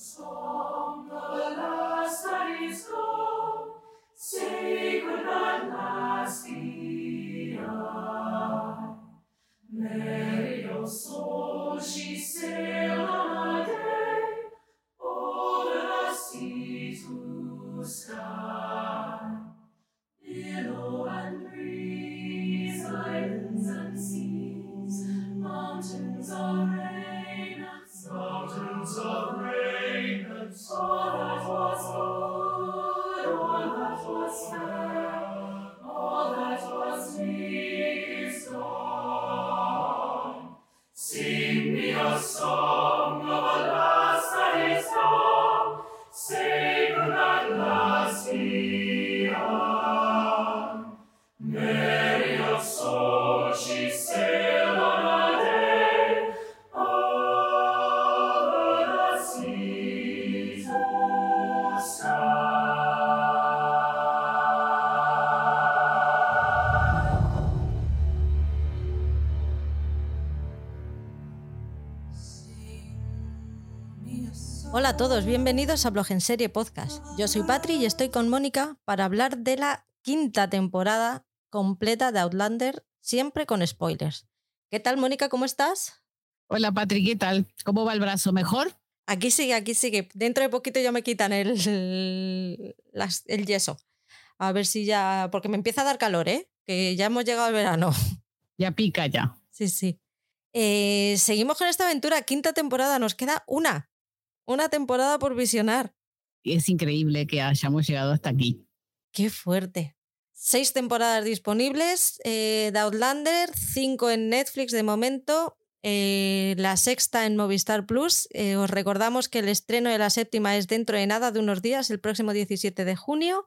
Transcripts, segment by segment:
song the nursery's home, sacred. Mary, your soul, she sailed on a todos, bienvenidos a Blog en Serie Podcast. Yo soy Patri y estoy con Mónica para hablar de la quinta temporada completa de Outlander, siempre con spoilers. ¿Qué tal, Mónica? ¿Cómo estás? Hola Patrick, ¿qué tal? ¿Cómo va el brazo? ¿Mejor? Aquí sigue, aquí sigue. Dentro de poquito ya me quitan el, el, las- el yeso. A ver si ya. Porque me empieza a dar calor, ¿eh? Que ya hemos llegado al verano. Ya pica ya. Sí, sí. Eh, seguimos con esta aventura, quinta temporada. Nos queda una. Una temporada por visionar. Es increíble que hayamos llegado hasta aquí. Qué fuerte. Seis temporadas disponibles eh, de Outlander, cinco en Netflix de momento, eh, la sexta en Movistar Plus. Eh, os recordamos que el estreno de la séptima es dentro de nada, de unos días, el próximo 17 de junio.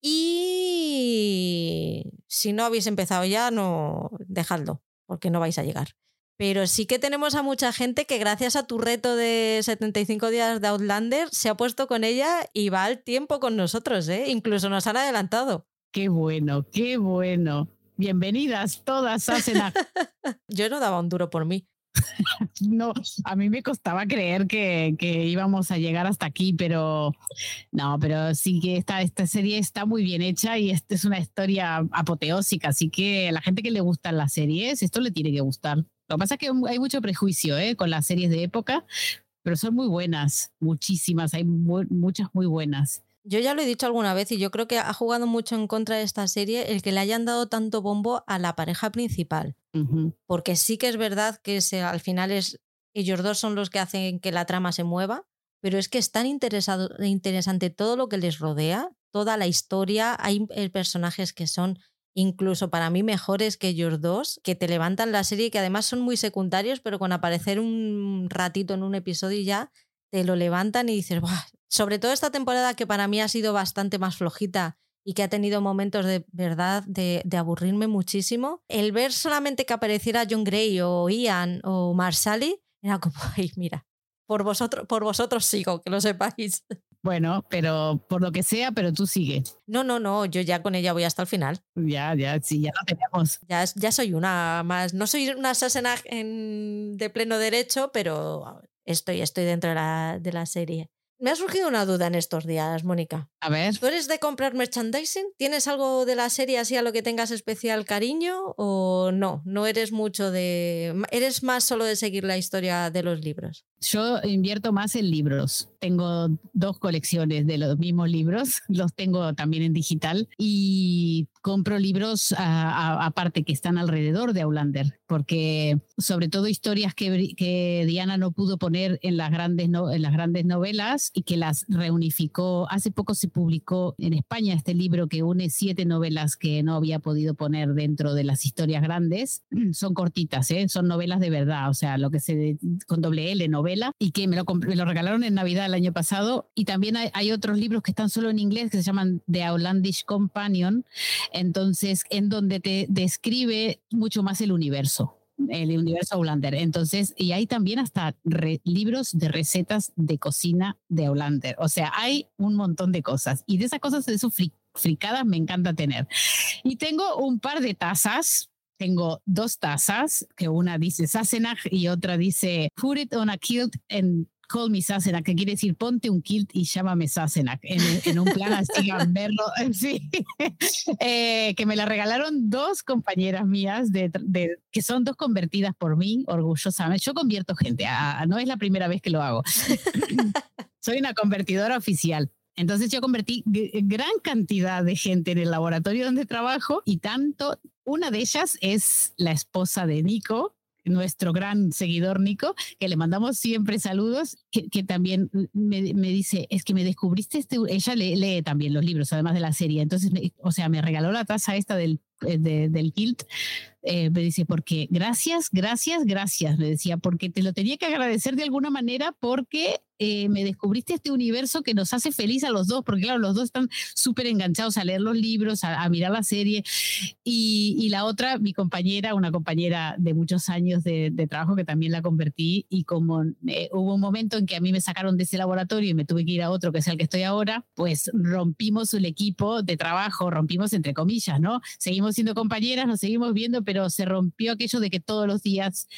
Y si no habéis empezado ya, no dejadlo, porque no vais a llegar. Pero sí que tenemos a mucha gente que gracias a tu reto de 75 días de Outlander se ha puesto con ella y va al tiempo con nosotros, ¿eh? Incluso nos han adelantado. Qué bueno, qué bueno. Bienvenidas todas a cenar. Yo no daba un duro por mí. No, a mí me costaba creer que, que íbamos a llegar hasta aquí, pero no, pero sí que esta, esta serie está muy bien hecha y esta es una historia apoteósica, así que a la gente que le gustan las series, esto le tiene que gustar. Lo que pasa es que hay mucho prejuicio ¿eh? con las series de época, pero son muy buenas, muchísimas, hay mu- muchas muy buenas. Yo ya lo he dicho alguna vez y yo creo que ha jugado mucho en contra de esta serie el que le hayan dado tanto bombo a la pareja principal. Porque sí que es verdad que se- al final es, ellos dos son los que hacen que la trama se mueva, pero es que es tan interesado, interesante todo lo que les rodea, toda la historia. Hay eh, personajes que son incluso para mí mejores que ellos dos, que te levantan la serie que además son muy secundarios, pero con aparecer un ratito en un episodio ya te lo levantan y dices, "Buah". sobre todo esta temporada que para mí ha sido bastante más flojita y que ha tenido momentos de verdad de, de aburrirme muchísimo, el ver solamente que apareciera John Gray o Ian o Marsali era como, ay, mira, por vosotros, por vosotros sigo, que lo sepáis. Bueno, pero por lo que sea, pero tú sigue. No, no, no, yo ya con ella voy hasta el final. Ya, ya, sí, ya lo tenemos. Ya, ya soy una más, no soy una Sassenach en- de pleno derecho, pero estoy, estoy dentro de la, de la serie. Me ha surgido una duda en estos días, Mónica. A ver, ¿Tú eres de comprar merchandising? ¿Tienes algo de la serie así a lo que tengas especial cariño o no? No eres mucho de... ¿Eres más solo de seguir la historia de los libros? yo invierto más en libros. Tengo dos colecciones de los mismos libros, los tengo también en digital y compro libros aparte que están alrededor de Aulander, porque sobre todo historias que, que Diana no pudo poner en las, grandes no- en las grandes novelas y que las reunificó. Hace poco se publicó en España este libro que une siete novelas que no había podido poner dentro de las historias grandes. Son cortitas, ¿eh? son novelas de verdad, o sea, lo que se con doble L, novela, y que me lo, me lo regalaron en Navidad el año pasado. Y también hay, otros libros que están solo en inglés que se llaman The Outlandish Companion, entonces, en donde te describe mucho más el universo el universo Outlander. Entonces, y hay también hasta libros de recetas de cocina de Outlander. O sea, hay un montón de cosas. Y de esas cosas, de fri- fricadas, me encanta tener. Y tengo un par de tazas. Tengo dos tazas, que una dice Sassenach y otra dice Put it on a kilt and call me Sassenach, que quiere decir ponte un kilt y llámame Sassenach, en, un plan así gamberro, sí, eh, que me la regalaron dos compañeras mías, de, que son dos convertidas por mí, orgullosamente. Yo convierto gente, no es la primera vez que lo hago. Soy una convertidora oficial. Entonces yo convertí gran cantidad de gente en el laboratorio donde trabajo y tanto, una de ellas es la esposa de Nico, nuestro gran seguidor Nico, que le mandamos siempre saludos, que, también me, dice, es que me descubriste este, ella lee, también los libros, además de la serie, entonces, o sea, me regaló la taza esta del, eh, del Kilt, eh, me dice, porque gracias, gracias, gracias, me decía, porque te lo tenía que agradecer de alguna manera porque eh, me descubriste este universo que nos hace feliz a los dos, porque claro, los dos están súper enganchados a leer los libros, a, mirar la serie. Y, la otra, mi compañera, una compañera de muchos años de, trabajo que también la convertí, y como eh, hubo un momento en que a mí me sacaron de ese laboratorio y me tuve que ir a otro, que es el que estoy ahora, pues rompimos el equipo de trabajo, rompimos entre comillas, ¿no? Seguimos siendo compañeras, nos seguimos viendo, pero se rompió aquello de que todos los días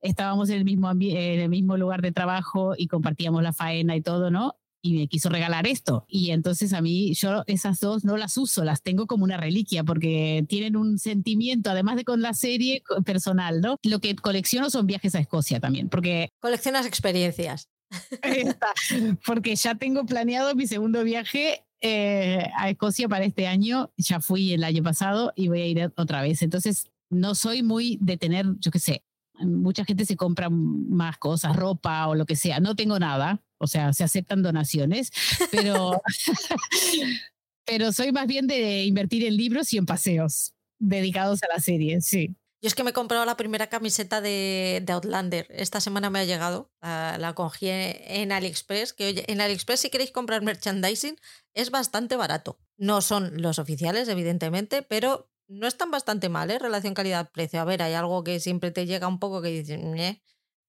estábamos en el mismo, en el mismo lugar de trabajo y compartíamos la faena y todo, ¿no? y me quiso regalar esto. Y entonces a mí yo esas dos no las uso, las tengo como una reliquia porque tienen un sentimiento, además de con la serie personal, ¿no? Lo que colecciono son viajes a Escocia también, porque... Coleccionas experiencias. porque ya tengo planeado mi segundo viaje eh, a Escocia para este año. Ya fui el año pasado y voy a ir otra vez. Entonces, no soy muy de tener, yo qué sé, mucha gente se compra más cosas, ropa o lo que sea. No tengo nada, o sea, se aceptan donaciones, pero, pero soy más bien de invertir en libros y en paseos dedicados a la serie, sí. Yo es que me he comprado la primera camiseta de, Outlander. Esta semana me ha llegado. La, la cogí en AliExpress. Que oye, en AliExpress, si queréis comprar merchandising, es bastante barato. No son los oficiales, evidentemente, pero no están bastante mal, ¿eh? Relación calidad-precio. A ver, hay algo que siempre te llega un poco que dices,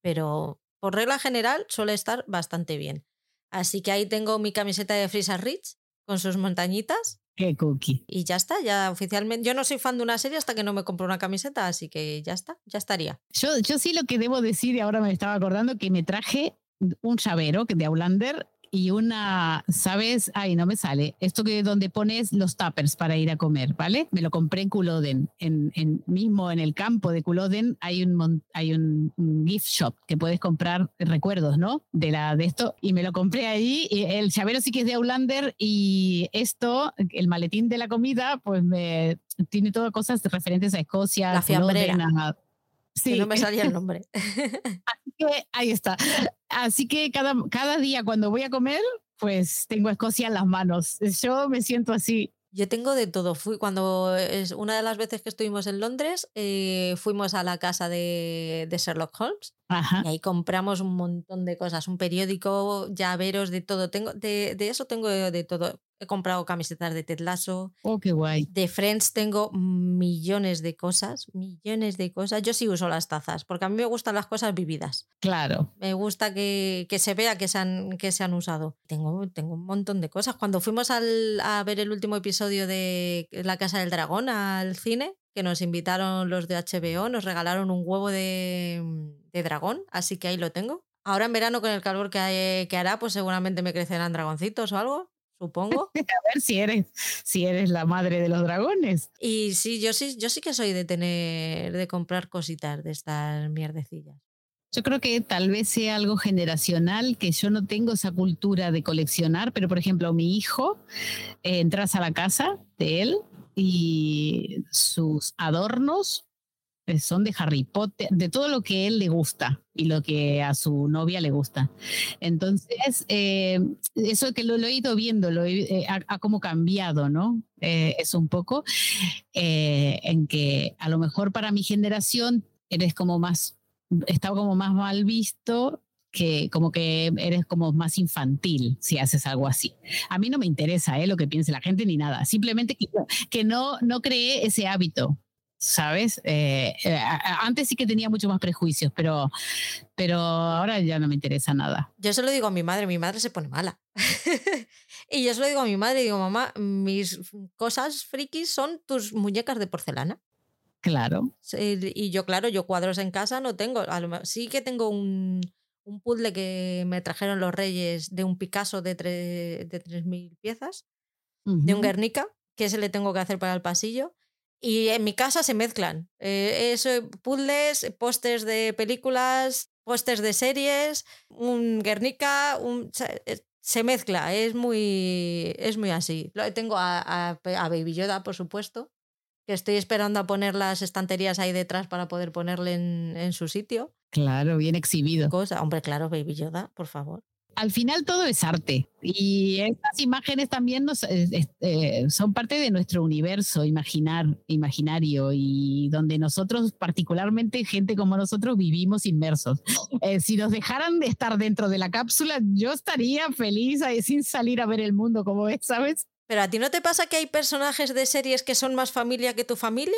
pero por regla general suele estar bastante bien. Así que ahí tengo mi camiseta de Freezer Rich con sus montañitas. Qué cookie. Y ya está, ya oficialmente. Yo no soy fan de una serie hasta que no me compro una camiseta, así que ya está, ya estaría. Yo, yo sí lo que debo decir, y ahora me estaba acordando, que me traje un llavero de Aulander y una, ¿sabes? Ay, no me sale. Esto que donde pones los tuppers para ir a comer, ¿vale? Me lo compré en Culoden. En, en mismo en el campo de Culoden hay un, hay un, gift shop que puedes comprar recuerdos, ¿no? De, la, de esto. Y me lo compré ahí. Y el llavero sí que es de Aulander y esto, el maletín de la comida, pues me tiene todas cosas referentes a Escocia. La fiambrera. Sí. no me salía el nombre. Así que ahí está. Así que cada, cada día cuando voy a comer, pues tengo Escocia en las manos. Yo me siento así. Yo tengo de todo. Fui cuando es una de las veces que estuvimos en Londres, eh, fuimos a la casa de, de Sherlock Holmes y ahí compramos un montón de cosas, un periódico, llaveros, de todo. Tengo de, de eso tengo de todo. He comprado camisetas de Ted Lasso. Oh, qué guay. De Friends tengo millones de cosas, millones de cosas. Yo sí uso las tazas, porque a mí me gustan las cosas vividas. Claro. Me gusta que, que se vea que se han, que se han usado. Tengo, tengo un montón de cosas. Cuando fuimos al, a ver el último episodio de La Casa del Dragón al cine, que nos invitaron los de HBO, nos regalaron un huevo de, de dragón, así que ahí lo tengo. Ahora en verano con el calor que, que hará, pues seguramente me crecerán dragoncitos o algo supongo. A ver si eres, si eres la madre de los dragones. Y sí, yo sí, yo sí que soy de tener, de comprar cositas de estas mierdecillas. Yo creo que tal vez sea algo generacional, que yo no tengo esa cultura de coleccionar, pero por ejemplo, mi hijo, eh, entras a la casa de él y sus adornos son de Harry Potter, de todo lo que él le gusta y lo que a su novia le gusta. Entonces, eh, eso que lo, he ido viendo, lo eh, ha, como cambiado, ¿no? es un poco en que a lo mejor para mi generación eres como más, estaba como más mal visto que como que eres como más infantil si haces algo así. A mí no me interesa lo que piense la gente ni nada, simplemente que, que no, no creé ese hábito. ¿Sabes? Eh, eh, antes sí que tenía mucho más prejuicios, pero, pero ahora ya no me interesa nada. Yo se lo digo a mi madre, mi madre se pone mala. y yo se lo digo a mi madre, digo, mamá, mis cosas frikis son tus muñecas de porcelana. Claro. y yo, claro, yo cuadros en casa no tengo. Sí que tengo un, un puzzle que me trajeron los reyes de un Picasso de, tre- de 3.000 piezas, de un. Guernica, que ese le tengo que hacer para el pasillo. Y en mi casa se mezclan. Eh, eso, puzzles, pósters de películas, pósters de series, un Guernica, un, se- eh, se mezcla. Es muy, es muy así. Lo- Tengo a, a, a Baby Yoda, por supuesto, que estoy esperando a poner las estanterías ahí detrás para poder ponerle en, en su sitio. Claro, bien exhibido. Cosa. Hombre, claro, Baby Yoda, por favor. Al final todo es arte y estas imágenes también nos, eh, eh, eh, son parte de nuestro universo imaginar, imaginario y donde nosotros, particularmente gente como nosotros, vivimos inmersos. Eh, si nos dejaran de estar dentro de la cápsula, yo estaría feliz sin salir a ver el mundo como es, ¿sabes? Pero a ti no te pasa que hay personajes de series que son más familia que tu familia?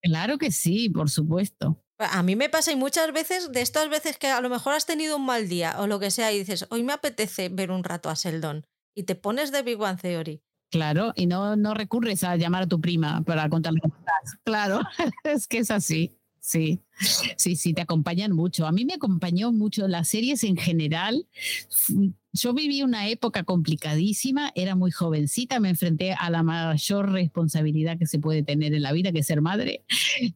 Claro que sí, por supuesto. A mí me pasa y muchas veces, de estas veces que a lo mejor has tenido un mal día o lo que sea y dices, hoy me apetece ver un rato a Sheldon y te pones de Big One Theory. Claro, y no, no recurres a llamar a tu prima para contarle estás. Claro, es que es así. Sí, sí, sí, te acompañan mucho. A mí me acompañó mucho las series en general. Yo viví una época complicadísima, era muy jovencita, me enfrenté a la mayor responsabilidad que se puede tener en la vida, que es ser madre,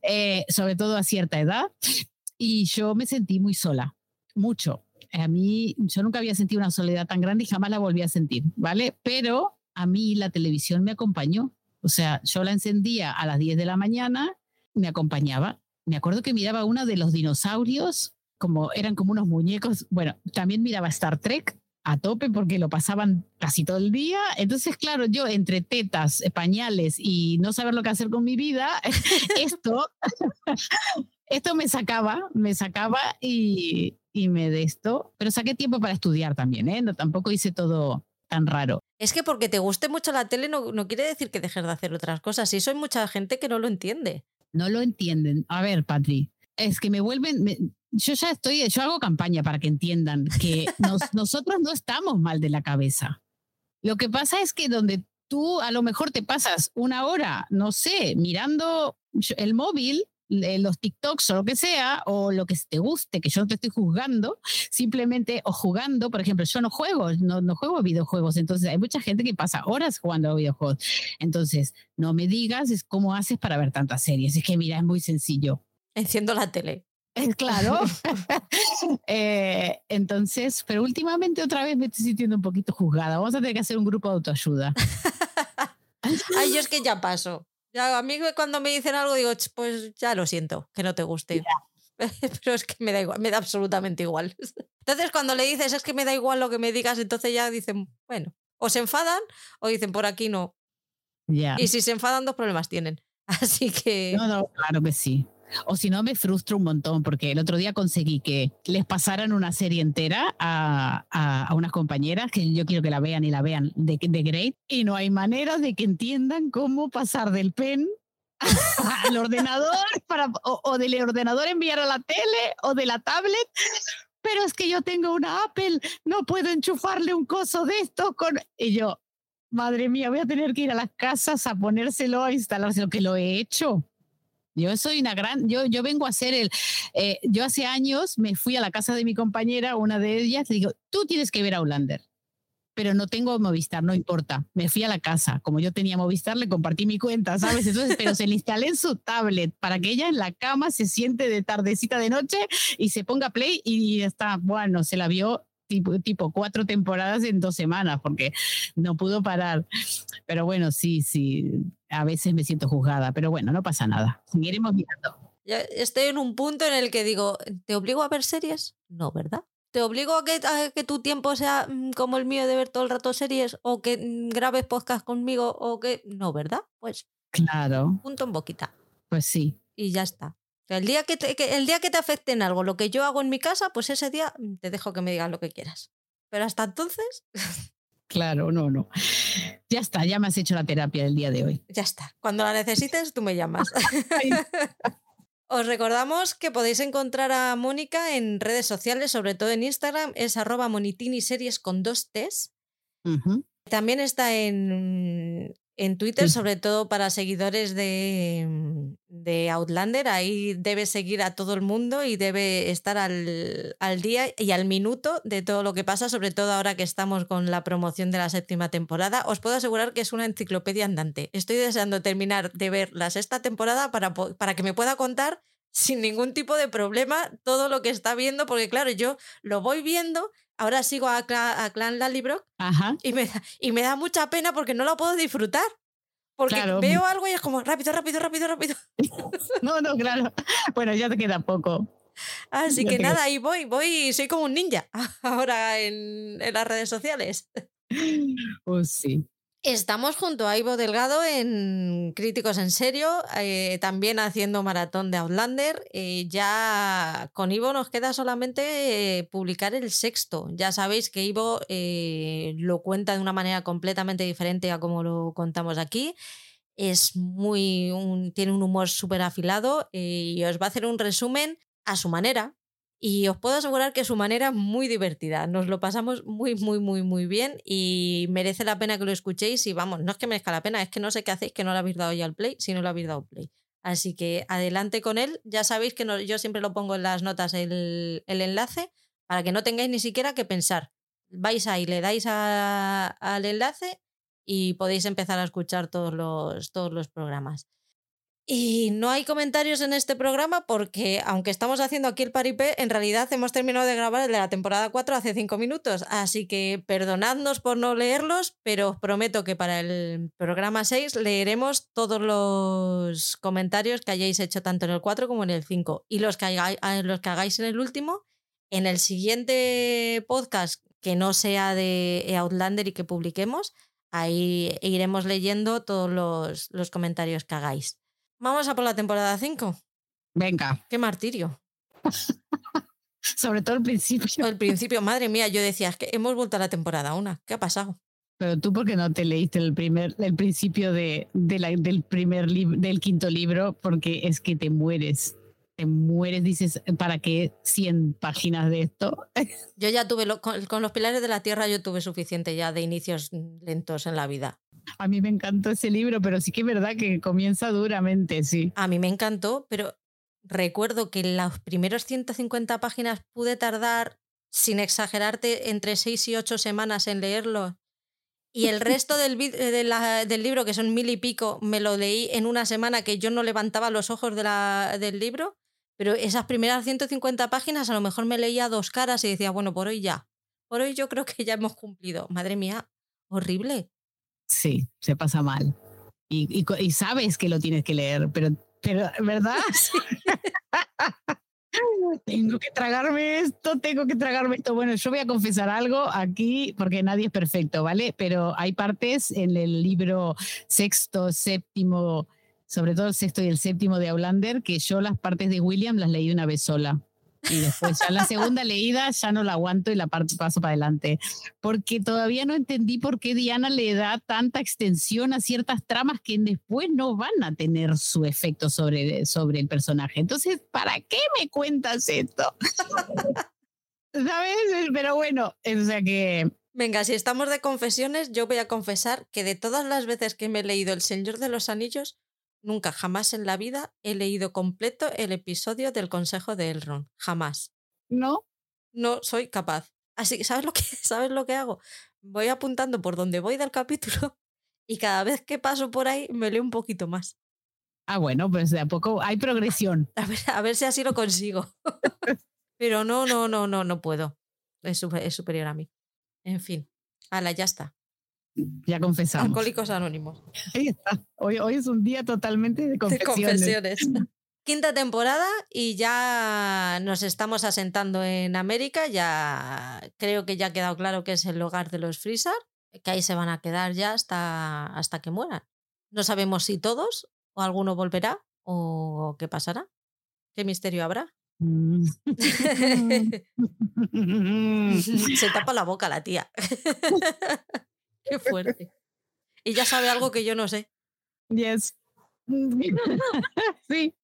eh, sobre todo a cierta edad, y yo me sentí muy sola, mucho. A mí, yo nunca había sentido una soledad tan grande y jamás la volví a sentir, ¿vale? Pero a mí la televisión me acompañó. O sea, yo la encendía a las 10 de la mañana, me acompañaba. Me acuerdo que miraba uno de los dinosaurios, como eran como unos muñecos. Bueno, también miraba Star Trek a tope porque lo pasaban casi todo el día. Entonces, claro, yo entre tetas, pañales y no saber lo que hacer con mi vida, esto, esto me sacaba, me sacaba y, y me de esto. Pero saqué tiempo para estudiar también, ¿eh? No, tampoco hice todo tan raro. Es que porque te guste mucho la tele no, no quiere decir que dejes de hacer otras cosas. Y eso hay mucha gente que no lo entiende. No lo entienden. A ver, Patri, es que me vuelven. me- yo ya estoy, yo hago campaña para que entiendan que nos- nosotros no estamos mal de la cabeza. Lo que pasa es que donde tú a lo mejor te pasas una hora, no sé, mirando el móvil, eh, los TikToks o lo que sea, o lo que te guste, que yo no te estoy juzgando, simplemente, o jugando, por ejemplo, yo no juego, no, no juego videojuegos, entonces hay mucha gente que pasa horas jugando a videojuegos. Entonces, no me digas es cómo haces para ver tantas series. Es que mira, es muy sencillo. Enciendo la tele. Es claro. Eh, entonces, pero últimamente otra vez me estoy sintiendo un poquito juzgada. Vamos a tener que hacer un grupo de autoayuda. Ay, yo es que ya paso. A mí cuando me dicen algo digo, "Ch, pues ya lo siento, que no te guste. Pero es que me da igual, me da absolutamente igual. Entonces cuando le dices es que me da igual lo que me digas, entonces ya dicen, bueno, o se enfadan o dicen por aquí no. Ya. Y si se enfadan, dos problemas tienen. Así que... No, no, claro que sí. O si no, me frustro un montón porque el otro día conseguí que les pasaran una serie entera a, a- a unas compañeras que yo quiero que la vean y la vean de, de Great y no hay manera de que entiendan cómo pasar del pen al ordenador para, o, o del ordenador enviar a la tele o de la tablet. Pero es que yo tengo una Apple, no puedo enchufarle un coso de esto con... Y yo, madre mía, voy a tener que ir a las casas a ponérselo, a instalárselo, que lo he hecho. Yo soy una gran, yo, yo vengo a hacer el, eh, yo hace años me fui a la casa de mi compañera, una de ellas, le digo, tú tienes que ver a Outlander, pero no tengo Movistar, no importa. Me fui a la casa, como yo tenía Movistar, le compartí mi cuenta, ¿sabes? Entonces, pero se le instalé en su tablet para que ella en la cama se siente de tardecita de noche y se ponga play y está, bueno, se la vio tipo, tipo cuatro temporadas en dos semanas porque no pudo parar. Pero bueno, sí, sí, a veces me siento juzgada, pero bueno, no pasa nada. Seguiremos mirando. Ya estoy en un punto en el que digo, ¿te obligo a ver series? No, ¿verdad? ¿Te obligo a que, a que tu tiempo sea mm, como el mío de ver todo el rato series? ¿O que mm, grabes podcast conmigo? ¿O que.? No, ¿verdad? Pues Claro, punto en boquita. pues sí. Y ya está. El, día que te, que- el día que te afecte en algo lo que yo hago en mi casa, pues ese día mm, te dejo que me digas lo que quieras. Pero hasta entonces, Claro, no, no. Ya está, ya me has hecho la terapia del día de hoy. ya está. Cuando la necesites, tú me llamas. Os recordamos que podéis encontrar a Mónica en redes sociales, sobre todo en Instagram, es arroba monitiniseries con dos T's. También está en, en Twitter, sobre todo para seguidores de, de Outlander. Ahí debe seguir a todo el mundo y debe estar al, al día y al minuto de todo lo que pasa, sobre todo ahora que estamos con la promoción de la séptima temporada. Os puedo asegurar que es una enciclopedia andante. Estoy deseando terminar de ver la sexta temporada para, para que me pueda contar sin ningún tipo de problema todo lo que está viendo, porque claro, yo lo voy viendo. Ahora sigo a, Cla- a Clan Lallybrook Ajá. y me, da, y me da mucha pena porque no la puedo disfrutar. Porque Claro. veo algo y es como rápido, rápido, rápido, rápido. No, no, claro. Bueno, ya te queda poco. Así Ya que nada, ahí voy, voy, soy como un ninja ahora en, en las redes sociales. Oh, sí. Estamos junto a Ivo Delgado en Críticos en Serio, eh, también haciendo maratón de Outlander. Eh, ya con Ivo nos queda solamente eh, publicar el sexto. Ya sabéis que Ivo lo cuenta de una manera completamente diferente a como lo contamos aquí. Es muy. tiene un humor súper afilado y os va a hacer un resumen a su manera. Y os puedo asegurar que su manera es muy divertida. Nos lo pasamos muy, muy, muy, muy bien y merece la pena que lo escuchéis. Y vamos, no es que merezca la pena, es que no sé qué hacéis que no le habéis dado ya al play, si no le habéis dado play. Así que adelante con él. Ya sabéis que yo siempre lo pongo en las notas el, el enlace para que no tengáis ni siquiera que pensar. Vais ahí, le dais al enlace y podéis empezar a escuchar todos los, todos los programas. Y no hay comentarios en este programa porque, aunque estamos haciendo aquí el paripé, en realidad hemos terminado de grabar el de la temporada 4 hace 5 minutos. Así que perdonadnos por no leerlos, pero os prometo que para el programa 6 leeremos todos los comentarios que hayáis hecho tanto en el 4 como en el 5. Y los que, hagáis, en el último, en el siguiente podcast que no sea de Outlander y que publiquemos, ahí iremos leyendo todos los comentarios que hagáis. Vamos a por la temporada 5. Venga, Qué martirio. sobre todo al principio. Al principio, madre mía, yo decía, es que hemos vuelto a la temporada 1. ¿Qué ha pasado? Pero tú, ¿por qué no te leíste el primer, el principio de, de la- del primer del quinto libro? Porque es que te mueres. Te mueres, dices, ¿para qué 100 páginas de esto? Yo ya tuve, lo- con, con los pilares de la tierra, yo tuve suficiente ya de inicios lentos en la vida. A mí me encantó ese libro, pero sí que es verdad que comienza duramente, sí. A mí me encantó, pero recuerdo que en los primeros 150 páginas pude tardar, sin exagerarte, entre 6 y 8 semanas en leerlo. Y el resto del, vi- de la- del libro, que son mil y pico, me lo leí en una semana que yo no levantaba los ojos de la- del libro. Pero esas primeras 150 páginas a lo mejor me leía dos caras y decía, bueno, por hoy ya. Por hoy yo creo que ya hemos cumplido. Madre mía, horrible. Sí, se pasa mal. Y, y co- y sabes que lo tienes que leer, pero, pero ¿verdad? tengo que tragarme esto, tengo que tragarme esto. Bueno, yo voy a confesar algo aquí, porque nadie es perfecto, ¿vale? Pero hay partes en el libro sexto, séptimo, sobre todo el sexto y el séptimo de Aulander, que yo las partes de William las leí una vez sola. Y después ya la segunda leída ya no la aguanto y la parte paso para adelante. Porque todavía no entendí por qué Diana le da tanta extensión a ciertas tramas que después no van a tener su efecto sobre, sobre el personaje. Entonces, ¿para qué me cuentas esto? ¿Sabes? Pero bueno, o sea que Venga, si estamos de confesiones, yo voy a confesar que de todas las veces que me he leído El Señor de los Anillos, nunca jamás en la vida he leído completo el episodio del Consejo de Elrond. Jamás. no. No soy capaz. Así que, ¿sabes lo que, ¿sabes lo que hago? Voy apuntando por donde voy del capítulo y cada vez que paso por ahí me leo un poquito más. Ah, bueno, pues de a poco hay progresión. A ver, a ver si así lo consigo. Pero no, no, no, no, no puedo. Es, es superior a mí. En fin. Ala, ya está. Ya confesamos. Alcohólicos Anónimos. Ahí está. Hoy, hoy es un día totalmente de de confesiones. confesiones. Quinta temporada y ya nos estamos asentando en América. Ya creo que ya ha quedado claro que es el hogar de los Freezer, que ahí se van a quedar ya hasta, hasta que mueran. No sabemos si todos o alguno volverá o qué pasará. ¿Qué misterio habrá? Mm. se tapa la boca la tía. Qué fuerte. Y ya sabe algo que yo no sé. Yes. sí.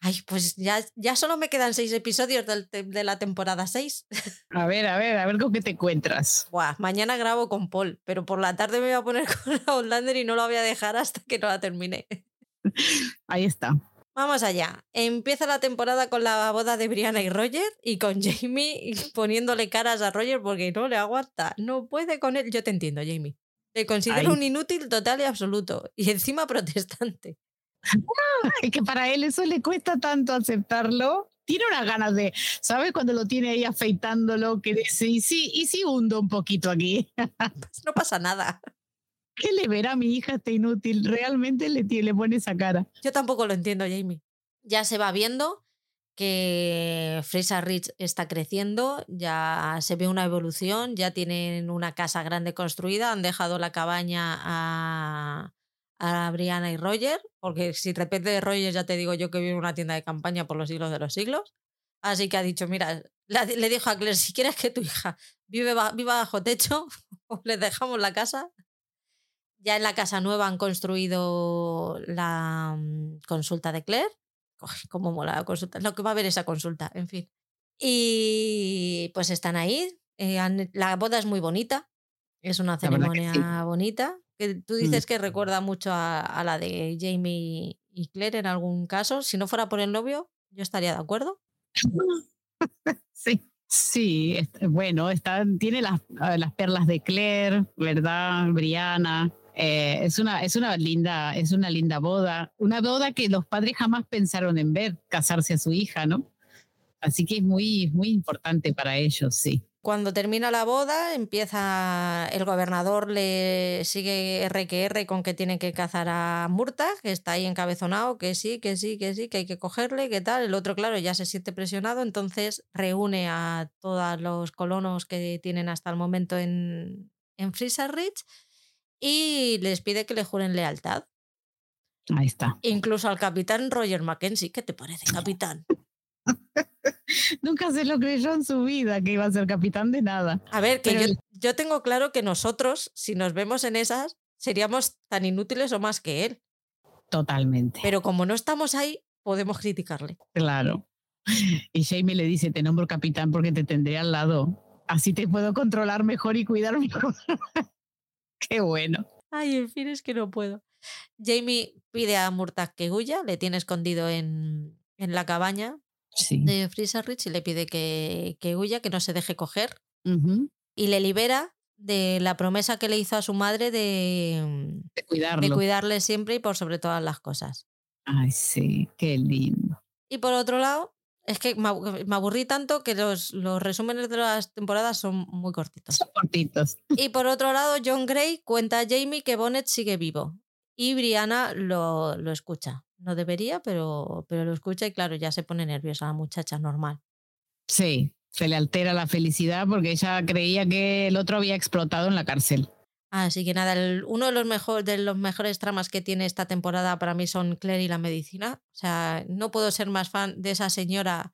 Ay, pues ya, ya solo me quedan seis episodios del de la temporada 6. A ver, a ver, a ver con qué te encuentras. Buah, mañana grabo con Paul, pero por la tarde me voy a poner con Outlander y no la voy a dejar hasta que no la termine. Ahí está. Vamos allá. Empieza la temporada con la boda de Brianna y Roger y con Jamie poniéndole caras a Roger porque no le aguanta. No puede con él. Yo te entiendo, Jamie. Te considero Ay. un inútil total y absoluto. Y encima protestante. Es que para él eso le cuesta tanto aceptarlo. Tiene unas ganas de, ¿sabes? Cuando lo tiene ahí afeitándolo, que dice, y sí, y sí hundo un poquito aquí. Pues no pasa nada. ¿Qué le verá a mi hija este inútil? Realmente le, le pone esa cara. Yo tampoco lo entiendo, Jamie. Ya se va viendo que Fraser Ridge está creciendo, ya se ve una evolución, ya tienen una casa grande construida, han dejado la cabaña a, a Brianna y Roger, porque si repente de Roger ya te digo yo que vive en una tienda de campaña por los siglos de los siglos. Así que ha dicho, mira, le dijo a Claire, si quieres que tu hija vive, viva bajo techo, o le dejamos la casa. Ya en la casa nueva han construido la mm, consulta de Claire. Uy, cómo mola la consulta. Lo que va a haber esa consulta, en fin. Y pues están ahí. eh, han- la boda es muy bonita. Es una que ceremonia sí. bonita. Que tú Mm. dices que recuerda mucho a, a la de Jamie y Claire en algún caso. Si no fuera por el novio, yo estaría de acuerdo. Sí. Sí, bueno, está, tiene las, ah, las perlas de Claire, ¿verdad? Brianna. Eh, es, una, es, una linda, es una linda boda. Una boda que los padres jamás pensaron en ver, casarse a su hija, ¿no? Así que es muy, muy importante para ellos, sí. Cuando termina la boda, empieza el gobernador, le sigue R que R con que tiene que cazar a Murta, que está ahí encabezonado, que sí, que sí, que sí, que hay que cogerle, que tal. El otro, claro, ya se siente presionado, entonces reúne a todos los colonos que tienen hasta el momento en, en Freezer Ridge y les pide que le juren lealtad. Ahí está. Incluso al capitán Roger Mackenzie. ¿Qué te parece, capitán? Nunca se lo creyó en su vida que iba a ser capitán de nada. A ver, que Pero yo, yo tengo claro que nosotros, si nos vemos en esas, seríamos tan inútiles o más que él. Totalmente. Pero como no estamos ahí, podemos criticarle. Claro. Y Jamie le dice, te nombro capitán porque te tendré al lado. Así te puedo controlar mejor y cuidar mejor. Qué bueno. Ay, en fin, es que no puedo. Jamie pide a Murtag que huya, le tiene escondido en, en la cabaña Sí. de Freezer Ridge y le pide que, que huya, que no se deje coger. Y le libera de la promesa que le hizo a su madre de, De cuidarlo. de cuidarle siempre y por sobre todas las cosas. Ay, sí, qué lindo. Y por otro lado, es que me abu- me aburrí tanto que los, los resúmenes de las temporadas son muy cortitos. Son cortitos. Y por otro lado, John Gray cuenta a Jamie que Bonnet sigue vivo. Y Brianna lo, lo escucha. No debería, pero, pero lo escucha y claro, ya se pone nerviosa la muchacha, normal. Sí, se le altera la felicidad porque ella creía que el otro había explotado en la cárcel. Así que nada, uno de los, mejor, de los mejores tramas que tiene esta temporada para mí son Claire y la medicina. O sea, no puedo ser más fan de esa señora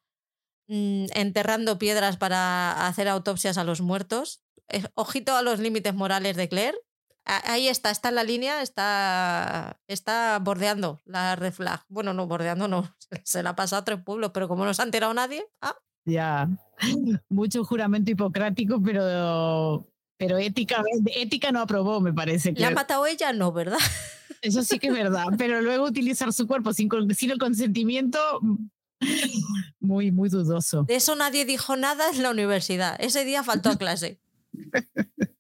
mm, enterrando piedras para hacer autopsias a los muertos. Eh, Ojito a los límites morales de Claire. Ahí está, está en la línea, está, está bordeando la red flag. Bueno, no, bordeando no, se la ha pasado a tres pueblos, pero como no se ha enterado nadie, ah, Ya. Mucho juramento hipocrático, pero, pero ética, ética no aprobó, me parece. ¿la ha que matado ella? No, ¿verdad? Eso sí que es verdad. Pero luego utilizar su cuerpo sin, sin el consentimiento, muy, muy dudoso. De eso nadie dijo nada en la universidad. Ese día faltó a clase.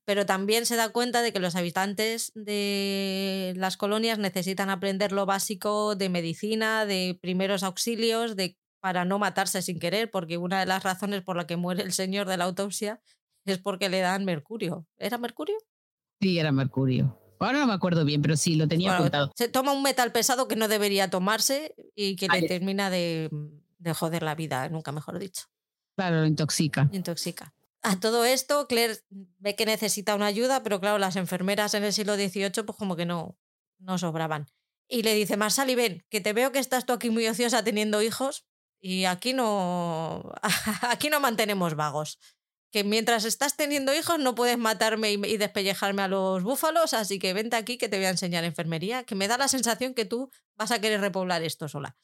Pero también se da cuenta de que los habitantes de las colonias necesitan aprender lo básico de medicina, de primeros auxilios, de para no matarse sin querer, porque una de las razones por la que muere el señor de la autopsia es porque le dan mercurio. ¿Era mercurio? Sí, era Mercurio. Ahora no me acuerdo bien, pero sí, lo tenía Bueno, apuntado. se toma un metal pesado que no debería tomarse y que le termina de, de joder la vida, nunca mejor dicho. Claro, lo intoxica. intoxica. A todo esto, Claire ve que necesita una ayuda, pero claro, las enfermeras en el siglo XVIII pues como que no, no sobraban. Y le dice, Marsali, ven, que te veo que estás tú aquí muy ociosa teniendo hijos y aquí no, aquí no mantenemos vagos. Que mientras estás teniendo hijos no puedes matarme y, despellejarme a los búfalos, así que vente aquí que te voy a enseñar enfermería, que me da la sensación que tú vas a querer repoblar esto sola.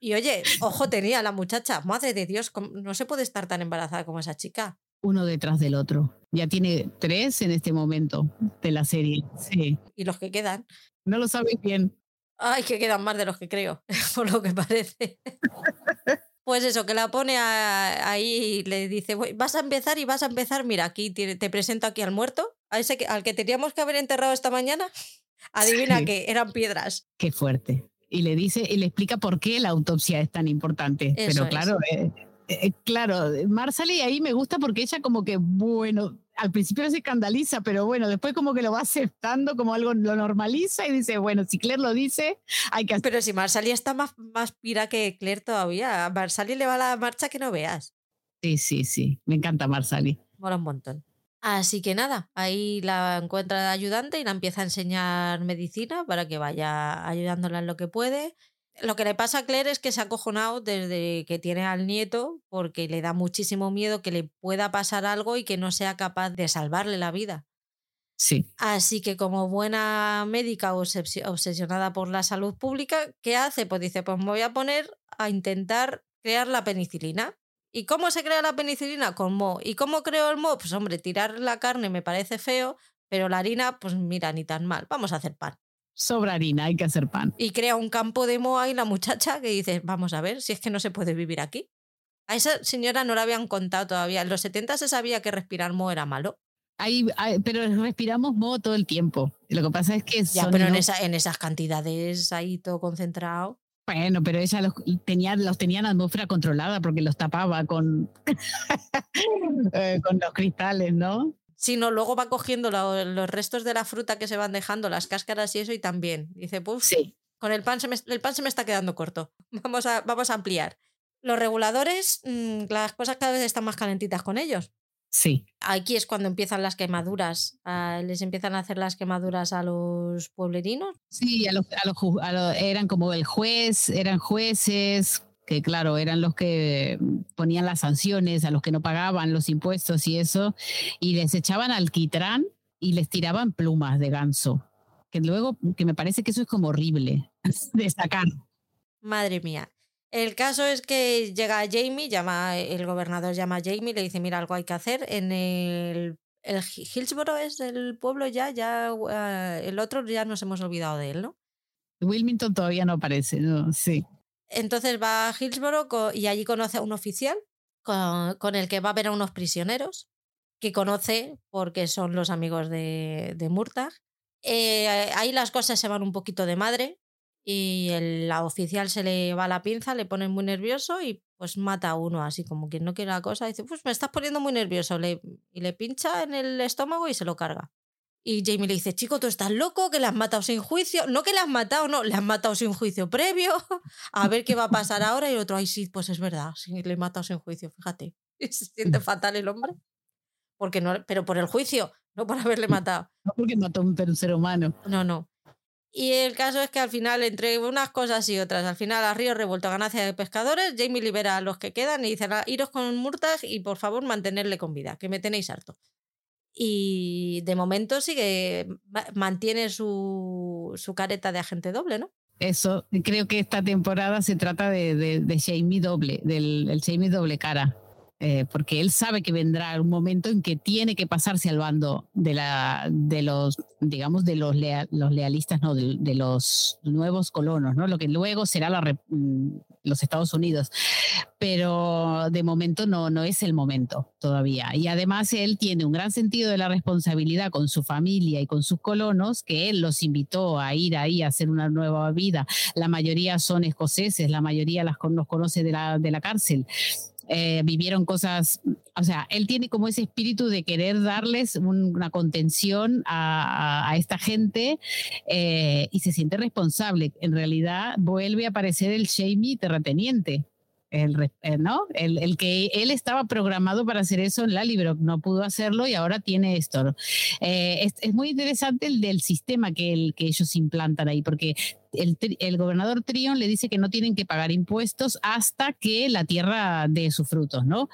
Y oye, ojo tenía la muchacha, madre de Dios, no se puede estar tan embarazada como esa chica. Uno detrás del otro. Ya tiene tres en este momento de la serie. Sí. ¿Y los que quedan? No lo sabes bien. Ay, que quedan más de los que creo, por lo que parece. Pues eso, que la pone ahí y le dice, vas a empezar y vas a empezar, mira, aquí te, presento aquí al muerto, a ese que, al que teníamos que haber enterrado esta mañana. Adivina que eran piedras. Qué fuerte. Y le dice, y le explica por qué la autopsia es tan importante. Pero claro, eh, eh, claro, Marsali ahí me gusta porque ella como que, bueno, al principio se escandaliza, pero bueno, después como que lo va aceptando, como algo lo normaliza y dice, bueno, si Claire lo dice, hay que Pero si Marsali está más, más pira que Claire todavía, a Marsali le va la marcha que no veas. Sí, sí, sí, me encanta Marsali. Mola un montón. Así que nada, ahí la encuentra de ayudante y la empieza a enseñar medicina para que vaya ayudándola en lo que puede. Lo que le pasa a Claire es que se ha acojonado desde que tiene al nieto porque le da muchísimo miedo que le pueda pasar algo y que no sea capaz de salvarle la vida. Sí. Así que como buena médica obsesionada por la salud pública, ¿qué hace? Pues dice, pues me voy a poner a intentar crear la penicilina. ¿Y cómo se crea la penicilina? Con mo. ¿Y cómo creo el mo? Pues hombre, tirar la carne me parece feo, pero la harina, pues mira, ni tan mal. Vamos a hacer pan sobra harina, hay que hacer pan. Y crea un campo de moa y la muchacha que dice, vamos a ver, si es que no se puede vivir aquí. A esa señora no la habían contado todavía. En los 70 se sabía que respirar moho era malo. Hay, pero respiramos moho todo el tiempo. Lo que pasa es que... Ya, pero en, esa, en esas cantidades ahí todo concentrado. Bueno, pero ella los tenía, los tenía en atmósfera controlada porque los tapaba con, eh, con los cristales, ¿no? Sino luego va cogiendo los restos de la fruta que se van dejando, las cáscaras y eso, y también. Dice, pues sí. con el pan, se me, el pan se me está quedando corto. Vamos a, vamos a ampliar. Los reguladores, mm, las cosas cada vez están más calentitas con ellos. Sí. Aquí es cuando empiezan las quemaduras. les empiezan a hacer las quemaduras a los pueblerinos. Sí, a los, eran como el juez, eran jueces, que claro, eran los que ponían las sanciones a los que no pagaban los impuestos y eso, y les echaban alquitrán y les tiraban plumas de ganso, que luego, que me parece que eso es como horrible de sacar. Madre mía. El caso es que llega Jamie, llama, el gobernador llama a Jamie, le dice, mira, algo hay que hacer. En el, el Hillsborough es el pueblo ya, ya eh, el otro ya nos hemos olvidado de él, ¿no? Wilmington todavía no aparece, ¿no? Sí. Entonces va a Hillsborough y allí conoce a un oficial con, el que va a ver a unos prisioneros que conoce porque son los amigos de, de. Eh, ahí las cosas se van un poquito de madre y el, la oficial se le va la pinza, le pone muy nervioso y pues mata a uno, así como que no quiere la cosa. Dice, pues me estás poniendo muy nervioso. y le pincha en el estómago y se lo carga. Y Jamie le dice, chico, tú estás loco, que le has matado sin juicio. No que le has matado, no, le has matado sin juicio previo. A ver qué va a pasar ahora. Y el otro, ay, sí, pues es verdad, sí, le he matado sin juicio, fíjate. Y se siente fatal el hombre. Porque no, pero por el juicio, no por haberle matado. No porque mató a un ser humano. No, no. Y el caso es que al final, entre unas cosas y otras, al final a Río Revuelto ganancia de pescadores, Jamie libera a los que quedan y dice, iros con Murtag y por favor mantenerle con vida, que me tenéis harto y de momento sigue, mantiene su, su, careta de agente doble, ¿no? Eso, creo que esta temporada se trata de, de, de Jamie doble, del el Jamie doble cara. Eh, porque él sabe que vendrá un momento en que tiene que pasarse al bando de, la, de los, digamos, de los, los lealistas, no, de, los nuevos colonos, ¿no? Lo que luego será la, mm, los Estados Unidos. Pero de momento no, no es el momento todavía. Y además él tiene un gran sentido de la responsabilidad con su familia y con sus colonos, que él los invitó a ir ahí a hacer una nueva vida. La mayoría son escoceses, la mayoría las, los conoce de la, de la cárcel. Eh, vivieron cosas, o sea, él tiene como ese espíritu de querer darles una contención a, esta gente eh, y se siente responsable. En realidad vuelve a aparecer el Jamie terrateniente. El, eh, ¿no? El, el, que él estaba programado para hacer eso en la libro, no pudo hacerlo y ahora tiene esto. es, es, muy interesante el del sistema que, el, que ellos implantan ahí, porque el, gobernador Trion le dice que no tienen que pagar impuestos hasta que la tierra dé sus frutos, ¿no?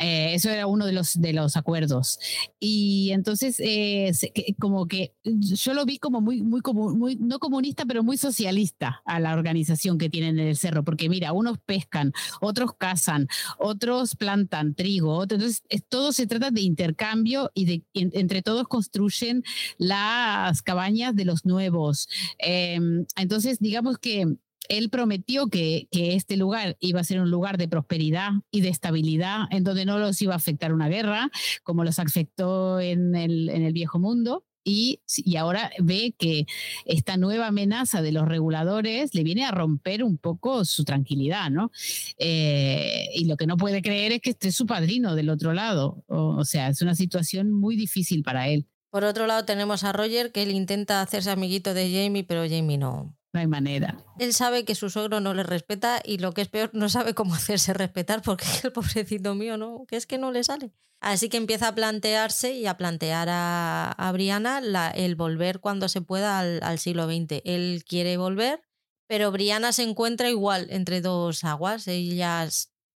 Eh, eso era uno de los, de los acuerdos. Y entonces, eh, como que yo lo vi como muy, muy, muy, no comunista, pero muy socialista a la organización que tienen en el cerro, porque mira, unos pescan, otros cazan, otros plantan trigo, entonces todo se trata de intercambio y de entre todos construyen las cabañas de los nuevos. Em, entonces, digamos que él prometió que, este lugar iba a ser un lugar de prosperidad y de estabilidad, en donde no los iba a afectar una guerra, como los afectó en el, viejo mundo. Y, ahora ve que esta nueva amenaza de los reguladores le viene a romper un poco su tranquilidad, ¿no? Eh, y lo que no puede creer es que esté su padrino del otro lado. O, sea, es una situación muy difícil para él. Por otro lado tenemos a Roger que él intenta hacerse amiguito de Jamie, pero Jamie no, no hay manera. Él sabe que su suegro no le respeta y lo que es peor, no sabe cómo hacerse respetar porque el pobrecito mío, ¿no? Que es que no le sale. Así que empieza a plantearse y a plantear a, a Brianna el volver cuando se pueda al, siglo XX. Él quiere volver, pero Brianna se encuentra igual entre dos aguas. Ella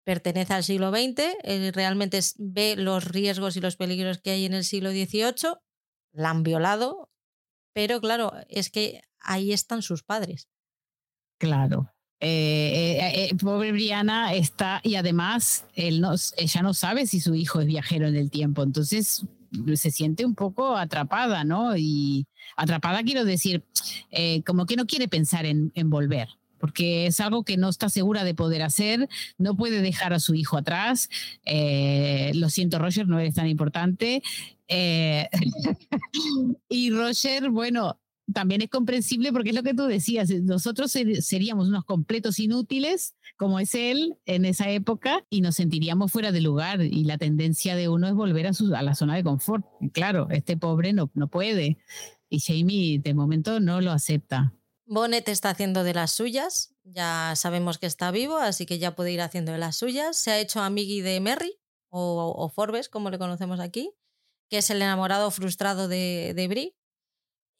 pertenece al siglo XX, él realmente ve los riesgos y los peligros que hay en el siglo XVIII, la han violado, pero claro, es que ahí están sus padres. Claro. Eh, eh, eh, pobre Briana está, y además ella no sabe si su hijo es viajero en el tiempo, entonces se siente un poco atrapada, ¿no? Y atrapada quiero decir, como que no quiere pensar en, volver, porque es algo que no está segura de poder hacer, no puede dejar a su hijo atrás. lo siento, Roger, no eres tan importante. y Roger, bueno, también es comprensible porque es lo que tú decías, nosotros seríamos unos completos inútiles, como es él en esa época, y nos sentiríamos fuera de lugar. Y la tendencia de uno es volver a, su, a la zona de confort. claro, este pobre no, no puede. Y Jamie de momento no lo acepta. Bonnet está haciendo de las suyas, ya sabemos que está vivo, así que ya puede ir haciendo de las suyas. Se ha hecho amigui de Merry, o, Forbes, como le conocemos aquí, que es el enamorado frustrado de, de Brie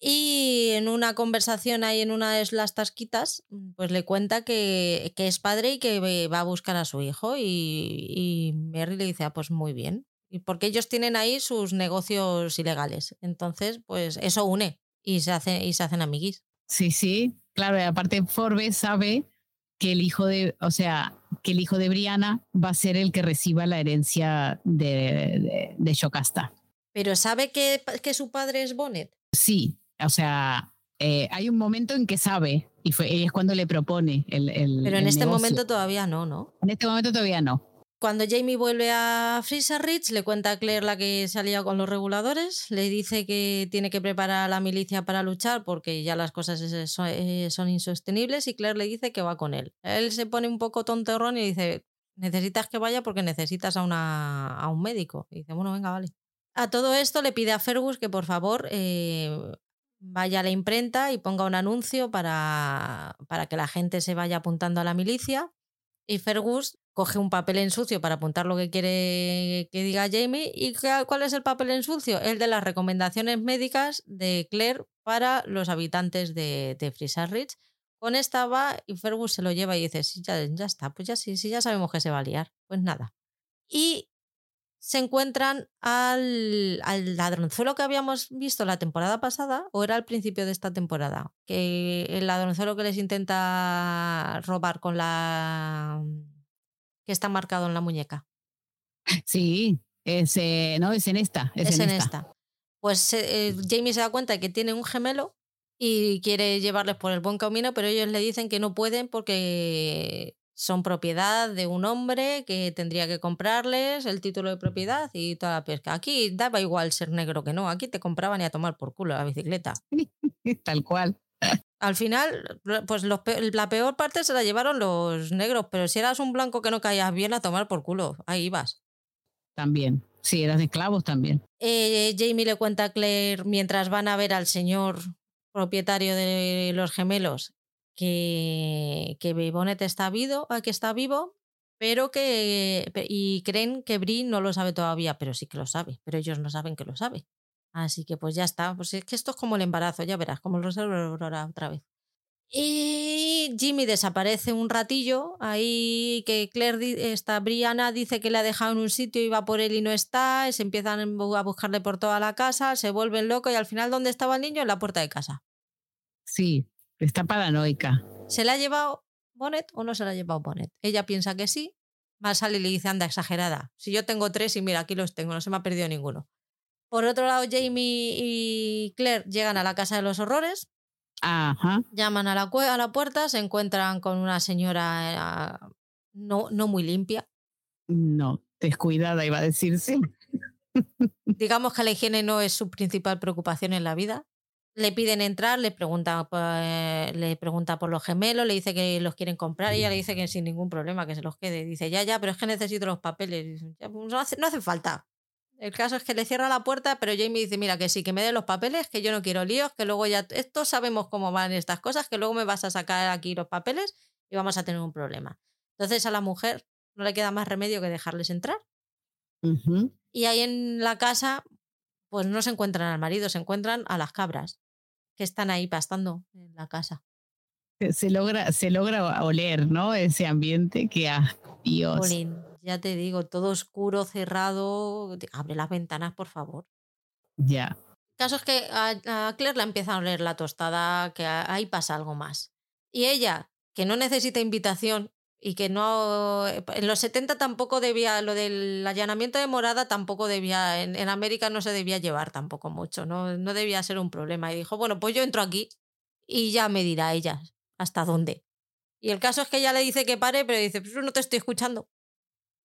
y en una conversación ahí en una de las tasquitas, mm, pues le cuenta que, es padre y que va a buscar a su hijo. Y, y Mary le dice, ah, pues muy bien. Y porque ellos tienen ahí sus negocios ilegales. Entonces, pues eso une y se, hace, y se hacen amiguis. Sí, sí. Claro, y aparte Forbes sabe que el hijo de, o sea, que el hijo de Brianna va a ser el que reciba la herencia de, de, Shokasta. ¿Pero sabe que, que su padre es Bonnet? Sí, o sea, eh, hay un momento en que sabe y, fue, es cuando le propone el. el Pero en este momento todavía no, ¿no? En este momento todavía no. Cuando Jamie vuelve a Freezer Ridge, le cuenta a Claire la que salía con los reguladores, le dice que tiene que preparar a la milicia para luchar porque ya las cosas son, eh, son insostenibles y Claire le dice que va con él. Él se pone un poco tonterrón y dice, necesitas que vaya porque necesitas a, una, a un médico. Y dice, bueno, venga, vale. A todo esto le pide a Fergus que por favor eh, vaya a la imprenta y ponga un anuncio para, para que la gente se vaya apuntando a la milicia. Y Fergus coge un papel en sucio para apuntar lo que quiere que diga Jamie. ¿Y cuál es el papel en sucio? El de las recomendaciones médicas de Claire para los habitantes de, de Ridge. Con esta va y Fergus se lo lleva y dice, sí, ya, ya está, pues ya sí, sí, ya sabemos que se va a liar. Pues nada. Y se encuentran al, al, ladronzuelo que habíamos visto la temporada pasada, o era al principio de esta temporada, que el ladronzuelo que les intenta robar con la que está marcado en la muñeca. Sí, es, no, es en esta. Es, en, esta. Pues eh, Jamie se da cuenta de que tiene un gemelo y quiere llevarles por el buen camino, pero ellos le dicen que no pueden porque son propiedad de un hombre que tendría que comprarles el título de propiedad y toda la pesca. Aquí daba igual ser negro que no, aquí te compraban y a tomar por culo la bicicleta. Tal cual. Al final, pues la peor parte se la llevaron los negros, pero si eras un blanco que no caías bien a tomar por culo, ahí ibas. También, sí, eras de esclavos también. Eh, Jamie le cuenta a Claire mientras van a ver al señor propietario de los gemelos que, que Bonnet está vivo, ah, que está vivo, pero que y creen que Brie no lo sabe todavía, pero sí que lo sabe, pero ellos no saben que lo sabe. Así que pues ya está, pues es que esto es como el embarazo, ya verás, como lo Aurora otra vez. Y Jimmy desaparece un ratillo, ahí que Claire, esta Brianna dice que le ha dejado en un sitio y va por él y no está, se empiezan a buscarle por toda la casa, se vuelven locos y al final ¿dónde estaba el niño? En la puerta de casa. Sí, está paranoica. ¿Se la ha llevado Bonnet o no se la ha llevado Bonnet? Ella piensa que sí, más sale y le dice, anda, exagerada. Si yo tengo tres y mira, aquí los tengo, no se me ha perdido ninguno. Por otro lado, Jamie y Claire llegan a la casa de los horrores, Ajá. Llaman a la, a la puerta, se encuentran con una señora eh, no, no muy limpia. No, descuidada iba a decirse. Digamos que la higiene no es su principal preocupación en la vida. Le piden entrar, le pregunta, pues, le pregunta por los gemelos, le dice que los quieren comprar y ella le dice que sin ningún problema, que se los quede. Dice, ya, ya, pero es que necesito los papeles. Pues, no hace, no hace falta. El caso es que le cierra la puerta, pero Jamie dice, mira, que sí, que me dé los papeles, que yo no quiero líos, que luego ya, esto sabemos cómo van estas cosas, que luego me vas a sacar aquí los papeles y vamos a tener un problema. Entonces a la mujer no le queda más remedio que dejarles entrar. Y ahí en la casa, pues no se encuentran al marido, se encuentran a las cabras, que están ahí pastando en la casa. Se logra, se logra oler, ¿no? Ese ambiente que, ah, Dios ya te digo, todo oscuro, cerrado. Abre las ventanas, por favor. Ya. El caso es que a, Claire le empieza a oler la tostada, que ahí pasa algo más. Y ella, que no necesita invitación y que no. En los 70 tampoco debía. Lo del allanamiento de morada tampoco debía. En, América no se debía llevar tampoco mucho, no, no debía ser un problema. Y dijo, bueno, pues yo entro aquí y ya me dirá ella hasta dónde. Y el caso es que ella le dice que pare, pero dice, pues no te estoy escuchando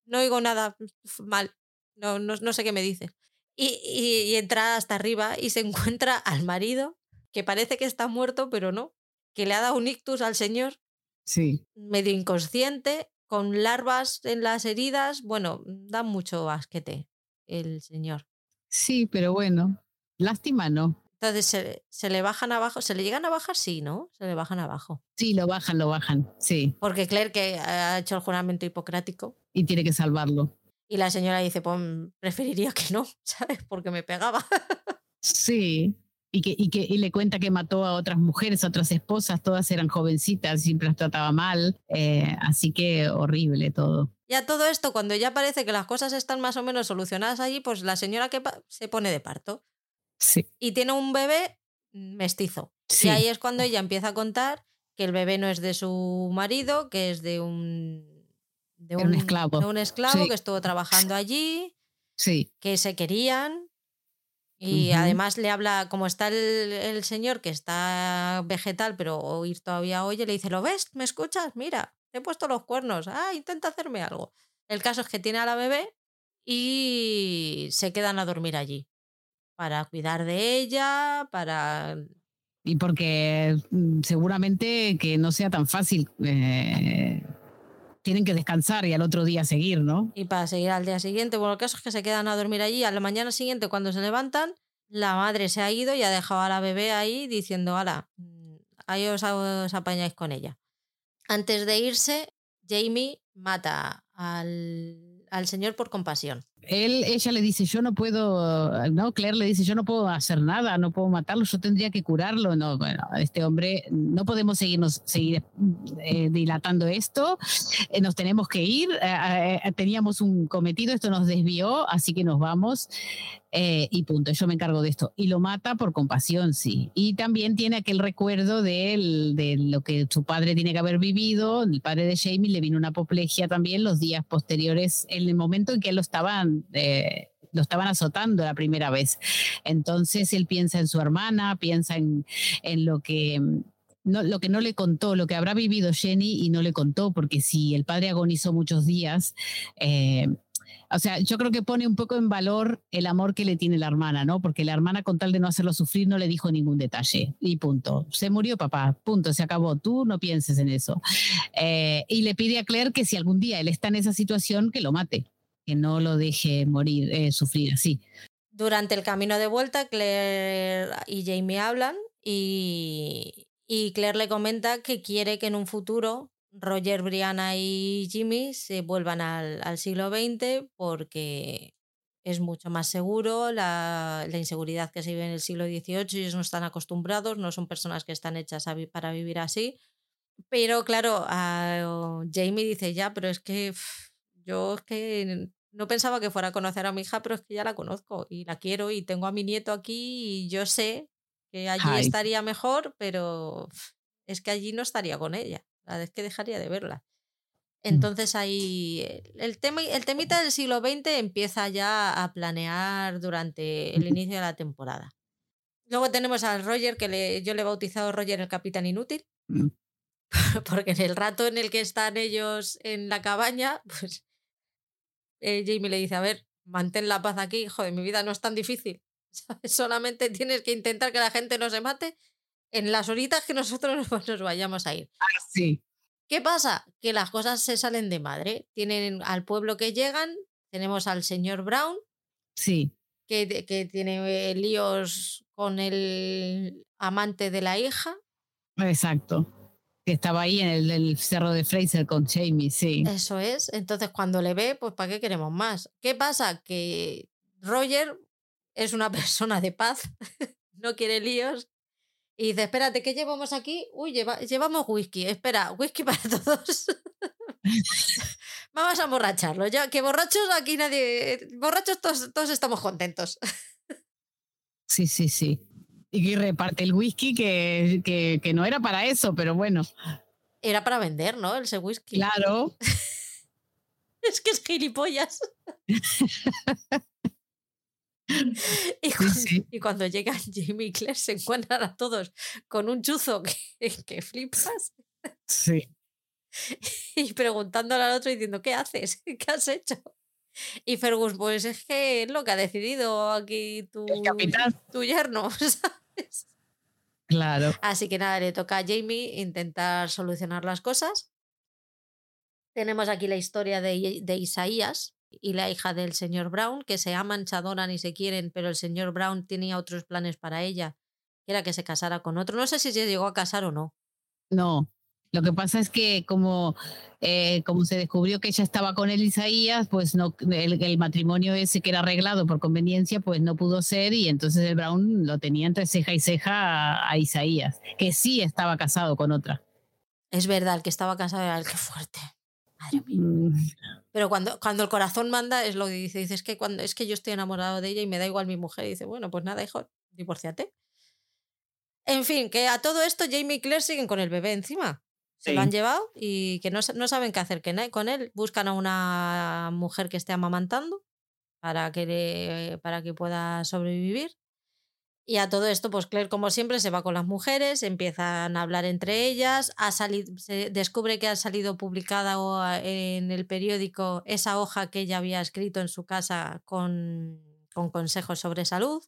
no oigo nada mal, no, no, sé qué me dice. Y, y, entra hasta arriba y se encuentra al marido, que parece que está muerto, pero no, que le ha dado un ictus al señor. Sí. Medio inconsciente, con larvas en las heridas. Bueno, da mucho asquete el señor. Sí, pero bueno, lástima no. Entonces se, se, le bajan abajo, se le llegan a bajar, sí, ¿no? Se le bajan abajo. Sí, lo bajan, lo bajan, sí. Porque Claire, que ha hecho el juramento hipocrático. Y tiene que salvarlo. Y la señora dice, pues preferiría que no, ¿sabes? Porque me pegaba. sí. Y que, y que y le cuenta que mató a otras mujeres, a otras esposas, todas eran jovencitas, siempre las trataba mal. Eh, así que horrible todo. Ya todo esto, cuando ya parece que las cosas están más o menos solucionadas allí, pues la señora que se pone de parto. Y tiene un bebé mestizo. Y ahí es cuando ella empieza a contar que el bebé no es de su marido, que es de un, de un, esclavo, un esclavo que estuvo trabajando allí, sí. que se querían. Y además le habla, como está el, señor que está vegetal, pero oír todavía oye, le dice, ¿lo ves? ¿Me escuchas? Mira, he puesto los cuernos. Ah, intenta hacerme algo. El caso es que tiene a la bebé y se quedan a dormir allí para cuidar de ella, para... Y porque mm, seguramente que no sea tan fácil. Eh, tienen que descansar y al otro día seguir, ¿no? Y para seguir al día siguiente. Bueno, el caso es que se quedan a dormir allí. A la mañana siguiente, cuando se levantan, la madre se ha ido y ha dejado a la bebé ahí diciendo, ala, mm, ahí os, os apañáis con ella. Antes de irse, Jamie mata al, al señor por compasión él, ella le dice, yo no puedo, no, Claire le dice, yo no puedo hacer nada, no puedo matarlo, yo tendría que curarlo. No, bueno, este hombre, no podemos seguirnos, seguir eh, dilatando esto, eh, nos tenemos que ir, eh, teníamos un cometido, esto nos desvió, así que nos vamos. Y punto, yo me encargo de esto. Y lo mata por compasión, sí. Y también tiene aquel recuerdo de, lo que su padre tiene que haber vivido. El padre de Jamie le vino una apoplejía también los días posteriores, en el momento en que lo estaban lo estaban azotando la primera vez. Entonces él piensa en su hermana, piensa en, en lo que... No, lo que no le contó, lo que habrá vivido Jenny y no le contó, porque si el padre agonizó muchos días, eh, o sea, yo creo que pone un poco en valor el amor que le tiene la hermana, ¿no? Porque la hermana con tal de no hacerlo sufrir no le dijo ningún detalle y punto. Se murió papá, punto, se acabó. Tú no pienses en eso. Eh, y le pide a Claire que si algún día él está en esa situación, que lo mate que no lo deje morir, eh, sufrir así. Durante el camino de vuelta, Claire y Jamie hablan y, y Claire le comenta que quiere que en un futuro Roger, Brianna y Jimmy se vuelvan al, al siglo XX porque es mucho más seguro, la, la, inseguridad que se vive en el siglo XVIII, ellos no están acostumbrados, no son personas que están hechas para vivir así. Pero claro, a Jamie dice, ya, pero es que yo es que no pensaba que fuera a conocer a mi hija, pero es que ya la conozco y la quiero y tengo a mi nieto aquí y yo sé que allí estaría mejor, pero es que allí no estaría con ella. La vez que dejaría de verla. Mm. Entonces ahí el, tema, el temita del siglo XX empieza ya a planear durante el inicio de la temporada. Luego tenemos al Roger, que le, yo le he bautizado Roger el Capitán Inútil, mm. porque en el rato en el que están ellos en la cabaña, pues eh, Jamie le dice, a ver, mantén la paz aquí, hijo de mi vida no es tan difícil. Solamente tienes que intentar que la gente no se mate en las horitas que nosotros nos vayamos a ir. Ah, sí. ¿Qué pasa? Que las cosas se salen de madre. Tienen al pueblo que llegan, tenemos al señor Brown. Sí. Que, que tiene líos con el amante de la hija. Exacto. Que estaba ahí en el, cerro de Fraser con Jamie, sí. Eso es. Entonces, cuando le ve, pues ¿para qué queremos más? ¿Qué pasa? Que Roger es una persona de paz, no quiere líos y dice, espérate, ¿qué llevamos aquí? Uy, llevamos whisky. Espera, whisky para todos. Vamos a emborracharlo. Ya, que borrachos aquí nadie... Borrachos todos, todos estamos contentos. sí, sí, sí. Y reparte el whisky que, que, que no era para eso, pero bueno. Era para vender, ¿no? Ese whisky. Claro. es que es gilipollas. Y cuando, llegan Jamie y Claire se encuentran a todos con un chuzo que, que flipas. Sí. Y preguntándole al otro diciendo, ¿qué haces? ¿Qué has hecho? Y Fergus, pues es que es lo que ha decidido aquí tu, tu yerno, ¿sabes? Claro. Así que nada, le toca a Jamie intentar solucionar las cosas. Tenemos aquí la historia de, de Isaías, y la hija del señor Brown, que se aman, se adoran y se quieren, pero el señor Brown tenía otros planes para ella, que era que se casara con otro. No sé si se llegó a casar o no. No, lo que pasa es que como, eh, como se descubrió que ella estaba con él Isaías, pues no, el, matrimonio ese que era arreglado por conveniencia, pues no pudo ser y entonces el Brown lo tenía entre ceja y ceja a, Isaías, que sí estaba casado con otra. Es verdad, el que estaba casado era el que fuerte. Madre mía. Mm. Pero cuando, cuando el corazón manda es lo que dice. Dice, es que, cuando, es que yo estoy enamorado de ella y me da igual mi mujer. Y dice, bueno, pues nada, hijo, divorciate. En fin, que a todo esto Jamie y Claire siguen con el bebé encima. Se lo han llevado y que no, no saben qué hacer con él. Buscan a una mujer que esté amamantando para que, para que pueda sobrevivir. Y a todo esto, pues Claire, como siempre, se va con las mujeres, empiezan a hablar entre ellas, ha salido, se descubre que ha salido publicada en el periódico esa hoja que ella había escrito en su casa con, con consejos sobre salud.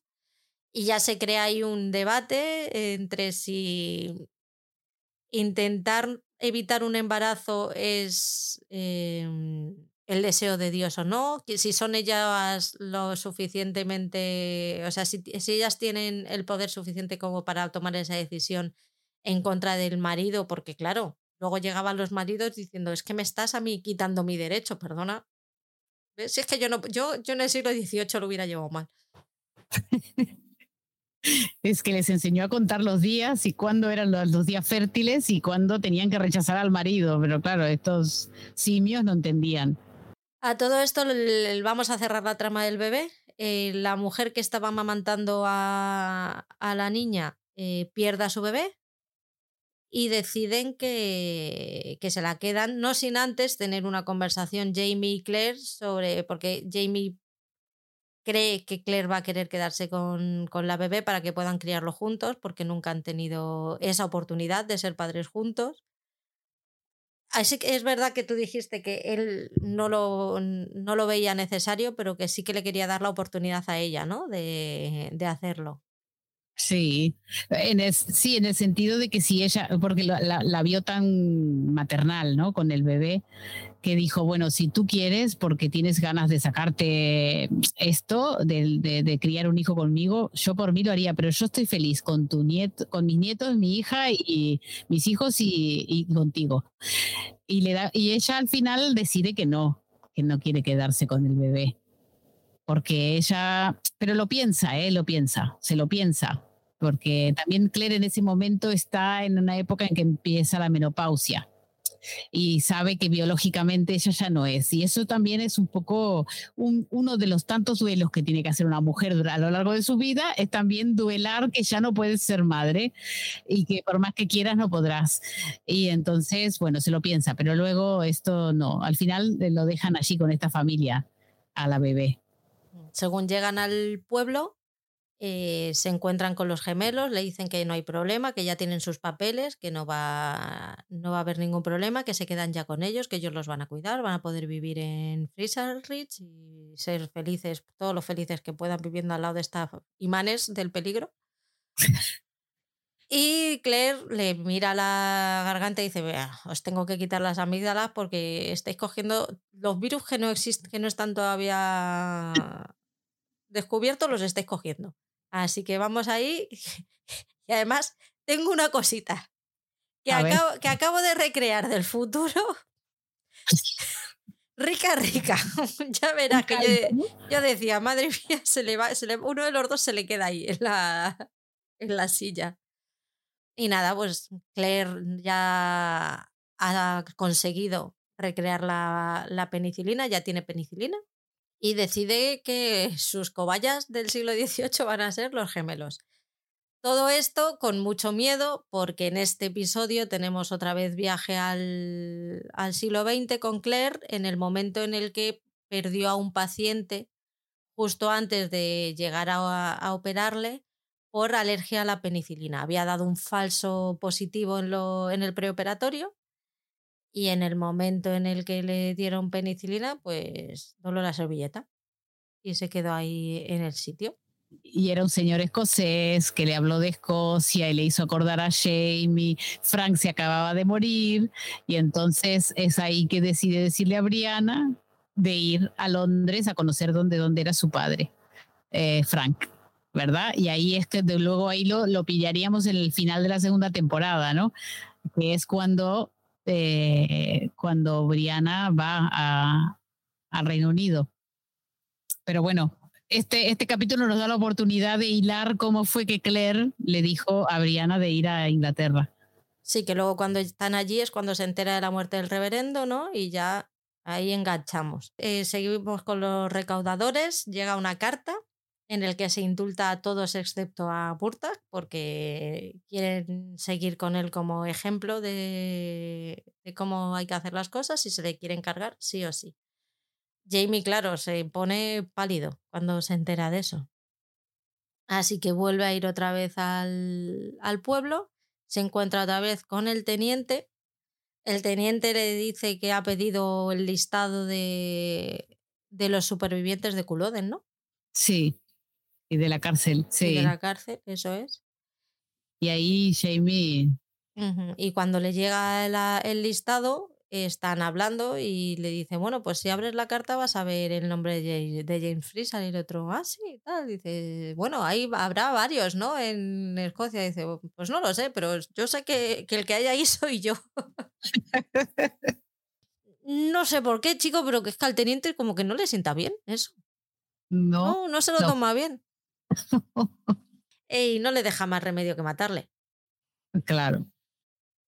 Y ya se crea ahí un debate entre si intentar evitar un embarazo es em, el deseo de Dios o no, si son ellas lo suficientemente, o sea, si, ellas tienen el poder suficiente como para tomar esa decisión en contra del marido, porque claro, luego llegaban los maridos diciendo, es que me estás a mí quitando mi derecho, perdona. Si es que yo no, yo, yo en el siglo XVIII lo hubiera llevado mal. es que les enseñó a contar los días y cuándo eran los, días fértiles y cuándo tenían que rechazar al marido. Pero claro, estos simios no entendían. A todo esto vamos a cerrar la trama del bebé. Eh, la mujer que estaba amamantando a, la niña eh, pierde a su bebé y deciden que, que, se la quedan, no sin antes tener una conversación Jamie y Claire sobre, porque Jamie cree que Claire va a querer quedarse con, con la bebé para que puedan criarlo juntos, porque nunca han tenido esa oportunidad de ser padres juntos. Así que es verdad que tú dijiste que él no lo, no lo veía necesario, pero que sí que le quería dar la oportunidad a ella, ¿no? De, de hacerlo. Sí, en sí, en el sentido de que si ella, porque la, la, vio tan maternal, ¿no? Con el bebé, que dijo, bueno, si tú quieres, porque tienes ganas de sacarte esto, de, de, criar un hijo conmigo, yo por mí lo haría, pero yo estoy feliz con tu nieto, con mis nietos, mi hija y mis hijos y, y contigo. Y, le da, y ella al final decide que no, que no quiere quedarse con el bebé porque ella, pero lo piensa, ¿eh? Lo piensa, se lo piensa, porque también Claire en ese momento está en una época en que empieza la menopausia y sabe que biológicamente ella ya no es. Y eso también es un poco uno de los tantos duelos que tiene que hacer una mujer a lo largo de su vida, es también duelar que ya no puedes ser madre y que por más que quieras no podrás. Y entonces, bueno, se lo piensa, pero luego esto no, al final lo dejan allí con esta familia a la bebé. Según llegan al pueblo, eh, se encuentran con los gemelos, le dicen que no hay problema, que ya tienen sus papeles, que no va, no va a haber ningún problema, que se quedan ya con ellos, que ellos los van a cuidar, van a poder vivir en Freezer y ser felices, todos los felices que puedan viviendo al lado de estas imanes del peligro. Y Claire le mira la garganta y dice, Vea, os tengo que quitar las amígdalas porque estáis cogiendo los virus que no existen, que no están todavía descubiertos, los estáis cogiendo. Así que vamos ahí. Y además, tengo una cosita que, acabo, que acabo de recrear del futuro. rica, rica. ya verás que yo, decía, madre mía, se le va, uno de los dos se le queda ahí en la, en la silla. Y nada, pues Claire ya ha conseguido recrear la, la penicilina, ya tiene penicilina y decide que sus cobayas del siglo XVIII van a ser los gemelos. Todo esto con mucho miedo porque en este episodio tenemos otra vez viaje al, siglo XX con Claire en el momento en el que perdió a un paciente justo antes de llegar a, a operarle por alergia a la penicilina. Había dado un falso positivo en, lo, en el preoperatorio y en el momento en el que le dieron penicilina, pues dobló la servilleta y se quedó ahí en el sitio. Y era un señor escocés que le habló de Escocia y le hizo acordar a Jamie. Frank se acababa de morir y entonces es ahí que decide decirle a Brianna de ir a Londres a conocer dónde, dónde era su padre, eh, Frank. ¿verdad? Y ahí es que de luego ahí lo, lo pillaríamos en el final de la segunda temporada, ¿no? Que es cuando este, cuando Brianna va al Reino Unido. Pero bueno, este, este capítulo nos da la oportunidad de hilar cómo fue que Claire le dijo a Brianna de ir a Inglaterra. Sí, que luego cuando están allí es cuando se entera de la muerte del reverendo, ¿no? Y ya ahí enganchamos. Eh, seguimos con los recaudadores, llega una carta en el que se indulta a todos excepto a Burtak porque quieren seguir con él como ejemplo de, cómo hay que hacer las cosas y se le quieren cargar sí o sí. Jamie, claro, se pone pálido cuando se entera de eso. Así que vuelve a ir otra vez al, al pueblo, se encuentra otra vez con el teniente. El teniente le dice que ha pedido el listado de, de los supervivientes de Culoden, ¿no? Sí, y de la cárcel, sí. de la cárcel, eso es. Y ahí Jamie. Y cuando le llega el listado, están hablando y le dice, bueno, pues si abres la carta vas a ver el nombre de, James Freezer y el otro, ah, sí, tal. Dice, bueno, ahí habrá varios, ¿no? En Escocia. Dice, pues no lo sé, pero yo sé que, el que hay ahí soy yo. no sé por qué, chico, pero que es que al teniente como que no le sienta bien eso. No. No, no se lo toma bien. y no le deja más remedio que matarle. Claro.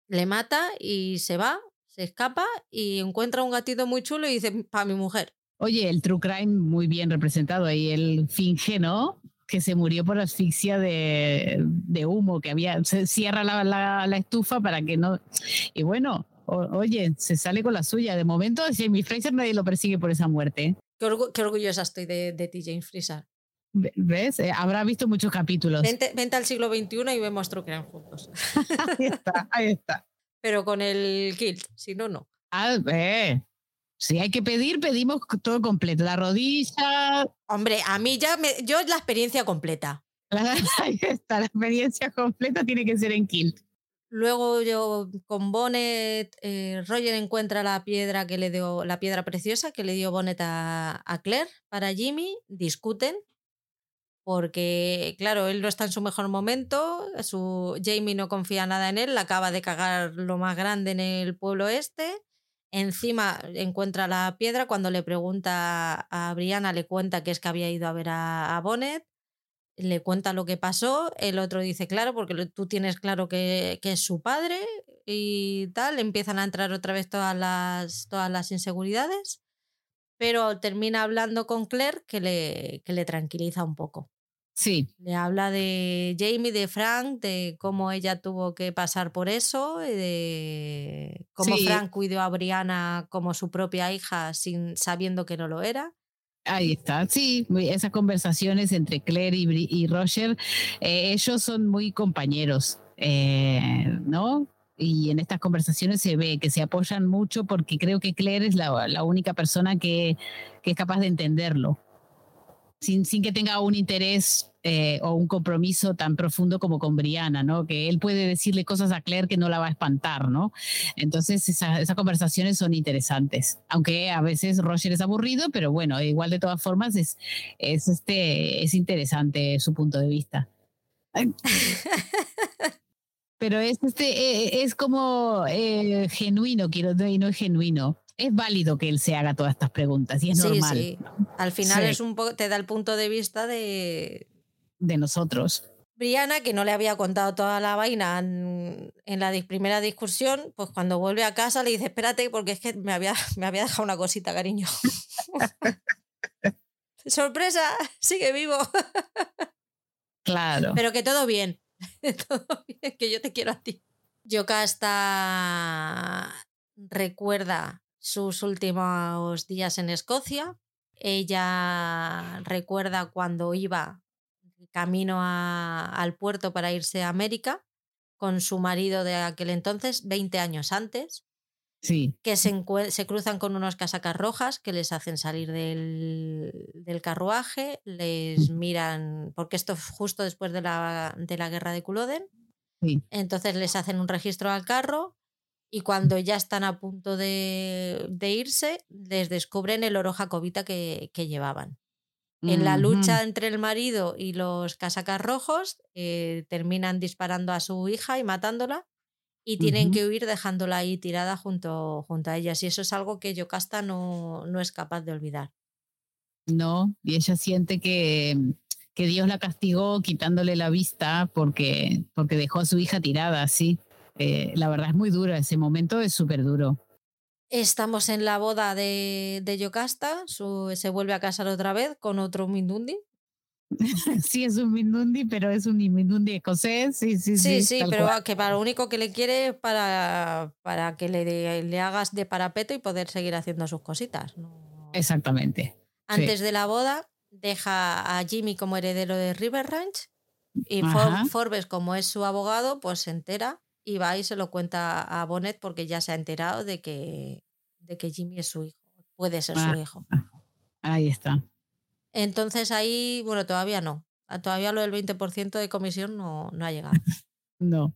Le mata y se va, se escapa y encuentra un gatito muy chulo y dice, para mi mujer. Oye, el true crime muy bien representado ahí. Él finge, ¿no? Que se murió por asfixia de, de humo, que había, se cierra la, la, estufa para que no... Y bueno, oye, se sale con la suya. De momento, mi Fraser nadie lo persigue por esa muerte. Qué, orgullosa estoy de, de ti, James Fraser. ¿Ves? Eh, habrá visto muchos capítulos. Vente, al siglo XXI y vemos True Crime juntos. ahí está, ahí está. Pero con el kilt, si no, no. Ah, eh. Si hay que pedir, pedimos todo completo. La rodilla. Hombre, a mí ya me, yo la experiencia completa. ahí está, la experiencia completa tiene que ser en kilt. Luego yo con Bonnet, eh, Roger encuentra la piedra que le dio, la piedra preciosa que le dio Bonnet a, a Claire para Jimmy, discuten porque claro, él no está en su mejor momento, Jamie no confía nada en él, la acaba de cagar lo más grande en el pueblo este Encima encuentra la piedra. Cuando le pregunta a Brianna, le cuenta que es que había ido a ver a, a Bonnet. Le cuenta lo que pasó. El otro dice, claro, porque tú tienes claro que, que, es su padre y tal. Empiezan a entrar otra vez todas las, todas las inseguridades. Pero termina hablando con Claire que le, que le tranquiliza un poco. Sí. Le habla de Jamie, de Frank, de cómo ella tuvo que pasar por eso, de cómo Sí. Frank cuidó a Brianna como su propia hija sin sabiendo que no lo era. Ahí está, sí, esas conversaciones entre Claire y, y Roger, eh, ellos son muy compañeros, eh, ¿no? Y en estas conversaciones se ve que se apoyan mucho porque creo que Claire es la, la única persona que, que es capaz de entenderlo, sin, sin que tenga un interés eh, o un compromiso tan profundo como con Brianna, ¿no? Que él puede decirle cosas a Claire que no la va a espantar, ¿no? Entonces esa- esas conversaciones son interesantes, aunque a veces Roger es aburrido, pero bueno, igual de todas formas es, es, este, es interesante su punto de vista. Pero es, este, eh, es como eh, genuino, quiero decir, y no es genuino. Es válido que él se haga todas estas preguntas y es Sí, normal sí. Al final Sí. es un poco, te da el punto de vista de de nosotros. Brianna, que no le había contado toda la vaina en, en la primera discusión, pues cuando vuelve a casa le dice, espérate, porque es que me había, me había dejado una cosita, cariño. Sorpresa, sigue vivo. Claro. Pero que todo bien. todo bien, que yo te quiero a ti. Yocasta recuerda sus últimos días en Escocia. Ella recuerda cuando iba camino a- al puerto para irse a América con su marido de aquel entonces, 20 años antes, Sí, que se, cruzan con unos casacas rojas que les hacen salir del, del carruaje, les miran, porque esto es justo después de la, de la guerra de Culloden, sí. entonces les hacen un registro al carro y cuando ya están a punto de, de irse, les descubren el oro jacobita que, que llevaban. En la lucha entre el marido y los casacas rojos, eh, terminan disparando a su hija y matándola y tienen que huir dejándola ahí tirada junto, junto a ellas. Y eso es algo que Yocasta no, no es capaz de olvidar. No, y ella siente que, que Dios la castigó quitándole la vista porque, porque dejó a su hija tirada, sí. Eh, la verdad es muy duro, ese momento es súper duro. Estamos en la boda de, de Yocasta, su- se vuelve a casar otra vez con otro Mindundi. Sí, es un Mindundi, pero es un Mindundi escocés, sí, sí, Sí, sí. sí, pero cual. que para lo único que le quiere es para, para que le, le hagas de parapeto y poder seguir haciendo sus cositas. no- Exactamente. Antes de la boda, deja a Jimmy como heredero de River Ranch y For-. Forbes, como es su abogado, pues se entera y va y se lo cuenta a Bonnet porque ya se ha enterado de que, de que Jimmy es su hijo, puede ser Ah. su hijo. Ahí está. Entonces ahí, bueno, todavía no. Ah, Todavía lo del 20% de comisión no, no ha llegado. No.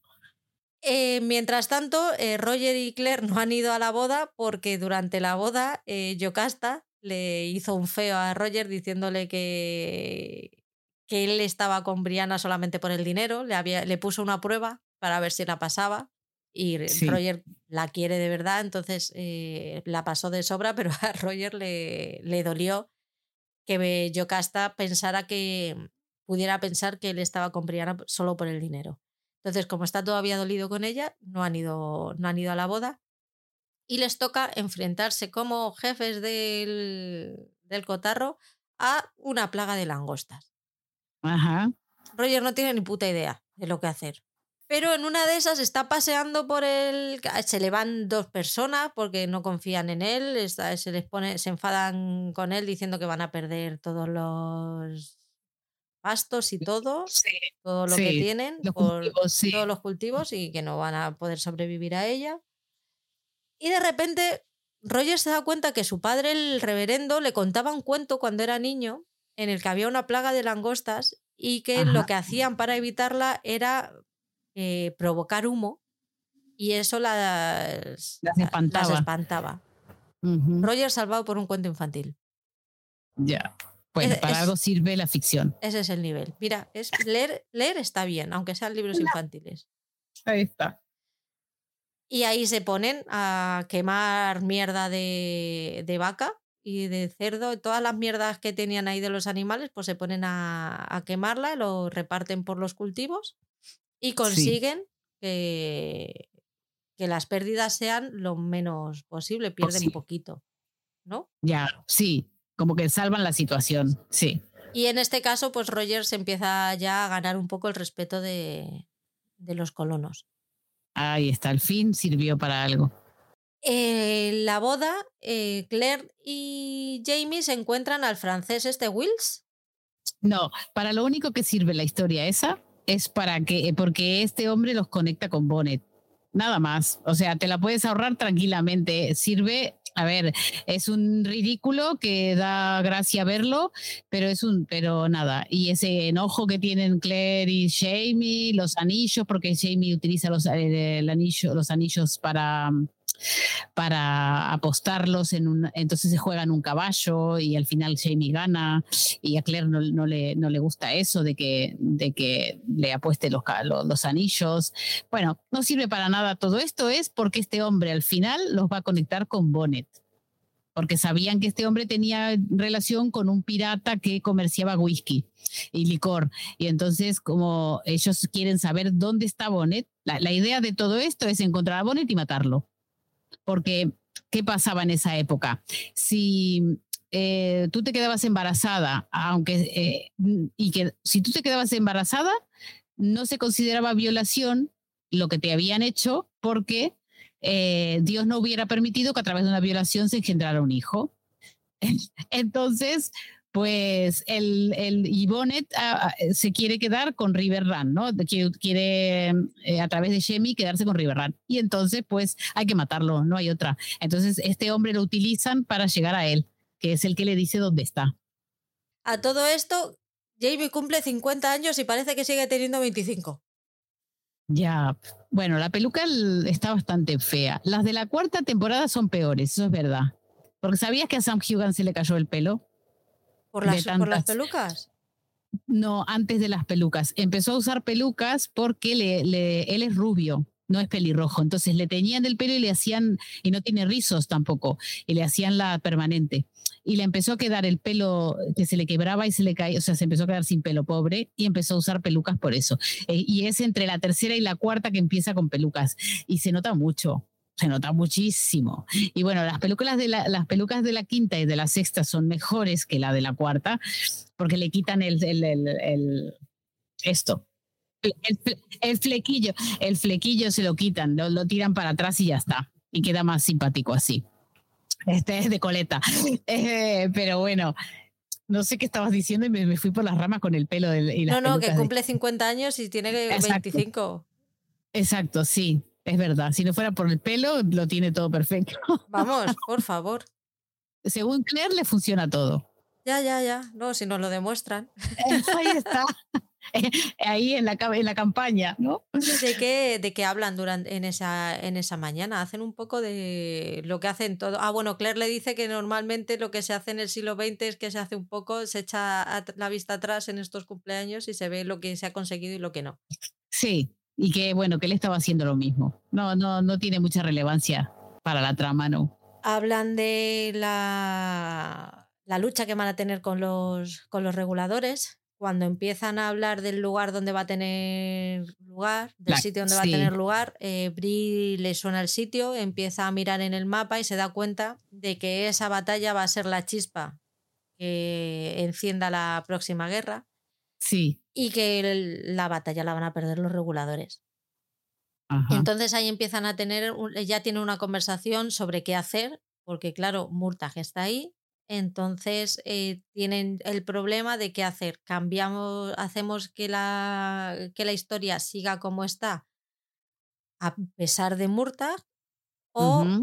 Eh, mientras tanto, eh, Roger y Claire no han ido a la boda porque durante la boda eh, Yocasta le hizo un feo a Roger diciéndole que, que él estaba con Brianna solamente por el dinero, le, había, le puso una prueba para ver si la pasaba y Sí. Roger la quiere de verdad, entonces eh, la pasó de sobra, pero a Roger le, le dolió que Yocasta pensara que pudiera pensar que él estaba con Brianna solo por el dinero. Entonces, como está todavía dolido con ella, no han ido, no han ido a la boda y les toca enfrentarse como jefes del, del cotarro a una plaga de langostas. Ajá. Roger no tiene ni puta idea de lo que hacer. Pero en una de esas está paseando por el. Se le van dos personas porque no confían en él. está- se les pone, se enfadan con él diciendo que van a perder todos los pastos y todo, todo lo que tienen, Los por cultivos, sí. todos los cultivos y que no van a poder sobrevivir a ella. Y de repente Roger se da cuenta que su padre, el reverendo, le contaba un cuento cuando era niño en el que había una plaga de langostas y que lo que hacían para evitarla era eh, provocar humo y eso las, Las las espantaba. Roger salvado por un cuento infantil. Ya. Bueno, Es- para es- algo sirve la ficción. Ese es el nivel. Mira, es leer, leer está bien, aunque sean libros infantiles. Ahí está. Y ahí se ponen a quemar mierda de, de vaca y de cerdo, todas las mierdas que tenían ahí de los animales, pues se ponen a, a quemarla, lo reparten por los cultivos y consiguen que, que las pérdidas sean lo menos posible, pierden Posible. poquito, ¿no? Ya, sí, como que salvan la situación, sí. Y en este caso, pues Roger se empieza ya a ganar un poco el respeto de, de los colonos. Ahí está, al fin sirvió para algo. Eh, la boda, eh, Claire y Jamie se encuentran al francés este Wills. No, para lo único que sirve la historia esa es para que, porque este hombre los conecta con Bonnet. Nada más. O sea, te la puedes ahorrar tranquilamente. Sirve, a ver, es un ridículo que da gracia verlo, pero es un, pero nada. Y ese enojo que tienen Claire y Jamie, los anillos, porque Jamie utiliza los, el los anillos para para apostarlos en un entonces se juegan un caballo y al final Jamie gana y a Claire no, le, no le gusta eso de que, de que le apueste los, los, los anillos. Bueno, no sirve para nada todo esto, es porque este hombre al final los va a conectar con Bonnet. Porque sabían que este hombre tenía relación con un pirata que comerciaba whisky y licor. Y entonces, como ellos quieren saber dónde está Bonnet, la, la idea de todo esto es encontrar a Bonnet y matarlo. Porque, ¿qué pasaba en esa época? Si eh, tú te quedabas embarazada, aunque eh, y que si tú te quedabas embarazada, no se consideraba violación lo que te habían hecho porque eh, Dios no hubiera permitido que a través de una violación se engendrara un hijo. Entonces, pues el, el y Bonnet ah, ah, se quiere quedar con River Run, ¿no? Quiere, quiere, eh, a través de Jamie quedarse con River Run. Y entonces, pues hay que matarlo, no hay otra. Entonces, este hombre lo utilizan para llegar a él, que es el que le dice dónde está. A todo esto, Jamie cumple 50 años y parece que sigue teniendo 25. Ya, bueno, la peluca está bastante fea. Las de la cuarta temporada son peores, eso es verdad. Porque ¿sabías que a Sam Hugan se le cayó el pelo? ¿Por las, por las tantas. pelucas? No, antes de las pelucas. Empezó a usar pelucas porque le, le- él es rubio, no es pelirrojo. Entonces le teñían el pelo y le hacían, y no tiene rizos tampoco, y le hacían la permanente. Y le empezó a quedar el pelo que se le quebraba y se le caía, o sea, se empezó a quedar sin pelo pobre y empezó a usar pelucas por eso. Eh, y es entre la tercera y la cuarta que empieza con pelucas. Y se nota mucho. Se nota muchísimo. Y bueno, las pelucas de la, las pelucas de la quinta y de la sexta son mejores que la de la cuarta, porque le quitan el, el, el- el- esto. El, el fle- el flequillo, el flequillo se lo quitan, lo, lo tiran para atrás y ya está. Y queda más simpático así. Este es de coleta. Eh, pero bueno, no sé qué estabas diciendo y me, me fui por las ramas con el pelo y las No, no, que de- cumple 50 años y tiene que Exacto. 25. Exacto, sí, es verdad. Si no fuera por el pelo, lo tiene todo perfecto. Vamos, por favor. Según Claire, le funciona todo. Ya, ya, ya. No, si nos lo demuestran. Ahí está. Ahí en la, en la campaña, ¿no? ¿De qué, de qué hablan durante, en, esa, en esa mañana? Hacen un poco de lo que hacen todo. Ah, bueno, Claire le dice que normalmente lo que se hace en el siglo XX es que se hace un poco, se echa la vista atrás en estos cumpleaños y se ve lo que se ha conseguido y lo que no. Sí, y que bueno, que él estaba haciendo lo mismo. No, no, no tiene mucha relevancia para la trama, ¿no? Hablan de la, la lucha que van a tener con los, con los reguladores. Cuando empiezan a hablar del lugar donde va a tener lugar, del La- sitio donde va a tener lugar, eh, Bri le suena el sitio, empieza a mirar en el mapa y se da cuenta de que esa batalla va a ser la chispa que encienda la próxima guerra Sí. Y que el- la batalla la van a perder los reguladores. Ajá. Entonces ahí empiezan a tener, un- ya tienen una conversación sobre qué hacer, porque claro, Murtag está ahí, entonces eh, tienen el problema de qué hacer. Cambiamos, hacemos que la, que la historia siga como está a pesar de Murtag, o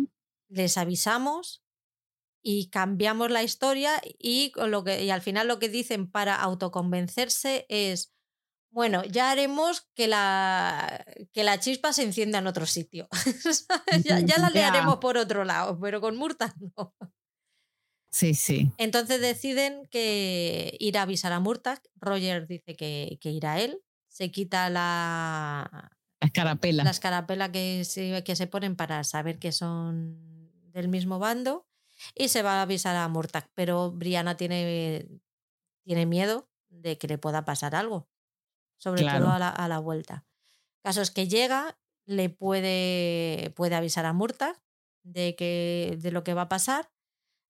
les avisamos y cambiamos la historia y, con lo que, y al final lo que dicen para autoconvencerse es, bueno, ya haremos que la, que la chispa se encienda en otro sitio. Ya, ya la Ya. liaremos por otro lado, pero con Murta no. Sí, sí. Entonces deciden que ir a avisar a Murtag. Roger dice que, que irá él. Se quita la, La escarapela. La escarapela que se, que se ponen para saber que son del mismo bando y se va a avisar a Murtag. Pero Brianna tiene, tiene miedo de que le pueda pasar algo, sobre Claro. todo a la, a la vuelta. Caso es que llega, le puede, puede avisar a Murtag de, que, de lo que va a pasar,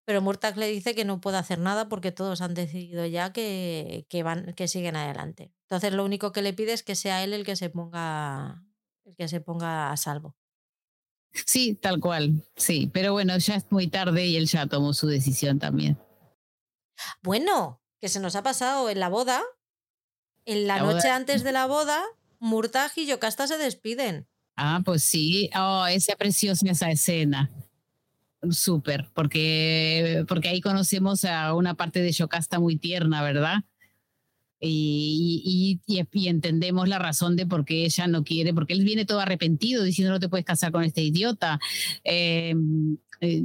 pero Murtag le dice que no puede hacer nada porque todos han decidido ya que, que, van, que siguen adelante. Entonces lo único que le pide es que sea él el que se ponga, el que se ponga a salvo. Sí, tal cual, sí. Pero bueno, ya es muy tarde y él ya tomó su decisión también. Bueno, que se nos ha pasado en la boda, en la, La boda- noche antes de la boda, Murtag y Yocasta se despiden. Ah, pues sí. Oh, esa preciosa esa escena. Súper, porque, porque ahí conocemos a una parte de Yocasta muy tierna, ¿verdad? Y, entendemos la razón de por qué ella no quiere, porque él viene todo arrepentido diciendo no te puedes casar con este idiota. Eh, eh,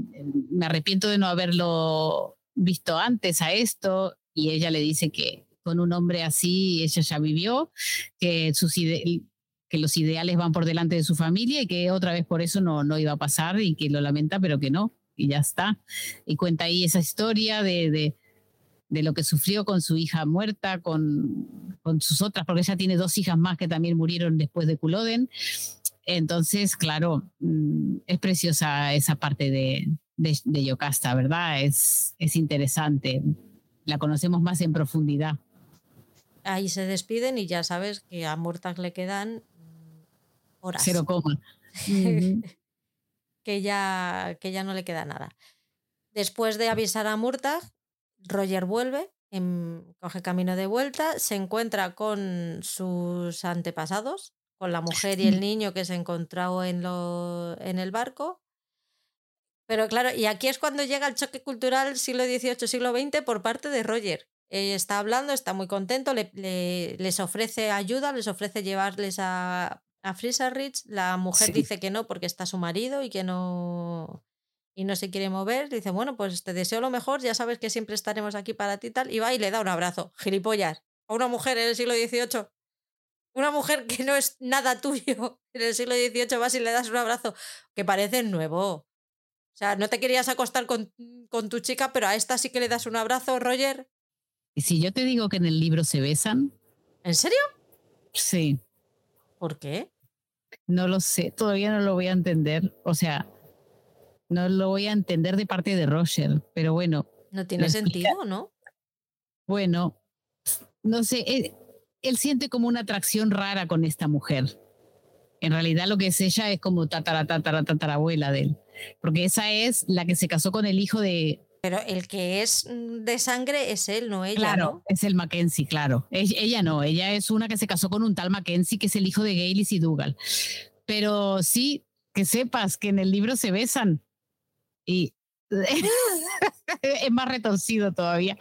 me arrepiento de no haberlo visto antes a esto. Y ella le dice que con un hombre así ella ya vivió, que sus que los ideales van por delante de su familia y que otra vez por eso no, no iba a pasar y que lo lamenta, pero que no, y ya está. Y cuenta ahí esa historia de, de lo que sufrió con su hija muerta, con, con sus otras, porque ella tiene dos hijas más que también murieron después de Culloden. Entonces, claro, mm, es preciosa esa parte de, de, de Yocasta, ¿verdad? Es, es interesante. La conocemos más en profundidad. Ahí se despiden y ya sabes que a Murtag le quedan mm, horas. Cero coma. Que ya, que ya no le queda nada. Después de avisar a Murtag, Roger vuelve, em, coge camino de vuelta, se encuentra con sus antepasados, con la mujer y el niño que se encontró en, lo, en el barco. Pero claro, y aquí es cuando llega el choque cultural siglo XVIII, siglo XX por parte de Roger. Eh, está hablando, está muy contento, le- le- les ofrece ayuda, les ofrece llevarles a, a Ridge. La mujer Sí. dice que no porque está su marido y que no y no se quiere mover. Dice, bueno, pues te deseo lo mejor, ya sabes que siempre estaremos aquí para ti y tal. Y va y le da un abrazo. Gilipollas. A una mujer en el siglo XVIII. Una mujer que no es nada tuyo en el siglo XVIII vas y le das un abrazo que parece nuevo. O sea, no te querías acostar con, con tu chica, pero a esta sí que le das un abrazo, Roger. Y si yo te digo que en el libro se besan, ¿En serio? sí, ¿Por qué? no lo sé, todavía no lo voy a entender. O sea, no lo voy a entender de parte de Roger, pero bueno, No tiene sentido, ¿no? bueno, no sé, él, él siente como una atracción rara con esta mujer. En realidad lo que es ella es como tatara, tatara, tatarabuela de él, porque esa es la que se casó con el hijo de, Pero el que es mm, de sangre es él, no ella, claro, ¿no? es el Mackenzie, claro. Ella, ella no, ella es una que se casó con un tal Mackenzie que es el hijo de Gaylis y Dougal. Pero sí, que sepas que en el libro se besan y es más retorcido todavía.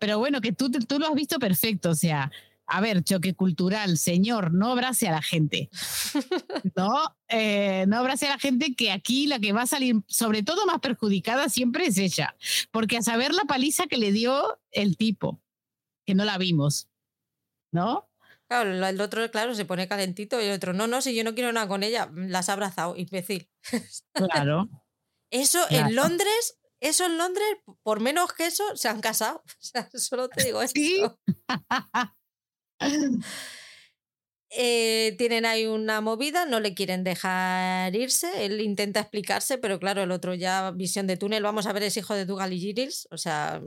Pero bueno, que tú, tú lo has visto perfecto, o sea, a ver, choque cultural, señor, no abrace a la gente. No, eh, no abrace a la gente que aquí la que va a salir, sobre todo más perjudicada siempre es ella, porque a saber la paliza que le dio el tipo, que no la vimos, ¿no? Claro, el otro, claro, se pone calentito y el otro, no, no, si yo no quiero nada con ella, mm, las ha abrazado, imbécil. Claro. Eso Claro. en Londres, eso en Londres, por menos que eso, se han casado. O sea, solo te digo eso. Sí. Eh, tienen ahí una movida, no le quieren dejar irse, él intenta explicarse, pero claro, el otro ya visión de túnel, vamos a ver, es hijo de Dougal y Gilles, o sea,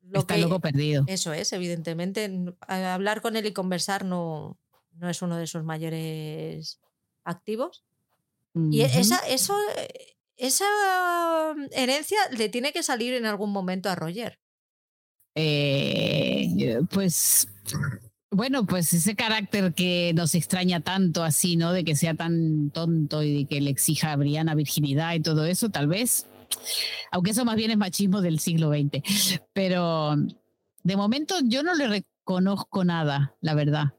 lo Está que loco perdido. eso es, evidentemente, hablar con él y conversar no, no es uno de sus mayores activos. Y esa, eso, eh, esa herencia le tiene que salir en algún momento a Roger. Eh, pues bueno, pues ese carácter que nos extraña tanto así, ¿no? De que sea tan tonto y de que le exija a Brianna virginidad y todo eso, tal vez. Aunque eso más bien es machismo del siglo XX. Pero de momento yo no le reconozco nada, la verdad.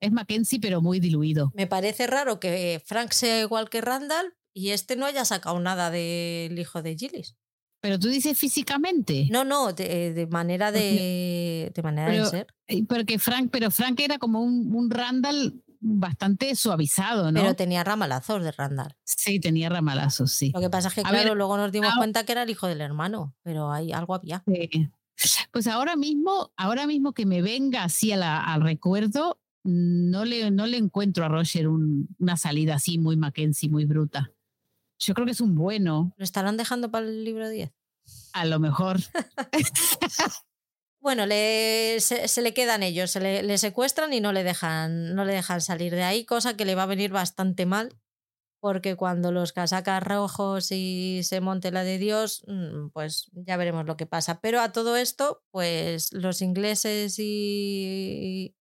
Es Mackenzie, pero muy diluido. Me parece raro que Frank sea igual que Randall y este no haya sacado nada del hijo de Gillis. Pero tú dices físicamente. No, no, de, de manera de, de manera de ser. Eh, Porque Frank, pero Frank era como un, un Randall bastante suavizado, ¿no? Pero tenía ramalazos de Randall. Sí, tenía ramalazos, sí. Lo que pasa es que, A claro, ver, luego nos dimos cuenta que era el hijo del hermano, pero hay algo había. Sí. Pues ahora mismo, ahora mismo que me venga así la- al recuerdo, no le, no le encuentro a Roger un- una salida así muy Mackenzie, muy bruta. Yo creo que es un bueno, ¿Lo estarán dejando para el libro 10? a lo mejor. Bueno, le, se, se le quedan ellos, se le, le secuestran y no le, dejan, no le dejan salir de ahí, cosa que le va a venir bastante mal, porque cuando los casacas rojos y se monte la de Dios, mm, pues ya veremos lo que pasa. Pero a todo esto, pues los ingleses y,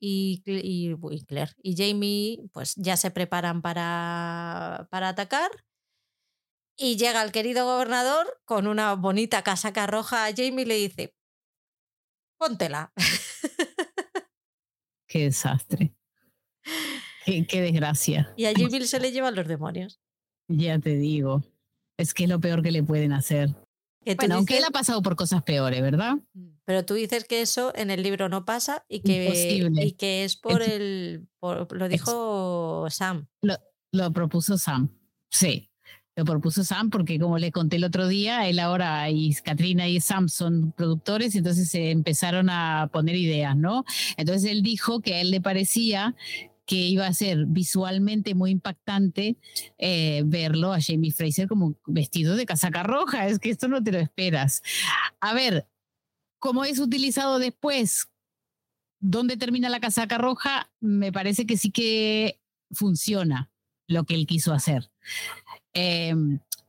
y, y, Claire y Jamie pues ya se preparan para, para atacar. Y llega el querido gobernador con una bonita casaca roja a Jamie y le dice, póntela. Qué desastre. Qué, qué desgracia. Y a Jamie se le llevan los demonios. Ya te digo. Es que es lo peor que le pueden hacer. Bueno, aunque él ha pasado por cosas peores, ¿verdad? pero tú dices que eso en el libro no pasa y que, y que es por Es- el... por- lo dijo Sam. Lo propuso Sam. Sí, lo propuso Sam porque como le conté el otro día, él ahora y Katrina y Sam son productores, y entonces se empezaron a poner ideas, ¿no? Entonces él dijo que a él le parecía que iba a ser visualmente muy impactante eh, verlo a Jamie Fraser como vestido de casaca roja. Es que esto no te lo esperas. A ver, ¿cómo es utilizado después? ¿Dónde termina la casaca roja? Me parece que sí que funciona lo que él quiso hacer. Eh,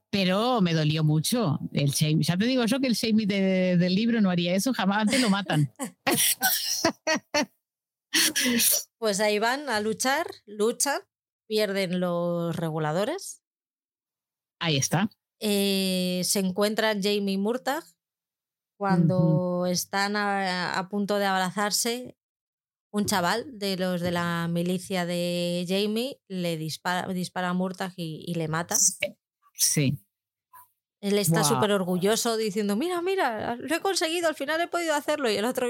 pero me dolió mucho el Jamie. Ya te digo yo que el Jamie de- del libro no haría eso, jamás antes lo matan. Pues ahí van a luchar, luchan, pierden los reguladores. Ahí está. Eh, se encuentran Jamie y Murtagh. Cuando están a, a punto de abrazarse, un chaval de los de la milicia de Jamie le dispara, dispara a Murtagh y, y le mata. Sí. Él está Guau. súper orgulloso diciendo, mira, mira, lo he conseguido, al final he podido hacerlo. Y el otro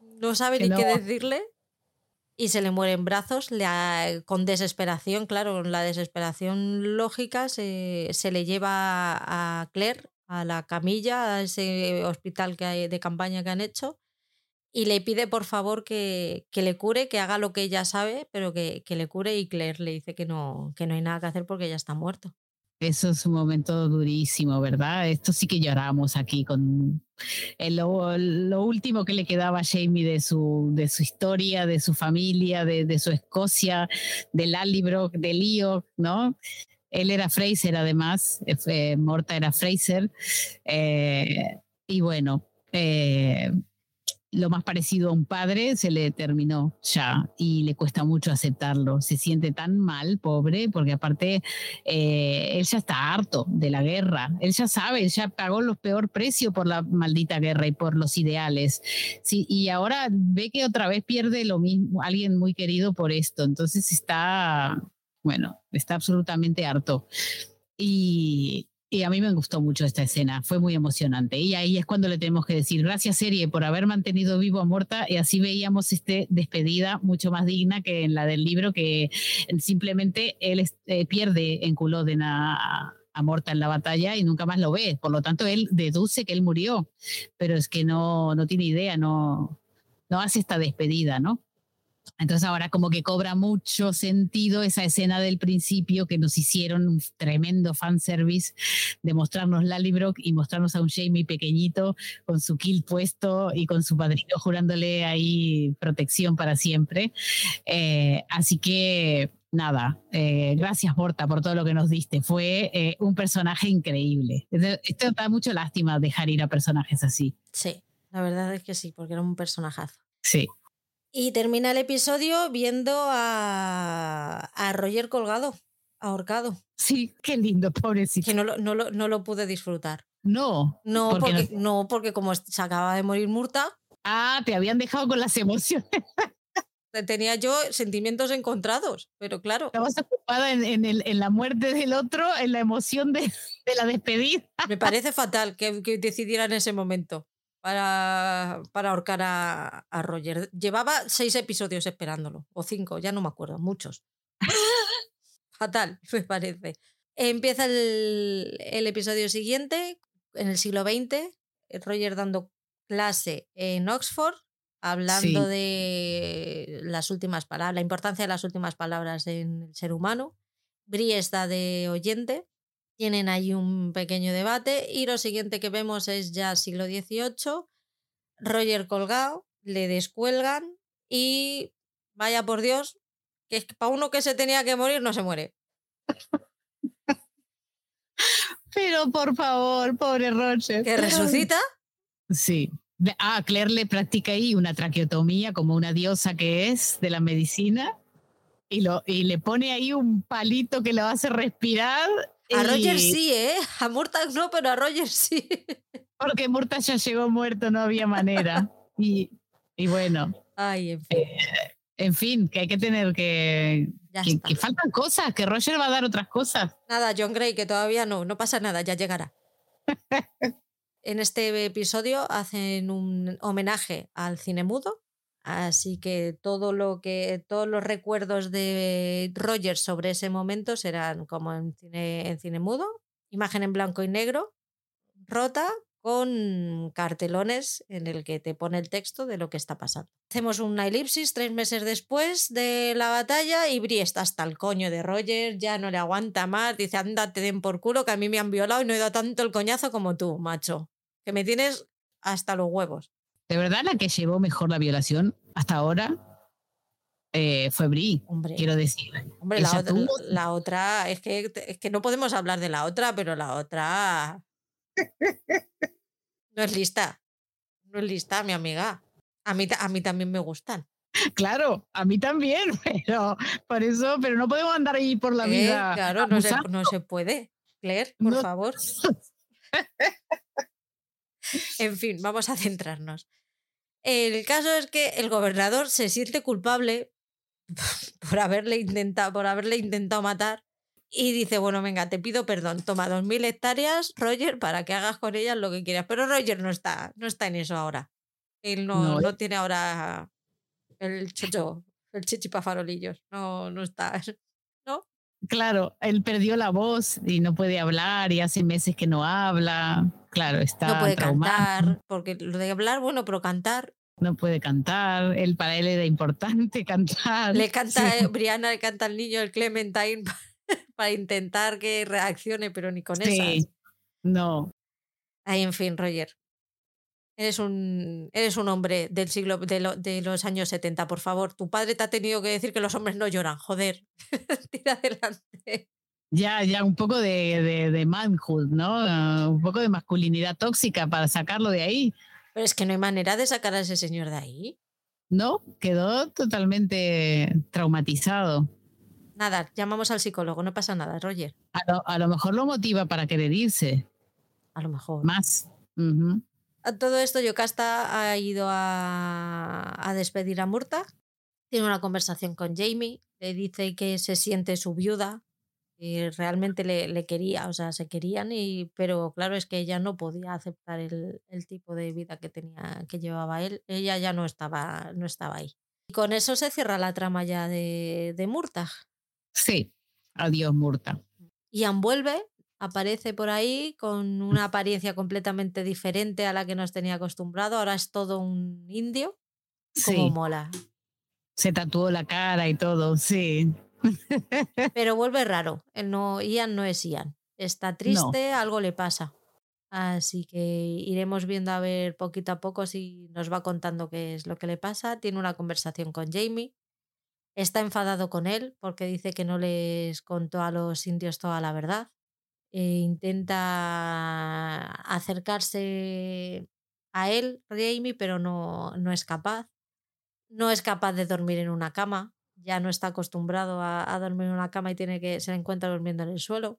no sabe Que ni no. qué decirle. Y se le muere en brazos, le ha- con desesperación, claro, con la desesperación lógica, se, se le lleva a Claire a la camilla, a ese hospital que hay de campaña que han hecho, y le pide por favor que, que le cure, que haga lo que ella sabe, pero que, que le cure, y Claire le dice que no, que no hay nada que hacer porque ya está muerto. Eso es un momento durísimo, ¿verdad? Esto sí que lloramos aquí con eh, lo, último que le quedaba a Jamie de su, de su historia, de su familia, de, de su Escocia, de Lallybrook, de Leo, ¿no? Él era Fraser, además, eh, Morta era Fraser. eh, y bueno, lo más parecido a un padre se le terminó ya y le cuesta mucho aceptarlo. Se siente tan mal, pobre, porque aparte eh, él ya está harto de la guerra. Él ya sabe, él ya pagó los peor precio por la maldita guerra y por los ideales. Sí, y ahora ve que otra vez pierde lo mismo, alguien muy querido por esto. Entonces está, bueno, está absolutamente harto. Y, y a mí me gustó mucho esta escena, fue muy emocionante. Y ahí es cuando le tenemos que decir gracias serie por haber mantenido vivo a Morta y así veíamos este despedida mucho más digna que en la del libro que simplemente él eh, pierde en Culloden a, a Morta en la batalla y nunca más lo ve. Por lo tanto, él deduce que él murió, pero es que no, no tiene idea, no, no hace esta despedida, ¿no? Entonces ahora como que cobra mucho sentido esa escena del principio que nos hicieron un tremendo fanservice de mostrarnos Lallybrook y mostrarnos a un Jamie pequeñito con su kill puesto y con su padrino jurándole ahí protección para siempre. Eh, así que nada, eh, gracias Morta por todo lo que nos diste. Fue eh, un personaje increíble. Esto, esto da mucho lástima dejar ir a personajes así. Sí, la verdad es que sí, porque era un personajazo. Sí. Y termina el episodio viendo a, a Roger colgado, ahorcado, Sí, qué lindo, pobrecito. que no lo, no lo, no lo pude disfrutar. No, No ¿Por qué porque, no, porque como se acaba de morir Murta, Ah, te habían dejado con las emociones. tenía yo sentimientos encontrados, pero claro, Estabas ocupada en, en el- en la muerte del otro, en la emoción de, de la despedida. me parece fatal que, que decidiera en ese momento. Para, para ahorcar a, a Roger. Llevaba seis episodios esperándolo, o cinco, ya no me acuerdo, muchos. Fatal, me parece. Empieza el, el episodio siguiente, en el siglo XX, Roger dando clase en Oxford, hablando Sí. de las últimas palabras, la importancia de las últimas palabras en el ser humano. Brie está de oyente, tienen ahí un pequeño debate y lo siguiente que vemos es ya siglo XVIII, Roger colgado, le descuelgan y vaya por Dios, que para uno que se tenía que morir no se muere. Pero por favor, pobre Roger. Que resucita Sí. Ah, Claire le practica ahí una traqueotomía como una diosa que es de la medicina y, lo, y le pone ahí un palito que lo hace respirar. A y- Roger sí, ¿eh? A Murtag no, pero a Roger sí. Porque Murta ya llegó muerto, no había manera. y, y bueno, Ay, en fin, en fin, que hay que tener que, que, que faltan cosas, que Roger va a dar otras cosas. Nada, John Gray, que todavía no, no pasa nada, ya llegará. en este episodio hacen un homenaje al cine mudo, así que todo lo que todos los recuerdos de Roger sobre ese momento serán como en cine, en cine mudo, imagen en blanco y negro, rota con cartelones en el que te pone el texto de lo que está pasando. Hacemos una elipsis tres meses después de la batalla y Brie está hasta el coño de Roger, ya no le aguanta más, dice, ándate den por culo que a mí me han violado y no he dado tanto el coñazo como tú, macho, que me tienes hasta los huevos. De verdad, la que llevó mejor la violación hasta ahora eh, fue Brie, Hombre, quiero decir. hombre la, otra, tuvo- la otra, es que, es que no podemos hablar de la otra, pero la otra no es lista. No es lista, mi amiga. A mí, a mí también me gustan. Claro, a mí también, pero por eso, pero no podemos andar ahí por la ¿eh? vida. Claro, no se, no se puede. Claire, por No. favor. En fin, vamos a centrarnos. El caso es que el gobernador se siente culpable por haberle intentado, por haberle intentado matar y dice, bueno, venga, te pido perdón, toma dos mil hectáreas, Roger, para que hagas con ellas lo que quieras. Pero Roger no está, no está en eso ahora. Él no, No, no tiene ahora el chocho, el chichipafarolillos. No, no está. Claro, él perdió la voz y no puede hablar y hace meses que no habla. Claro, está No puede traumado, cantar, porque lo de hablar, bueno, pero cantar. no puede cantar. Él para él era importante cantar. Le canta, Sí. eh, Brianna le canta al niño el Clementine para intentar que reaccione, pero ni con Sí. esas. No, Ay, en fin, Roger. Eres un, eres un hombre del siglo de, lo- de los años 70, por favor. Tu padre te ha tenido que decir que los hombres no lloran. Joder. Tira adelante. ya, ya un poco de, de, de manhood, ¿no? Ah, un poco de masculinidad tóxica para sacarlo de ahí. Pero es que no hay manera de sacar a ese señor de ahí. No, quedó totalmente traumatizado. Nada, llamamos al psicólogo, no pasa nada, Roger. A lo, a lo mejor lo motiva para querer irse A lo mejor. más. Ujú. A todo esto, Yocasta ha ido a, a despedir a Murta. Tiene una conversación con Jamie. Le dice que se siente su viuda. Y realmente le, le quería, o sea, se querían, y, pero claro, es que ella no podía aceptar el, el tipo de vida que tenía, que llevaba él. Ella ya no estaba, no estaba ahí. Y con eso se cierra la trama ya de, de Murtag. Sí, adiós, Murta. Ian vuelve, aparece por ahí con una apariencia completamente diferente a la que nos tenía acostumbrado. Ahora es todo un indio. Como Sí, mola. se tatuó la cara y todo, sí. Pero vuelve raro. No, Ian no es Ian. Está triste, algo le pasa. Así que iremos viendo a ver poquito a poco si nos va contando qué es lo que le pasa. Tiene una conversación con Jamie. Está enfadado con él porque dice que no les contó a los indios toda la verdad. E intenta acercarse a él, Jamie, pero no, no es capaz. No es capaz de dormir en una cama. Ya no está acostumbrado a, a dormir en una cama y tiene que se encuentra durmiendo en el suelo.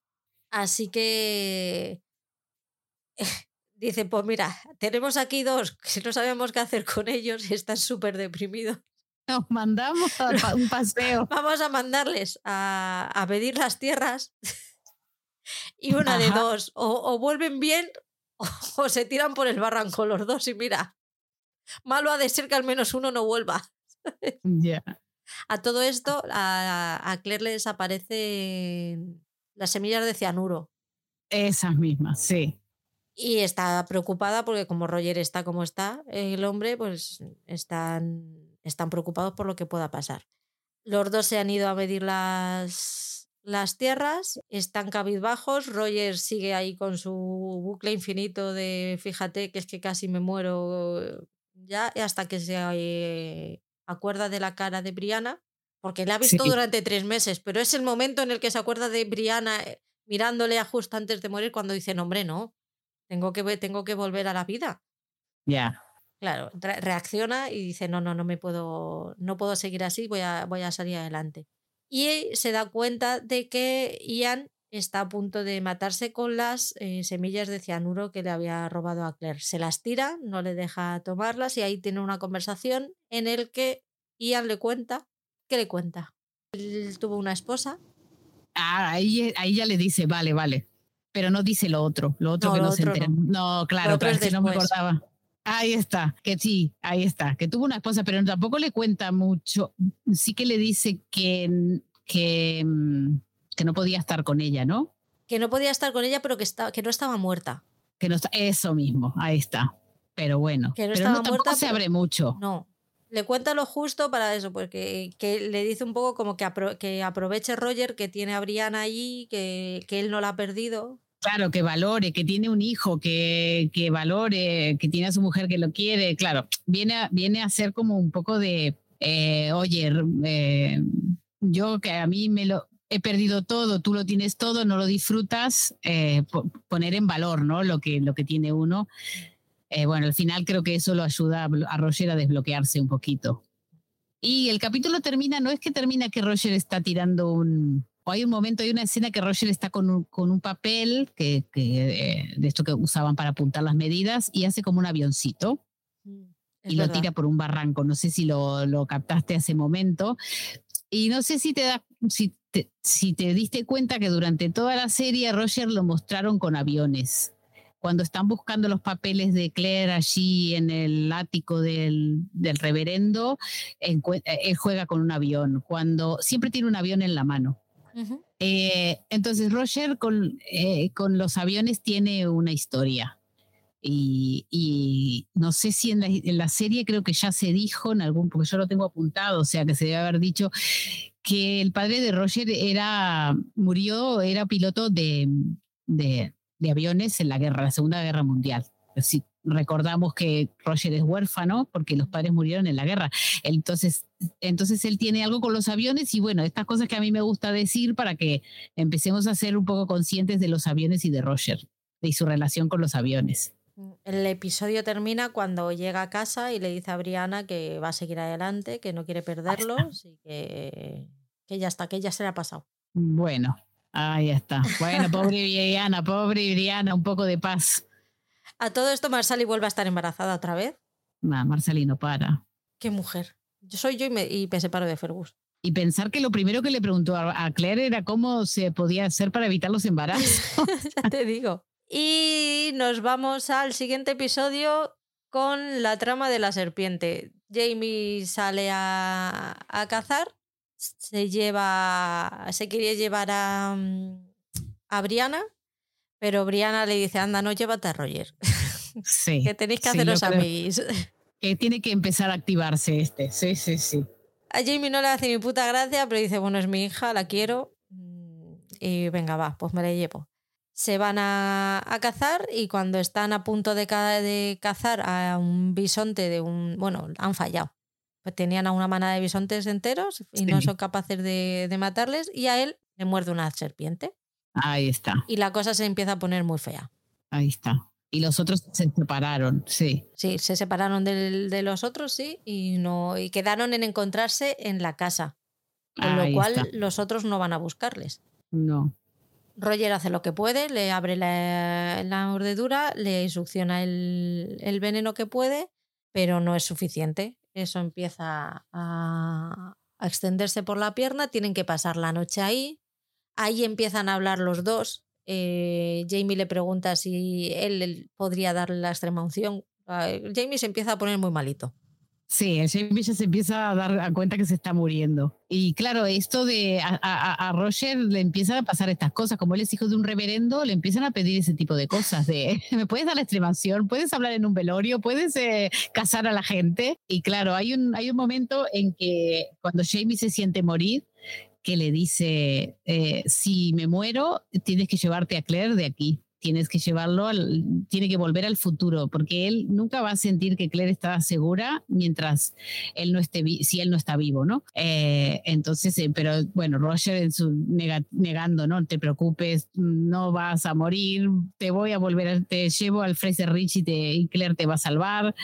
Así que dice, pues mira, tenemos aquí dos que no sabemos qué hacer con ellos y están súper deprimidos. Nos mandamos a un paseo. Vamos a mandarles a, a pedir las tierras y una de dos, o, o vuelven bien o se tiran por el barranco los dos y mira, malo ha de ser que al menos uno no vuelva. A todo esto, a, a Claire le desaparecen las semillas de cianuro Esas mismas, sí. y está preocupada porque como Roger está como está, el hombre, pues están, están preocupados por lo que pueda pasar. Los dos se han ido a medir las, las tierras, están cabizbajos, Roger sigue ahí con su bucle infinito de fíjate que es que casi me muero ya, hasta que se eh, acuerda de la cara de Brianna, porque la ha visto Sí. durante tres meses, pero es el momento en el que se acuerda de Brianna eh, mirándole a justo antes de morir cuando dice, no, hombre, no, tengo que, tengo que volver a la vida. Ya. Claro, re- reacciona y dice, no, no, no me puedo, no puedo seguir así, voy a, voy a salir adelante. Y se da cuenta de que Ian está a punto de matarse con las eh, semillas de cianuro que le había robado a Claire. Se las tira, no le deja tomarlas y ahí tiene una conversación en el que Ian le cuenta, ¿qué le cuenta? Él tuvo una esposa, Ah, ahí, ahí ya le dice, vale, vale. Pero no dice lo otro, lo otro No, que lo no se entera. No, claro, otro claro, es que no me acordaba. Ahí está, que sí, ahí está, que tuvo una esposa, pero tampoco le cuenta mucho. Sí que le dice que, que, que no podía estar con ella, ¿no? que no podía estar con ella, pero que, está, que no estaba muerta. Que no está, eso mismo, ahí está. Pero bueno, Que no pero estaba no, tampoco muerta, se abre mucho. No. Le cuenta lo justo para eso, porque que le dice un poco como que, apro- que aproveche Roger que tiene a Brianna allí, que, que él no la ha perdido. Claro, que valore, que tiene un hijo, que, que valore, que tiene a su mujer que lo quiere. Claro, viene a, viene ser como un poco de, eh, oye, eh, yo que a mí me lo he perdido todo, tú lo tienes todo, no lo disfrutas, eh, po- poner en valor ¿no? lo, que, lo que tiene uno. Bueno, al final creo que eso lo ayuda a Roger a desbloquearse un poquito. Y el capítulo termina, no es que termina que Roger está tirando un... O hay un momento, hay una escena que Roger está con un, con un papel que, que, eh, de esto que usaban para apuntar las medidas y hace como un avioncito Es y lo verdad. tira por un barranco. No sé si lo, lo captaste a ese momento. Y no sé si te, da, si, te, si te diste cuenta que durante toda la serie Roger lo mostraron con aviones. Cuando están buscando los papeles de Claire allí en el ático del, del reverendo, eh, él juega con un avión. Cuando siempre tiene un avión en la mano. Eh, entonces Roger con, eh, con los aviones tiene una historia. Y, no sé si en la, en la serie creo que ya se dijo en algún, porque yo lo tengo apuntado, o sea que se debe haber dicho que el padre de Roger era, murió, era piloto de, de, aviones en la guerra, la Segunda Guerra Mundial. Si recordamos que Roger es huérfano porque los padres murieron en la guerra. Entonces, entonces él tiene algo con los aviones y bueno, estas cosas que a mí me gusta decir para que empecemos a ser un poco conscientes de los aviones y de Roger y su relación con los aviones. El episodio termina cuando llega a casa y le dice a Brianna que va a seguir adelante, que no quiere perderlos y que, que ya está, que ya se le ha pasado. Bueno, ahí está. Bueno, pobre Briana, pobre Briana, un poco de paz. A todo esto, Marsali vuelve a estar embarazada otra vez. Nah, Marcelino, para. Qué mujer. Yo soy yo y me, y me separo de Fergus. Y pensar que lo primero que le preguntó a, Claire era cómo se podía hacer para evitar los embarazos. ya te digo. Y nos vamos al siguiente episodio con la trama de la serpiente. Jamie sale a, a cazar, se lleva, se quería llevar a, mm, a Brianna, pero Brianna le dice, anda, no llévate a Roger, Sí. que tenéis que sí, haceros amiguis. Que tiene que empezar a activarse este. Sí, sí, sí. A Jamie no le hace ni puta gracia, pero dice, bueno, es mi hija, la quiero. mm, Y venga, va, pues me la llevo. Se van a, a cazar y cuando están a punto de, ca- de cazar a un bisonte de un... Bueno, han fallado. Pues tenían a una manada de bisontes enteros y no son capaces de, de matarles y a él le muerde una serpiente. Ahí está, Y la cosa se empieza a poner muy fea. ahí está. Y los otros se separaron, sí. Sí, se separaron de los otros, sí, y, no, y quedaron en encontrarse en la casa. Con Ahí lo cual está. los otros no van a buscarles. No. Roger hace lo que puede, le abre la, la mordedura, le succiona el, el veneno que puede, pero no es suficiente. Eso empieza a, a extenderse por la pierna, tienen que pasar la noche ahí. Ahí empiezan a hablar los dos. eh, Jamie le pregunta si él, podría darle la extrema unción. Ah, Jamie se empieza a poner muy malito. Sí, Jamie se empieza a dar cuenta que se está muriendo. Y claro, esto de a, a, a, Roger le empiezan a pasar estas cosas, como él es hijo de un reverendo, le empiezan a pedir ese tipo de cosas, de ¿me puedes dar la extremación? ¿Puedes hablar en un velorio? ¿Puedes eh, casar a la gente? Y claro, hay un, hay un momento en que cuando Jamie se siente morir, que le dice, eh, si me muero, tienes que llevarte a Claire de aquí tienes que llevarlo, al, tiene que volver al futuro, porque él nunca va a sentir que Claire está segura mientras él no esté, si él no está vivo, ¿no? Eh, entonces, eh, pero bueno, Roger en su nega, negando, no te preocupes, no vas a morir, te voy a volver, te llevo al Fraser Rich y, te, y Claire te va a salvar.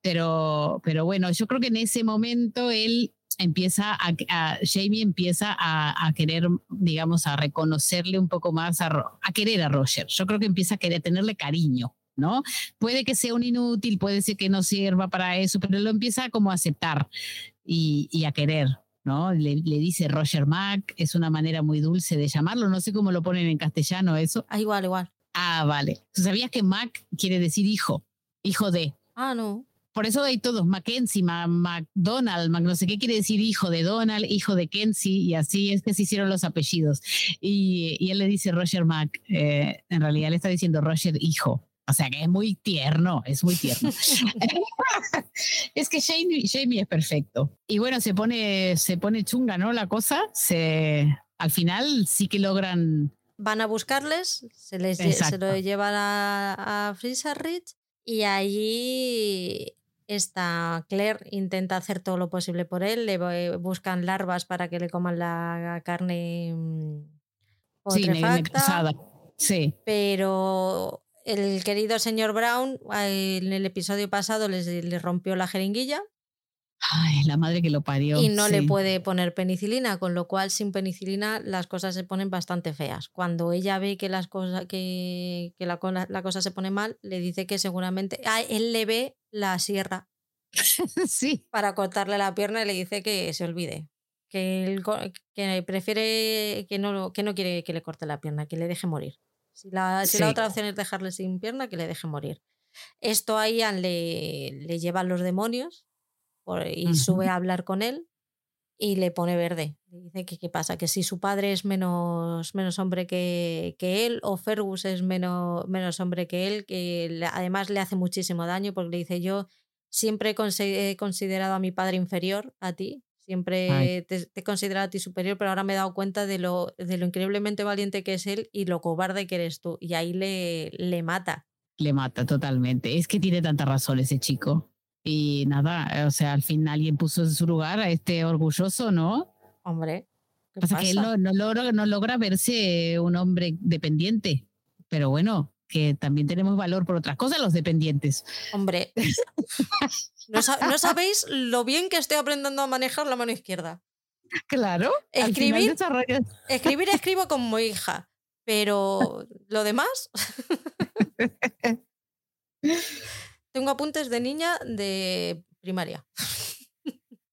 Pero, pero bueno, yo creo que en ese momento él empieza a, a Jamie empieza a, a, querer, digamos, a reconocerle un poco más, a, a, querer a Roger. Yo creo que empieza a querer tenerle cariño, ¿no? Puede que sea un inútil, puede ser que no sirva para eso, pero lo empieza como a aceptar y, y a querer. ¿no? Le, le, dice Roger Mac, es una manera muy dulce de llamarlo, no sé cómo lo ponen en castellano eso. Ah, igual, igual. Ah, vale. ¿Tú sabías que Mac quiere decir hijo? Hijo de. Ah, no por eso hay todos, Mackenzie, Ma, McDonald, Mac, no sé qué quiere decir hijo de Donald, hijo de Kenzie, y así es que se hicieron los apellidos. Y, y él le dice Roger Mac, eh, en realidad le está diciendo Roger hijo. O sea que es muy tierno, es muy tierno. es que Jamie, Jamie, es perfecto. Y bueno, se pone, se pone chunga, ¿no? La cosa, se, al final sí que logran... Van a buscarles, se, les, se lo llevan a, a Freezer Ridge y allí esta Claire intenta hacer todo lo posible por él, le buscan larvas para que le coman la carne putrefacta. Sí, sí. Pero el querido señor Brown en el episodio pasado les, les rompió la jeringuilla. Ay, la madre que lo parió. Y no sí. le puede poner penicilina, con lo cual sin penicilina las cosas se ponen bastante feas. Cuando ella ve que las cosas que, que la, la, cosa se pone mal, le dice que seguramente ah, él le ve la sierra sí. para cortarle la pierna y le dice que se olvide. Que, él, que prefiere que no, que no quiere que le corte la pierna, que le deje morir. Si la, si sí. la otra opción es dejarle sin pierna, que le deje morir. Esto a Ian le, le llevan los demonios por, y uh -huh. sube a hablar con él y le pone verde. Dice que qué pasa, que si su padre es menos, menos hombre que, que él o Fergus es menos, menos hombre que él, que le, además le hace muchísimo daño porque le dice yo siempre he considerado a mi padre inferior a ti, siempre te, te, he considerado a ti superior, pero ahora me he dado cuenta de lo, de lo increíblemente valiente que es él y lo cobarde que eres tú. Y ahí le, le mata. Le mata totalmente. Es que tiene tanta razón ese chico. Y nada, o sea, al fin alguien puso en su lugar a este orgulloso, ¿no? Hombre. Pasa, pasa, que él no, no, logra, no logra verse un hombre dependiente, pero bueno, que también tenemos valor por otras cosas los dependientes. Hombre, no, sab no, sabéis lo bien que estoy aprendiendo a manejar la mano izquierda. Claro. Escribir, escribir escribo como hija, pero lo demás... Tengo apuntes de niña de primaria.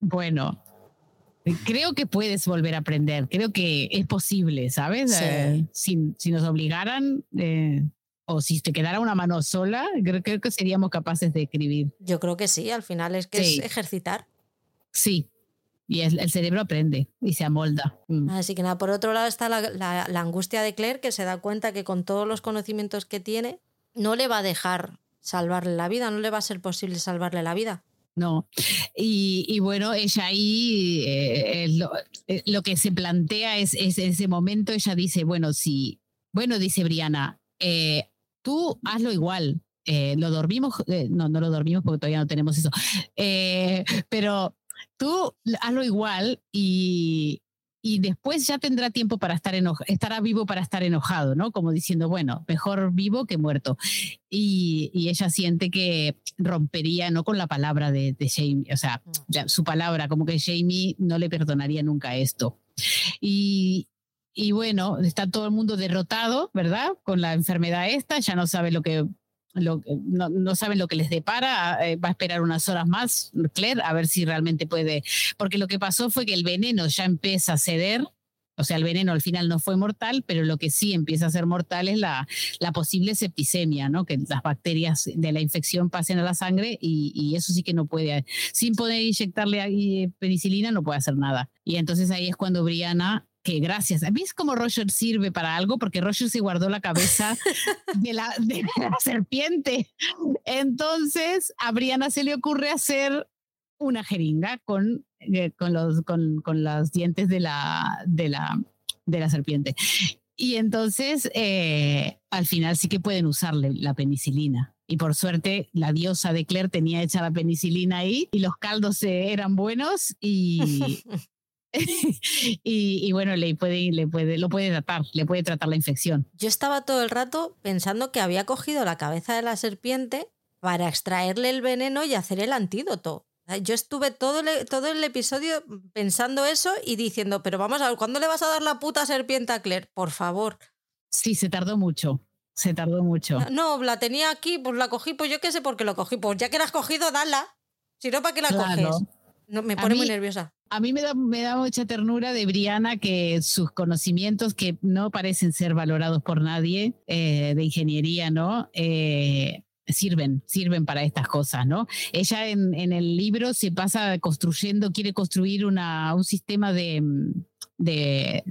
Bueno, creo que puedes volver a aprender. Creo que es posible, ¿sabes? Sí. Eh, si, si, nos obligaran eh, o si te quedara una mano sola, creo, creo, que seríamos capaces de escribir. Yo creo que sí, al final es que sí. es ejercitar. Sí. Y el, el, cerebro aprende y se amolda. Mm. Así que nada, por otro lado está la, la, la angustia de Claire, que se da cuenta que con todos los conocimientos que tiene, no le va a dejar salvarle la vida, no le va a ser posible salvarle la vida. No, y, y bueno, ella ahí eh, lo, eh, lo, que se plantea es, es, ese momento, ella dice, bueno, si, bueno, dice Briana, eh, tú hazlo igual, lo dormimos, no, no lo dormimos porque todavía no tenemos eso, pero tú hazlo igual y, y después ya tendrá tiempo para estar enojado, estará vivo para estar enojado, ¿no? Como diciendo, bueno, mejor vivo que muerto. Y, y ella siente que rompería, no con la palabra de, de Jamie, o sea, mm. su palabra, como que Jamie no le perdonaría nunca esto. Y, y bueno, está todo el mundo derrotado, ¿verdad? Con la enfermedad esta, ya no sabe lo que no, saben lo que les depara, eh, va a esperar unas horas más, Claire, a ver si realmente puede, porque lo que pasó fue que el veneno ya empieza a ceder, O sea, el veneno al final no fue mortal, pero lo que sí empieza a ser mortal es la, la posible septicemia, ¿no? Que las bacterias de la infección pasen a la sangre y, y eso sí que no puede, sin poder inyectarle ahí penicilina, no puede hacer nada. Y entonces ahí es cuando Brianna que gracias. ¿Ves cómo Roger sirve para algo? Porque Roger se guardó la cabeza de la, de la serpiente. Entonces, a Brianna se le ocurre hacer una jeringa con, eh, con, los, con, con los dientes de la, de la, de la serpiente. Y entonces, eh, al final sí que pueden usarle la penicilina. Y por suerte, la diosa de Claire tenía hecha la penicilina ahí y los caldos eh, eran buenos y, y, y, bueno, le puede, le puede, lo puede tratar, le puede tratar la infección. Yo estaba todo el rato pensando que había cogido la cabeza de la serpiente para extraerle el veneno y hacer el antídoto. Yo estuve todo el, todo el episodio pensando eso y diciendo, pero vamos a ver, ¿cuándo le vas a dar la puta serpiente a Claire? Por favor. Sí, se tardó mucho. Se tardó mucho. No, la tenía aquí, pues la cogí, pues yo qué sé por qué lo cogí. Pues ya que la has cogido, dala. Si no, ¿para qué la Claro. coges? No, me pone mí- muy nerviosa. A mí me da, me da mucha ternura de Briana que sus conocimientos que no parecen ser valorados por nadie eh, de ingeniería, ¿no? Eh, sirven, sirven para estas cosas, ¿no? Ella en, en el libro se pasa construyendo, quiere construir una, un sistema de, de,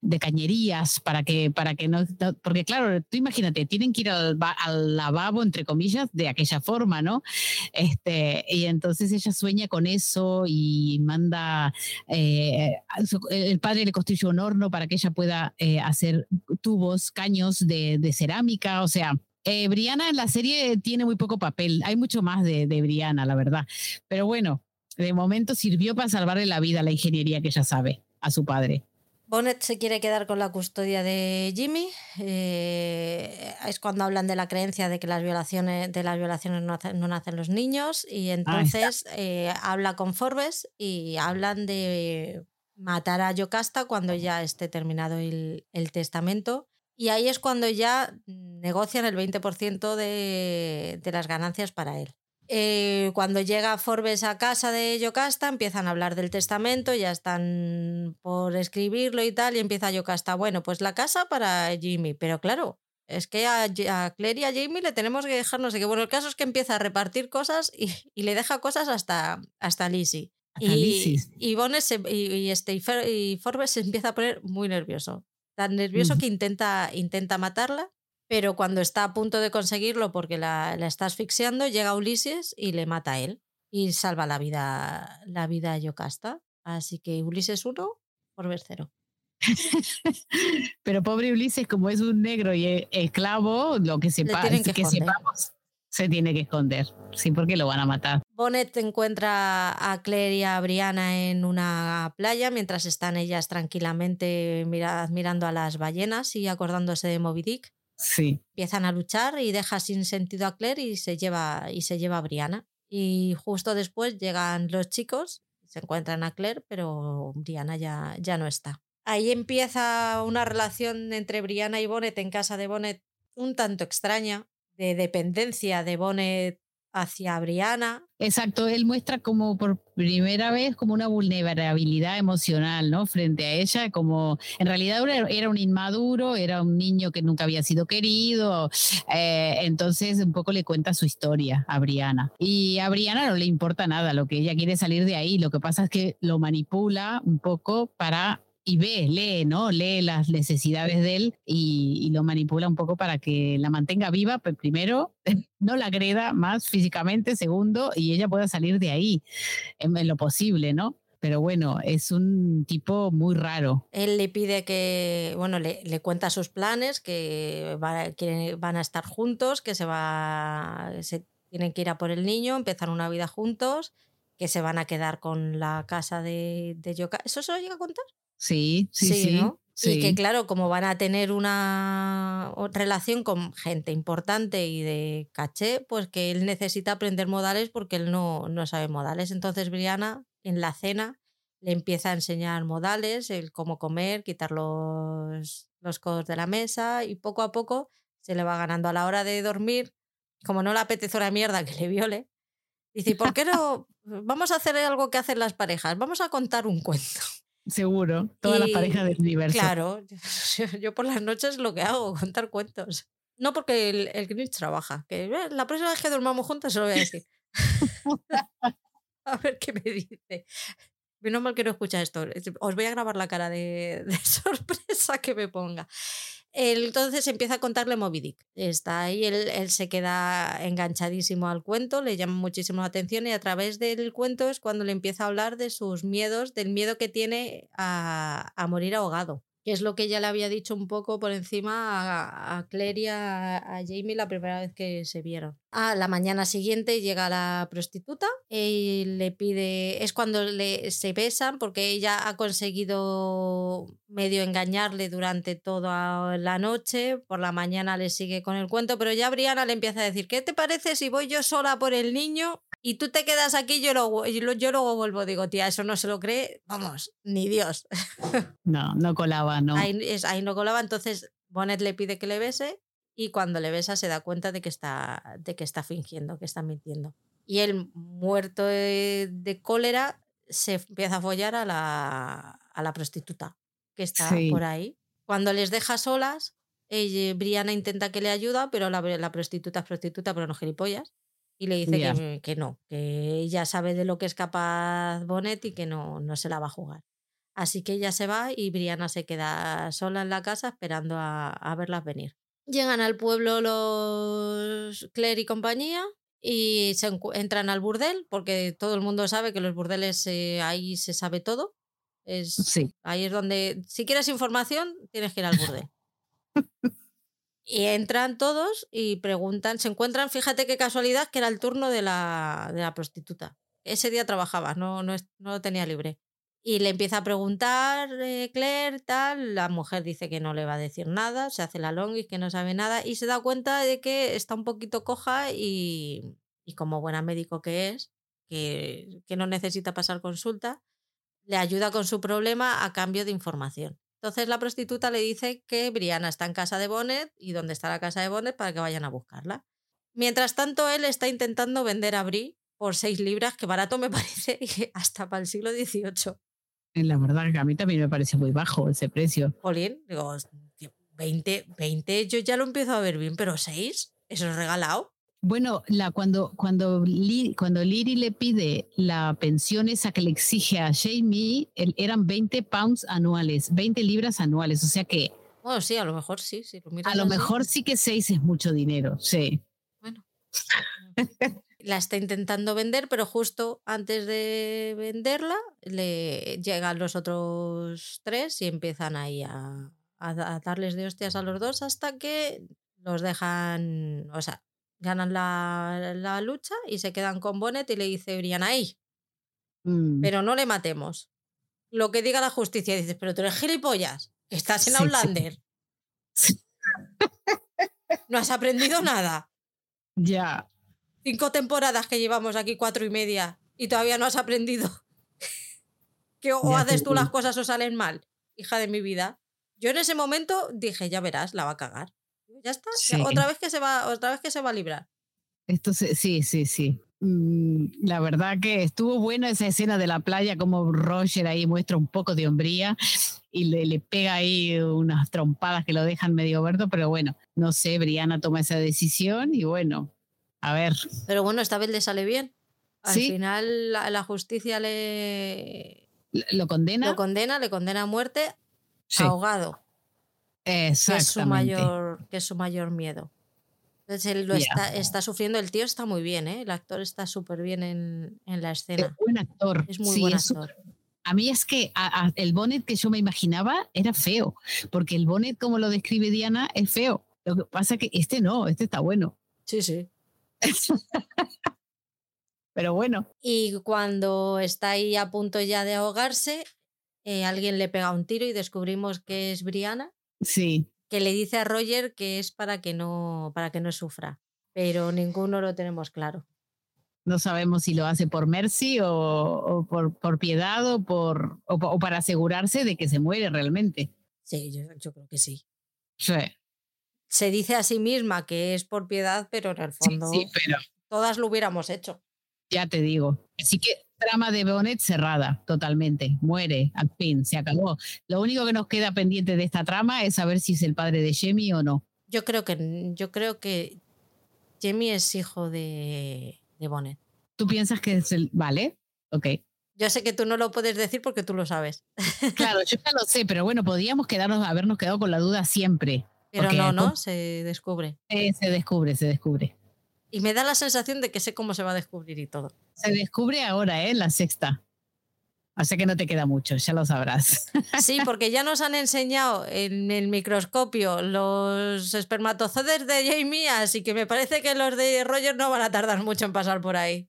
de cañerías para que, para que no, porque claro, tú imagínate, tienen que ir al, lavabo, entre comillas, de aquella forma, ¿no? Este, y entonces ella sueña con eso y manda, eh, a el padre le construye un horno para que ella pueda eh, hacer tubos, caños de, cerámica, o sea, eh, Brianna en la serie tiene muy poco papel, hay mucho más de, de Brianna, la verdad, pero bueno, de momento sirvió para salvarle la vida la ingeniería que ella sabe a su padre. Bonnet se quiere quedar con la custodia de Jimmy. eh, es cuando hablan de la creencia de que las violaciones, de las violaciones no, nacen los niños. Y entonces eh, habla con Forbes y hablan de matar a Yocasta cuando ya esté terminado el, el testamento. Y ahí es cuando ya negocian el 20% de, de las ganancias para él. Eh, cuando llega Forbes a casa de Yocasta, empiezan a hablar del testamento, ya están por escribirlo y tal, y empieza Yocasta, bueno, pues la casa para Jimmy, pero claro, es que a, a Claire y a Jamie le tenemos que dejar no sé qué. Bueno, el caso es que empieza a repartir cosas y, y le deja cosas hasta, hasta Lizzie. Hasta Y, Lizzie. y, se- y, y este, y, Forbes se empieza a poner muy nervioso. Tan nervioso que intenta, intenta matarla, pero cuando está a punto de conseguirlo porque la, la está asfixiando, llega Ulises y le mata a él. Y salva la vida, la vida a Yocasta. Así que Ulises 1, Forbes 0. Pero pobre Ulises, como es un negro y esclavo, lo que, sepa, que que sepamos, se tiene que esconder. Sí, porque lo van a matar. Bonnet encuentra a Claire y a Brianna en una playa mientras están ellas tranquilamente mira- admirando a las ballenas y acordándose de Moby Dick. Sí. Empiezan a luchar y deja sin sentido a Claire y se lleva, y se lleva a Brianna. Y justo después llegan los chicos, se encuentran a Claire, pero Brianna ya, ya no está. Ahí empieza una relación entre Brianna y Bonnet en casa de Bonnet un tanto extraña, de dependencia de Bonnet hacia Brianna, Exacto, él muestra como por primera vez como una vulnerabilidad emocional, ¿no? Frente a ella, como en realidad era, un inmaduro, era un niño que nunca había sido querido, eh, entonces un poco le cuenta su historia a Briana. Y a Briana no le importa nada, lo que ella quiere salir de ahí, lo que pasa es que lo manipula un poco para y ve, lee, ¿no? Lee las necesidades de él y, lo manipula un poco para que la mantenga viva, pues primero, no la agreda más físicamente, segundo, y ella pueda salir de ahí en, lo posible, ¿no? Pero bueno, es un tipo muy raro. Él le pide que, bueno, le, cuenta sus planes, que van a estar juntos, que se va, se tienen que ir a por el niño, empezar una vida juntos, que se van a quedar con la casa de, de Yoka. ¿Eso se lo llega a contar? Sí, sí, sí. ¿no? sí. Y que claro, como van a tener una relación con gente importante y de caché, pues que él necesita aprender modales porque él no, no sabe modales. Entonces Brianna en la cena le empieza a enseñar modales, el cómo comer, quitar los, los codos de la mesa y poco a poco se le va ganando a la hora de dormir, como no le apetece una mierda que le viole. Dice, ¿por qué no? Vamos a hacer algo que hacen las parejas, vamos a contar un cuento. Seguro. Todas las parejas del universo. Claro, yo por las noches lo que hago, contar cuentos. No porque el, el Grinch trabaja, que "Eh, la próxima vez que dormamos juntas se lo voy a decir. a ver qué me dice. Menos mal que no escucha esto. Os voy a grabar la cara de, de sorpresa que me ponga. Entonces empieza a contarle Moby Dick. Está ahí, él, se queda enganchadísimo al cuento, le llama muchísimo la atención y a través del cuento es cuando le empieza a hablar de sus miedos, del miedo que tiene a, morir ahogado, que es lo que ya le había dicho un poco por encima a, a Claire y a Jamie la primera vez que se vieron. A la mañana siguiente llega la prostituta y le pide, es cuando le, se besan porque ella ha conseguido medio engañarle durante toda la noche, por la mañana le sigue con el cuento, pero ya Brianna le empieza a decir, ¿qué te parece si voy yo sola por el niño y tú te quedas aquí? Yo, lo, yo, yo luego vuelvo, digo, tía, eso no se lo cree, vamos, ni Dios. No, no colaba, no. Ahí, es, ahí no colaba, entonces Bonnet le pide que le bese y cuando le besa se da cuenta de que está, de que está fingiendo, que está mintiendo. Y él, muerto de, de cólera, se empieza a follar a la, a la prostituta que está Sí. por ahí. Cuando les deja solas, ella, Brianna intenta que le ayuda, pero la, la prostituta es prostituta, pero no gilipollas. Y le dice que, que no, que ella sabe de lo que es capaz Bonnet y que no, no se la va a jugar. Así que ella se va y Brianna se queda sola en la casa esperando a, a verlas venir. Llegan al pueblo los Claire y compañía y se entran al burdel porque todo el mundo sabe que los burdeles eh, ahí se sabe todo. Es, Sí. Ahí es donde, si quieres información, tienes que ir al burdel. y entran todos y preguntan, se encuentran, fíjate qué casualidad, que era el turno de la, de la prostituta. Ese día trabajaba, no, no, no lo tenía libre. Y le empieza a preguntar eh, Claire, tal. La mujer dice que no le va a decir nada, se hace la longis, que no sabe nada, y se da cuenta de que está un poquito coja y, y como buena médico que es, que, que no necesita pasar consulta, le ayuda con su problema a cambio de información. Entonces la prostituta le dice que Brianna está en casa de Bonnet y dónde está la casa de Bonnet para que vayan a buscarla. Mientras tanto, él está intentando vender a Brie por 6 libras, que barato me parece hasta para el siglo XVIII. La verdad que a mí también me parece muy bajo ese precio. Jolín, digo, 20, 20 yo ya lo empiezo a ver bien, pero 6, eso es regalado. Bueno, la, cuando, cuando, cuando Liri le pide la pensión esa que le exige a Jamie, el- eran 20 pounds anuales, 20 libras anuales. O sea que Bueno, sí, a lo mejor sí, si lo miras a lo así. mejor sí que 6 es mucho dinero, sí. Bueno. La está intentando vender, pero justo antes de venderla le llegan los otros tres y empiezan ahí a, a da- a darles de hostias a los dos hasta que los dejan, o sea, ganan la, la lucha y se quedan con Bonnet y le dice Brianna, ahí, Mm, pero no le matemos. Lo que diga la justicia, dices, pero tú eres gilipollas, estás en Sí, sí. Outlander, Sí. no has aprendido nada. Ya, cinco temporadas que llevamos aquí, cuatro y media, y todavía no has aprendido. que o Ya haces tú las cosas o salen mal, hija de mi vida. Yo en ese momento dije, ya verás, la va a cagar. Ya está, ya- otra vez que se va, otra vez que se va a librar. esto se- sí, sí, sí. Mm, La verdad que estuvo buena esa escena de la playa, como Roger ahí muestra un poco de hombría y le, le pega ahí unas trompadas que lo dejan medio verdo, pero bueno, no sé, Brianna toma esa decisión y bueno, a ver, Pero bueno, esta vez le sale bien. Al Sí. final la, la justicia le ¿lo condena? lo condena, le condena a muerte Sí, ahogado, que es su exactamente. mayor, que es su mayor miedo. Entonces él lo está, está sufriendo, el tío está muy bien, ¿eh? el actor está súper bien en, en la Es escena. buen actor. Es muy sí, buen es actor. A mí es que a- a- el Bonnet que yo me imaginaba era feo, porque el Bonnet, como lo describe Diana, es feo. Lo que pasa que este no, este está bueno. Sí, sí. Pero bueno, Y cuando está ahí a punto ya de ahogarse, eh, alguien le pega un tiro y descubrimos que es Brianna, sí. que le dice a Roger que es para que no, para que no sufra. Pero ninguno lo tenemos claro. No sabemos si lo hace por mercy o, o por, por piedad o, por, o, pa- o para asegurarse de que se muere realmente. Sí, yo, yo creo que sí. Sí, Se dice a sí misma que es por piedad, pero en el fondo sí, pero todas lo hubiéramos hecho. Ya te digo. Así que trama de Bonnet cerrada, totalmente. Muere, al fin, se acabó. Lo único que nos queda pendiente de esta trama es saber si es el padre de Jamie o no. Yo creo que, yo creo que Jamie es hijo de, de Bonnet. ¿Tú piensas que es el. Vale, ok. Yo sé que tú no lo puedes decir porque tú lo sabes. Claro, yo ya lo sé, pero bueno, podríamos quedarnos, habernos quedado con la duda siempre. Pero no, no, se descubre. Eh, se descubre, se descubre. Y me da la sensación de que sé cómo se va a descubrir y todo. Se descubre ahora, ¿eh? La sexta. O sea que no te queda mucho, ya lo sabrás. Sí, porque ya nos han enseñado en el microscopio los espermatozoides de Jamie, así que me parece que los de Roger no van a tardar mucho en pasar por ahí.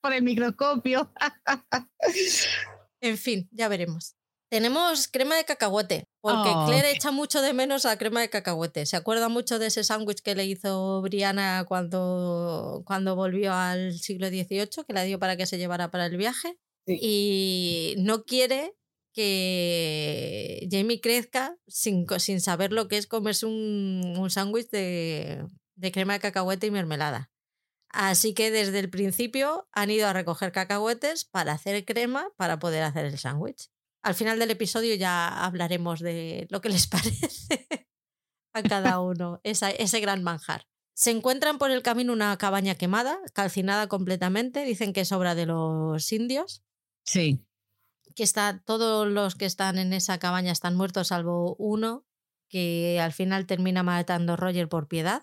Por el microscopio. En fin, ya veremos. Tenemos crema de cacahuete, porque Oh, Claire echa mucho de menos a crema de cacahuete. Se acuerda mucho de ese sándwich que le hizo Brianna cuando, cuando volvió al siglo XVIII, que la dio para que se llevara para el viaje. Sí. Y no quiere que Jamie crezca sin, sin saber lo que es comerse un, un sándwich de, de crema de cacahuete y mermelada. Así que desde el principio han ido a recoger cacahuetes para hacer crema para poder hacer el sándwich. Al final del episodio ya hablaremos de lo que les parece a cada uno esa- ese gran manjar. Se encuentran por el camino una cabaña quemada, calcinada completamente. Dicen que es obra de los indios Sí. que está, todos los que están en esa cabaña están muertos, salvo uno que al final termina matando a Roger por piedad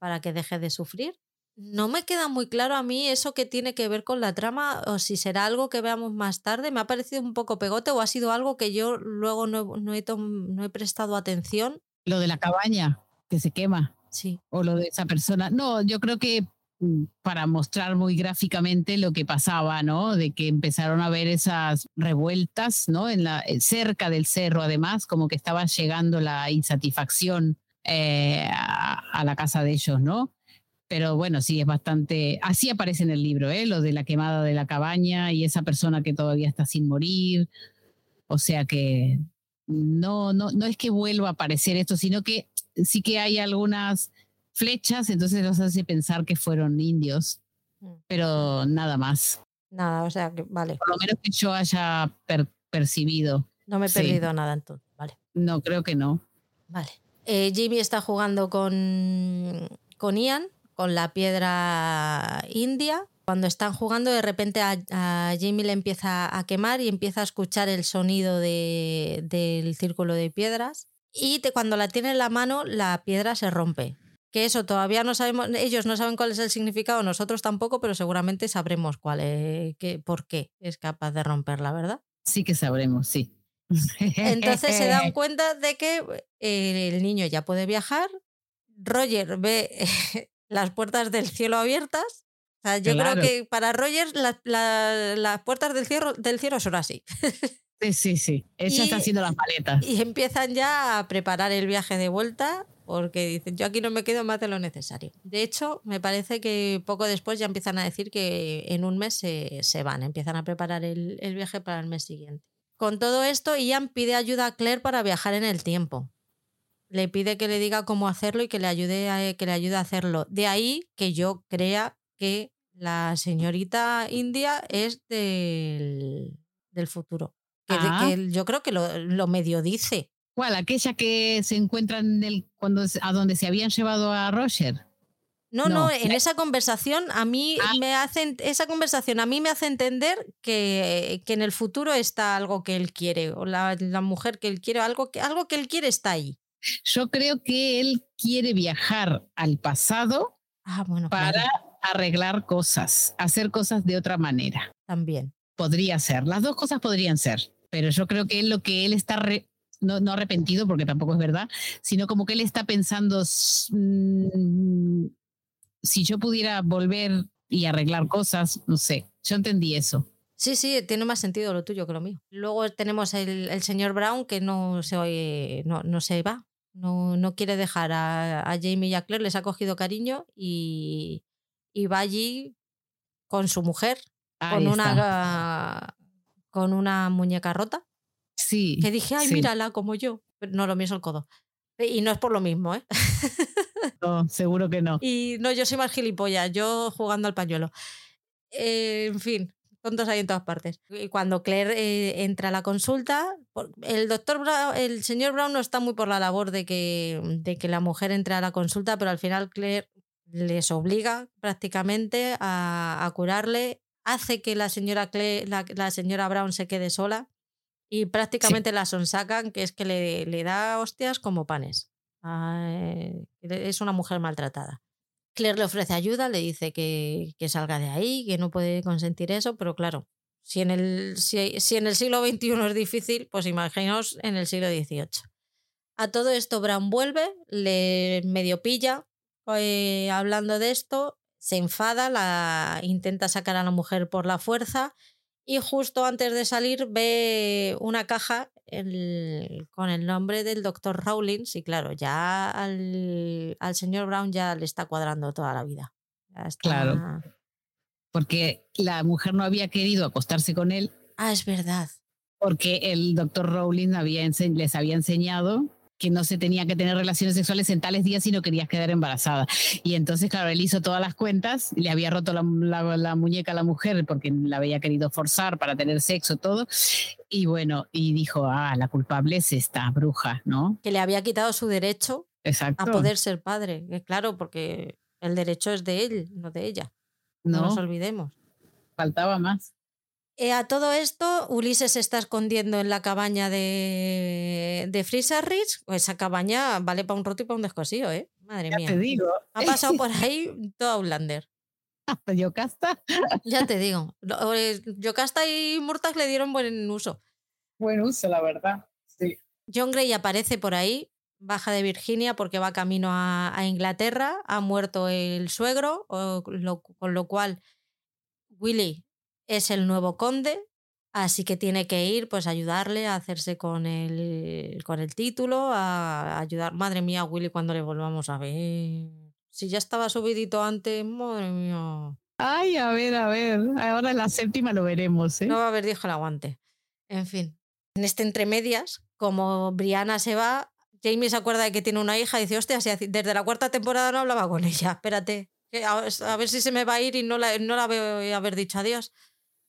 para que deje de sufrir. No me queda muy claro a mí eso que tiene que ver con la trama o si será algo que veamos más tarde. Me ha parecido un poco pegote o ha sido algo que yo luego no, no he, no he prestado atención. Lo de la cabaña que se quema. Sí, o lo de esa persona. No, yo creo que mm, para mostrar muy gráficamente lo que pasaba, ¿no? De que empezaron a ver esas revueltas, ¿no? En la, eh, cerca del cerro, además, como que estaba llegando la insatisfacción eh, a, a la casa de ellos, ¿no? Pero bueno, sí, es bastante. Así aparece en el libro, ¿eh? Lo de la quemada de la cabaña y esa persona que todavía está sin morir. O sea que no, no, no es que vuelva a aparecer esto, sino que sí que hay algunas flechas, entonces los hace pensar que fueron indios, Mm. pero nada más. nada, o sea que vale, Por lo menos que yo haya per- percibido. no me he Sí. perdido nada entonces, vale. No, creo que no. Vale. Eh, Jimmy está jugando con, con Ian, con la piedra india. Cuando están jugando, de repente a, a Jamie le empieza a quemar y empieza a escuchar el sonido de- del círculo de piedras. Y te- cuando la tiene en la mano, la piedra se rompe. Que eso todavía no sabemos, ellos no saben cuál es el significado, nosotros tampoco, pero seguramente sabremos cuál es, qué- por qué es capaz de romperla, ¿verdad? Sí que sabremos, sí. Entonces se dan cuenta de que eh, el niño ya puede viajar. Roger ve las puertas del cielo abiertas. O sea, yo Claro. creo que para Roger la- la- las puertas del cielo, del cielo son así. Sí, sí, sí. Y- está haciendo las maletas. Y empiezan ya a preparar el viaje de vuelta porque dicen, yo aquí no me quedo más de lo necesario. De hecho, me parece que poco después ya empiezan a decir que en un mes se, se van, empiezan a preparar el, el viaje para el mes siguiente. Con todo esto, Ian pide ayuda a Claire para viajar en el tiempo. Le pide que le diga cómo hacerlo y que le ayude a, que le ayude a hacerlo. De ahí que yo crea que la señorita India es del, del futuro. Que, Ah. que yo creo que lo, lo medio dice. ¿Cuál? Aquella que se encuentra en el, cuando, a donde se habían llevado a Roger. No, no, No, en esa conversación a mí Ah. me hacen esa conversación a mí me hace entender que, que en el futuro está algo que él quiere o la, la mujer que él quiere algo que algo que él quiere está ahí. Yo creo que él quiere viajar al pasado Ah, bueno, para claro, arreglar cosas, hacer cosas de otra manera. también. Podría ser, las dos cosas podrían ser, pero yo creo que él lo que él está, re- no, no arrepentido, porque tampoco es verdad, sino como que él está pensando, mm, si yo pudiera volver y arreglar cosas, no sé, yo entendí eso. Sí, sí, tiene más sentido lo tuyo que lo mío. Luego tenemos el, el señor Brown que no se oye, no, no se va. No, no quiere dejar a, a Jamie y a Claire, les ha cogido cariño y, y va allí con su mujer, Ahí con está. una, con una muñeca rota. Sí. Que dije, ay, sí. mírala como yo. Pero no, lo es el codo. Y no es por lo mismo, ¿eh? No, seguro que no. Y no, yo soy más gilipollas, yo jugando al pañuelo. Eh, en fin, tontos hay en todas partes. Y cuando Claire eh, entra a la consulta, el doctor Brown, el señor Brown no está muy por la labor de que, de que la mujer entre a la consulta, pero al final Claire les obliga prácticamente a, curarle, hace que la señora, la, señora Brown se quede sola y prácticamente la sonsacan, que es que le, le da hostias como panes. es una mujer maltratada. Claire le ofrece ayuda, le dice que, salga de ahí, que no puede consentir eso, pero claro, si en, el, si, en el siglo XXI es difícil, pues imaginaos en el siglo XVIII. A todo esto Brown vuelve, le medio pilla eh, hablando de esto, se enfada, la intenta sacar a la mujer por la fuerza y justo antes de salir ve una caja con el nombre del doctor Rawlins y claro, ya al, señor Brown ya le está cuadrando toda la vida. Claro. Porque la mujer no había querido acostarse con él. Ah, es verdad. Porque el doctor Rowling había les había enseñado que no se tenía que tener relaciones sexuales en tales días si no querías quedar embarazada. Y entonces, claro, él hizo todas las cuentas, le había roto la, la, muñeca a la mujer porque la había querido forzar para tener sexo, todo. Y bueno, y dijo, ah, la culpable es esta bruja, ¿no? Que le había quitado su derecho Exacto. a poder ser padre. Claro, porque el derecho es de él, no de ella. No, no nos olvidemos. Faltaba más. Eh, a todo esto, Ulises se está escondiendo en la cabaña de, de. Pues esa cabaña vale para un roto y para un descosío, ¿eh? Madre ya mía. te digo. Ha pasado por ahí todo Outlander. Yocasta. Ya te digo. Eh, Yocasta y Murtag le dieron buen uso. Buen uso, la verdad. Sí. John Gray aparece por ahí, baja de Virginia porque va camino a, Inglaterra. Ha muerto el suegro, con lo cual Willy es el nuevo conde, así que tiene que ir pues a ayudarle a hacerse con el, con el título, a ayudar. Madre mía, Willy, cuando le volvamos a ver. Si ya estaba subidito antes, madre mía. Ay, a ver, a ver. Ahora en la séptima lo veremos, ¿eh? No va a haber dijo el aguante. En fin. En este entremedias, como Brianna se va, Jamie se acuerda de que tiene una hija y dice, hostia, desde la cuarta temporada no hablaba con ella, espérate. A ver si se me va a ir y no la, no la veo haber dicho adiós.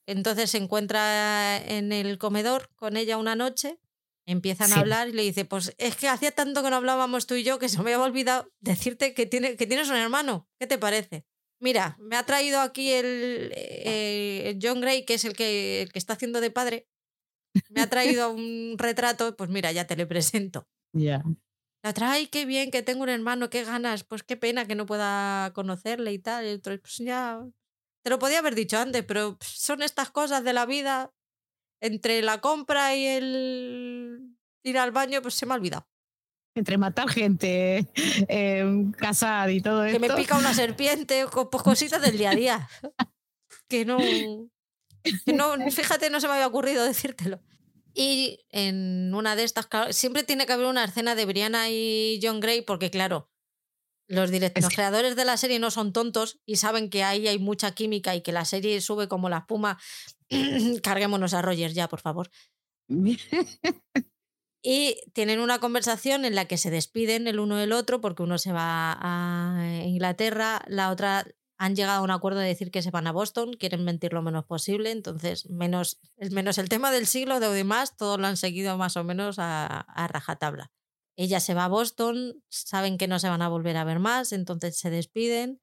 Entonces se encuentra en el comedor con ella una noche, empiezan a hablar y le dice, pues es que hacía tanto que no hablábamos tú y yo que se me había olvidado decirte que, tiene, que tienes un hermano. ¿Qué te parece? Mira, me ha traído aquí el eh, John Gray, que es el que, que está haciendo de padre. Me ha traído un retrato, pues mira, ya te le presento. Ya. La trae, qué bien, que tengo un hermano, qué ganas, pues qué pena que no pueda conocerle y tal. Y pues ya, te lo podía haber dicho antes, pero son estas cosas de la vida. Entre la compra y el ir al baño, pues se me ha olvidado. Entre matar gente, eh, casar y todo eso. Que me pica una serpiente, pues cositas del día a día. que no. Que no, fíjate, no se me había ocurrido decírtelo. Y en una de estas, siempre tiene que haber una escena de Brianna y John Gray, porque claro, los, creadores de la serie no son tontos y saben que ahí hay mucha química y que la serie sube como la espuma. Carguémonos a Rogers ya, por favor. y tienen una conversación en la que se despiden el uno del otro porque uno se va a Inglaterra, la otra han llegado a un acuerdo de decir que se van a Boston, quieren mentir lo menos posible, entonces menos, menos el tema del siglo, de demás, todos lo han seguido más o menos a, a rajatabla. Ella se va a Boston, saben que no se van a volver a ver más, entonces se despiden.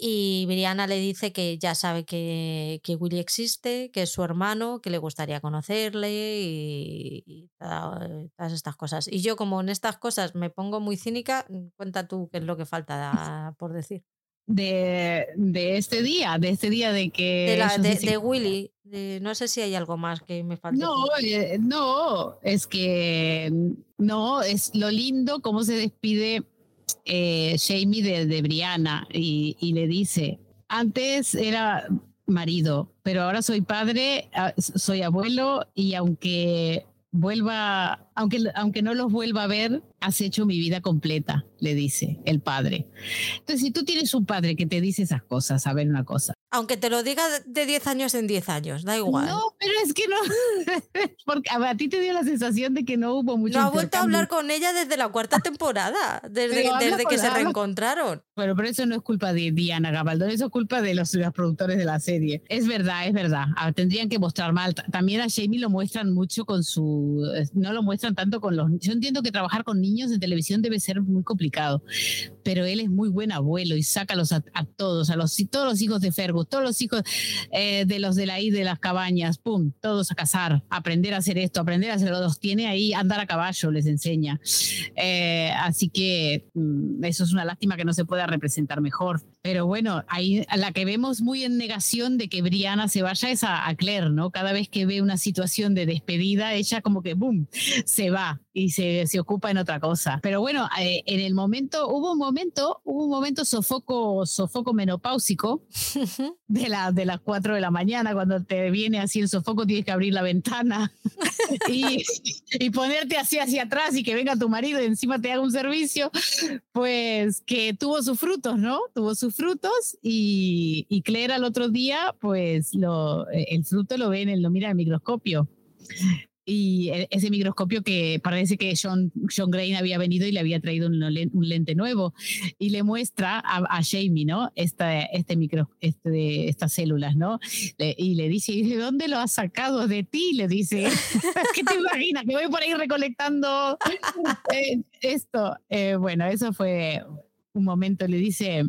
Y Brianna le dice que ya sabe que, que Willy existe, que es su hermano, que le gustaría conocerle y, todas estas cosas. Y yo, como en estas cosas me pongo muy cínica, cuenta tú qué es lo que falta por decir de, de, este día, de este día de que... De, de, Willy, no sé si hay algo más que me falta. No, eh, no, es que no, es lo lindo cómo se despide eh, Jamie de, de Brianna y, y le dice, antes era marido, pero ahora soy padre, ah, soy abuelo y aunque vuelva, aunque, aunque no los vuelva a ver, has hecho mi vida completa, le dice el padre. Entonces, si tú tienes un padre que te dice esas cosas, a ver una cosa, Aunque te lo diga de 10 años en 10 años, da igual. No, pero es que no. Porque a, ti te dio la sensación de que no hubo mucho. No ha vuelto a hablar con ella desde la cuarta temporada, desde, desde que se reencontraron. Bueno, pero eso no es culpa de Diana Gabaldón, eso es culpa de los, los productores de la serie. Es verdad, es verdad. Ah, tendrían que mostrar mal. También a Jamie lo muestran mucho con su. No lo muestran tanto con los. Yo entiendo que trabajar con niños en televisión debe ser muy complicado, pero él es muy buen abuelo y saca a, a todos, a los, todos los hijos de Todos los hijos eh, de los de la I de las cabañas, pum, todos a cazar, aprender a hacer esto, aprender a hacerlo, los tiene ahí, andar a caballo les enseña. Eh, así que mm, eso es una lástima que no se pueda representar mejor. Pero bueno, ahí la que vemos muy en negación de que Brianna se vaya es a, Claire, ¿no? Cada vez que ve una situación de despedida, ella como que, ¡boom!, se va y se, se ocupa en otra cosa. Pero bueno, eh, en el momento, hubo un momento, hubo un momento sofoco, sofoco menopáusico de, la, de las 4 de la mañana, cuando te viene así el sofoco, tienes que abrir la ventana y, y, ponerte así hacia atrás y que venga tu marido y encima te haga un servicio, pues que tuvo sus frutos, ¿no? Tuvo sus frutos y, y Claire al otro día, pues lo, el fruto lo ve en el, lo mira el microscopio y e, ese microscopio que parece que John, John Grain había venido y le había traído un, lente nuevo y le muestra a, a Jamie, ¿no? Esta, este micro, este, estas células, ¿no? y le dice, ¿de dónde lo has sacado de ti? Le dice, ¿qué te imaginas? Que voy por ahí recolectando eh, esto. Eh, bueno, eso fue un momento, le dice,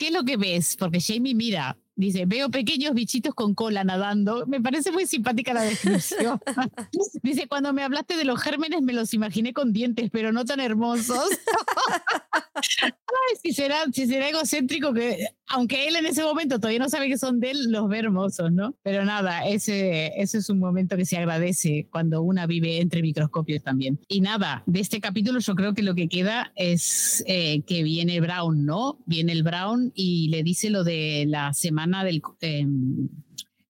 ¿qué es lo que ves? Porque Jamie mira Dice, veo pequeños bichitos con cola nadando. Me parece muy simpática la descripción. Dice, cuando me hablaste de los gérmenes me los imaginé con dientes, pero no tan hermosos. Ay, si será, si será egocéntrico que, aunque él en ese momento todavía no sabe que son de él, los ve hermosos, ¿no? Pero nada, ese, ese es un momento que se agradece cuando una vive entre microscopios también. Y nada, de este capítulo yo creo que lo que queda es eh, que viene Brown, ¿no? Viene el Brown y le dice lo de la semana del... Em,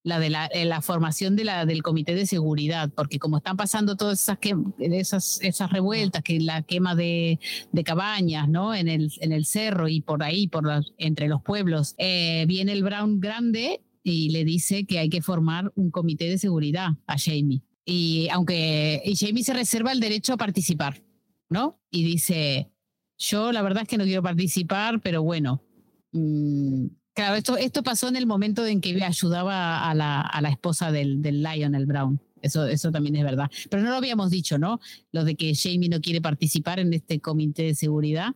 la de la, eh, la, formación de la, del comité de seguridad, porque como están pasando todas esas, esas, esas revueltas, que la quema de, de, cabañas, ¿no? En el, en el cerro y por ahí, por entre los pueblos, eh, viene el Brown grande y le dice que hay que formar un comité de seguridad a Jamie. Y aunque y Jamie se reserva el derecho a participar, ¿no? Y dice, yo la verdad es que no quiero participar, pero bueno, mmm, Claro, esto, esto pasó en el momento en que ayudaba a la, a la esposa del, del Lionel Brown. Eso, eso también es verdad. Pero no lo habíamos dicho, ¿no? Lo de que Jamie no quiere participar en este comité de seguridad.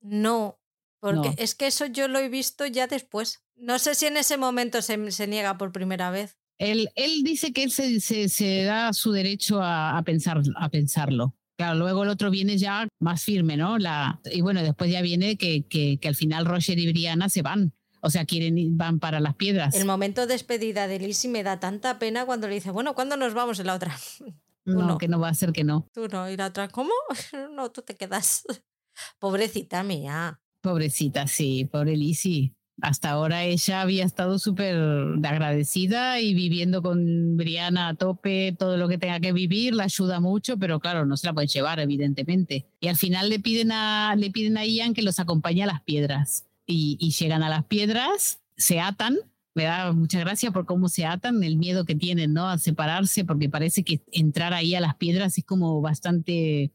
No, porque es que eso yo lo he visto ya después. No sé si en ese momento se, se niega por primera vez. Él, él dice que él se, se, se da su derecho a, a, pensar, a pensarlo. Claro, luego el otro viene ya más firme, ¿no? La, y bueno, después ya viene que, que, que al final Roger y Brianna se van o sea, quieren van para las piedras. El momento de despedida de Lizzie me da tanta pena cuando le dice, bueno, ¿cuándo nos vamos en la otra? No, que no va a ser que no. Tú no, y la otra, ¿cómo? No, tú te quedas. Pobrecita mía. Pobrecita, sí, pobre Lizzie. Hasta ahora ella había estado súper agradecida y viviendo con Briana a tope todo lo que tenga que vivir, la ayuda mucho, pero claro, no se la pueden llevar, evidentemente. Y al final le piden a, le piden a Ian que los acompañe a las piedras y, llegan a las piedras, se atan me da mucha gracia por cómo se atan, el miedo que tienen, ¿no? A separarse, porque parece que entrar ahí a las piedras es como bastante...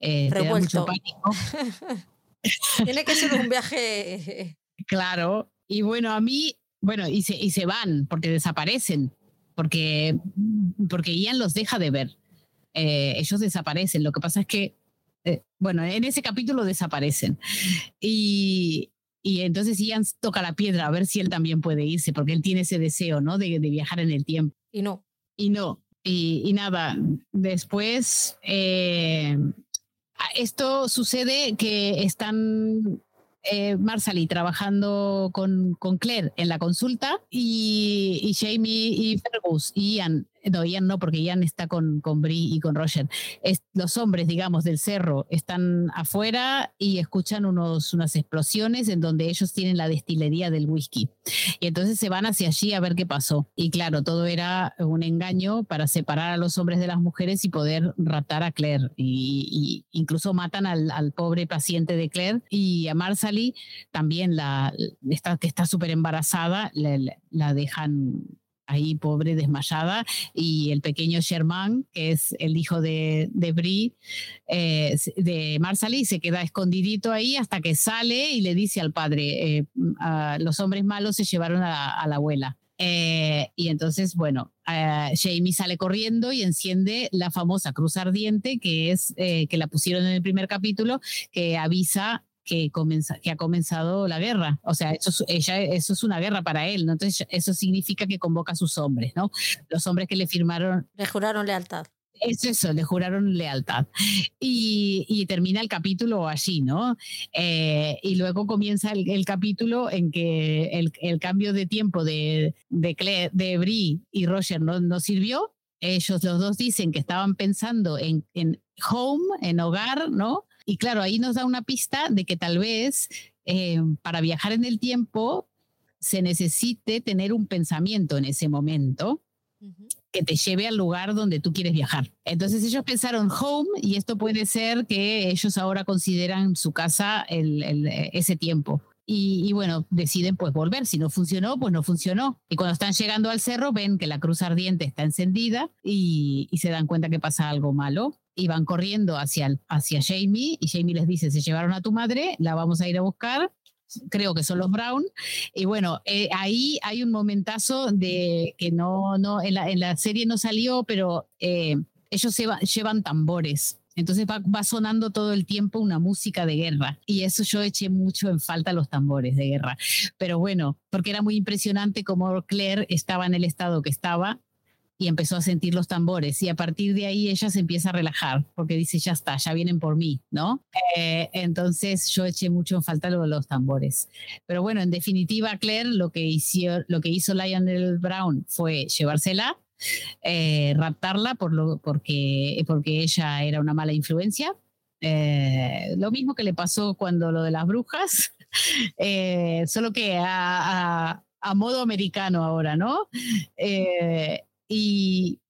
Eh, pánico. Tiene que ser un viaje... Claro, y bueno, a mí, bueno, y se, y se van, porque desaparecen, porque, porque Ian los deja de ver. Eh, ellos desaparecen, lo que pasa es que, eh, bueno, en ese capítulo desaparecen. Y, y entonces Ian toca la piedra a ver si él también puede irse, porque él tiene ese deseo, ¿no? De, viajar en el tiempo. Y no. Y no. Y, nada, después, eh, esto sucede que están eh, Marsali trabajando con, con, Claire en la consulta y, y Jamie y Fergus y Ian no, Ian no, porque Ian está con, con Brie y con Roger. Es, los hombres, digamos, del cerro están afuera y escuchan unos, unas explosiones en donde ellos tienen la destilería del whisky. Y entonces se van hacia allí a ver qué pasó. Y claro, todo era un engaño para separar a los hombres de las mujeres y poder raptar a Claire. Y, incluso matan al, pobre paciente de Claire y a Marsali también, la, esta, que está súper embarazada, la dejan ahí pobre, desmayada, y el pequeño Sherman, que es el hijo de, de Brie, eh, de Marsali, se queda escondidito ahí hasta que sale y le dice al padre, eh, los hombres malos se llevaron a, la abuela. Eh, y entonces, bueno, Jamie sale corriendo y enciende la famosa cruz ardiente, que es que la pusieron en el primer capítulo, que avisa que, que ha comenzado la guerra. O sea, eso, ella, eso es una guerra para él, ¿no? Entonces, eso significa que convoca a sus hombres, ¿no? Los hombres que le firmaron. Le juraron lealtad. Es eso, le juraron lealtad. Y, y termina el capítulo allí, ¿no? Eh, y luego comienza el, capítulo en que el, el, cambio de tiempo de, de, Claire, de Brie y Roger no, no sirvió. Ellos los dos dicen que estaban pensando en, en home, en hogar, ¿no? Y claro, ahí nos da una pista de que tal vez eh, para viajar en el tiempo se necesite tener un pensamiento en ese momento que te lleve al lugar donde tú quieres viajar. Entonces ellos pensaron home y esto puede ser que ellos ahora consideran su casa ese tiempo. Y, bueno, deciden pues volver. Si no funcionó, pues no funcionó. Y cuando están llegando al cerro ven que la cruz ardiente está encendida y, y se dan cuenta que pasa algo malo y van corriendo hacia, hacia Jamie y Jamie les dice, se llevaron a tu madre, la vamos a ir a buscar. Creo que son los Brown. Y bueno, eh, ahí hay un momentazo de que no, no, en la, en la serie no salió, pero eh, ellos llevan tambores. Entonces va, va, sonando todo el tiempo una música de guerra. Y eso yo eché mucho en falta los tambores de guerra. Pero bueno, porque era muy impresionante como Claire estaba en el estado que estaba y empezó a sentir los tambores y a partir de ahí ella se empieza a relajar porque dice, ya está, ya vienen por mí, ¿no? Eh, entonces yo eché mucho en falta lo de los tambores. Pero bueno, en definitiva, Claire lo que hizo, lo que hizo Lionel Brown fue llevársela, eh, raptarla por lo, porque, porque ella era una mala influencia. Eh, lo mismo que le pasó cuando lo de las brujas, solo que a, a, modo americano ahora, ¿no? Y,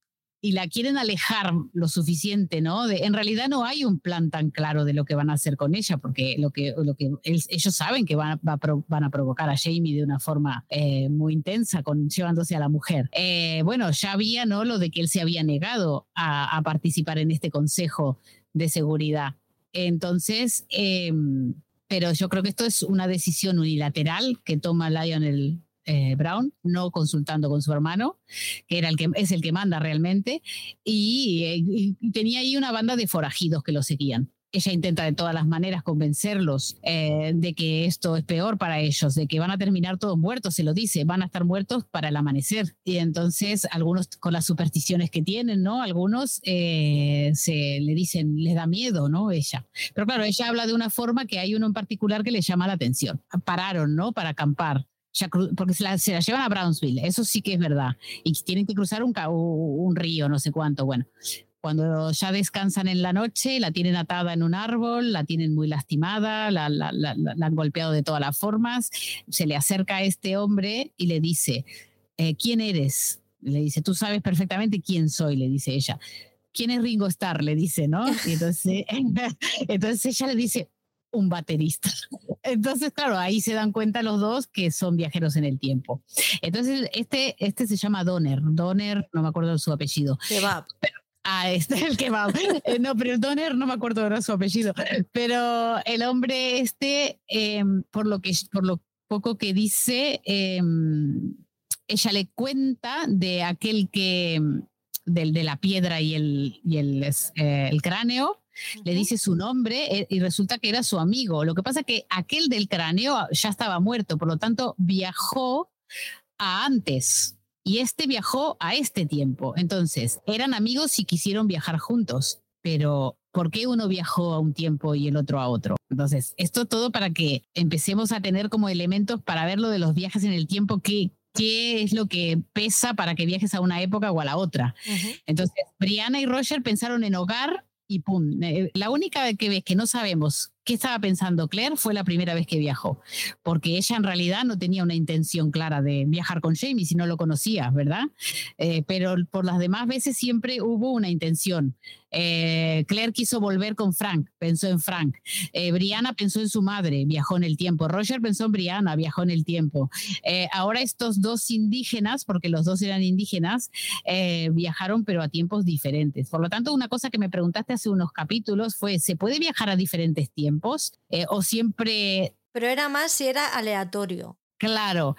la quieren alejar lo suficiente, ¿no? De, en realidad no hay un plan tan claro de lo que van a hacer con ella, porque lo que, lo que ellos saben que van a, provocar a Jamie de una forma eh, muy intensa, con, llevándose a la mujer. Eh, bueno, ya había, ¿no? Lo de que él se había negado a, participar en este consejo de seguridad. Entonces, em, pero yo creo que esto es una decisión unilateral que toma Lionel eh, Brown, no consultando con su hermano, que era el que es el que manda realmente, y, eh, tenía ahí una banda de forajidos que lo seguían ella intenta de todas las maneras convencerlos eh, de que esto es peor para ellos, de que van a terminar todos muertos, se lo dice, van a estar muertos para el amanecer. Y entonces algunos con las supersticiones que tienen, ¿no? Algunos se le dicen, les da miedo, ¿no? Ella. Pero claro, ella habla de una forma que hay uno en particular que le llama la atención. Pararon, ¿no? Para acampar porque se la, llevan a Brownsville, eso sí que es verdad. Y tienen que cruzar un, un río, no sé cuánto. Bueno, cuando ya descansan en la noche, la tienen atada en un árbol, la tienen muy lastimada, la, la, la, han golpeado de todas las formas. Se le acerca a este hombre y le dice, eh, ¿quién eres? Le dice, tú sabes perfectamente quién soy, le dice ella. ¿Quién es Ringo Starr? Le dice, ¿no? Y entonces, entonces ella le dice, un baterista. Entonces, claro, ahí se dan cuenta los dos que son viajeros en el tiempo. Entonces, este, este se llama Donner. Donner, no me acuerdo de su apellido. Kebab. ah, este es el kebab. Eh, no, pero Donner no me acuerdo de su apellido. Pero el hombre este, em, por, lo que, por lo poco que dice, em, ella le cuenta de aquel que, del de la piedra y el, y el, eh, el cráneo, le dice su nombre eh, y resulta que era su amigo. Lo que pasa es que aquel del cráneo ya estaba muerto, por lo tanto viajó a antes y este viajó a este tiempo. Entonces, eran amigos y quisieron viajar juntos, pero ¿por qué uno viajó a un tiempo y el otro a otro? Entonces, esto todo para que empecemos a tener como elementos para ver lo de los viajes en el tiempo, qué, qué es lo que pesa para que viajes a una época o a la otra. Entonces, Brianna y Roger pensaron en hogar y pum. Eh, la única vez que que no sabemos qué estaba pensando Claire fue la primera vez que viajó, porque ella en realidad no tenía una intención clara de viajar con Jamie si no lo conocía, ¿verdad? Eh, pero por las demás veces siempre hubo una intención. Eh, Claire quiso volver con Frank, pensó en Frank. Brianna pensó en su madre, viajó en el tiempo. Roger pensó en Brianna, viajó en el tiempo. ahora estos dos indígenas, porque los dos eran indígenas, viajaron pero a tiempos diferentes. Por lo tanto, una cosa que me preguntaste hace unos capítulos fue, ¿se puede viajar a diferentes tiempos? Eh, o siempre... Pero era más si era aleatorio. Claro,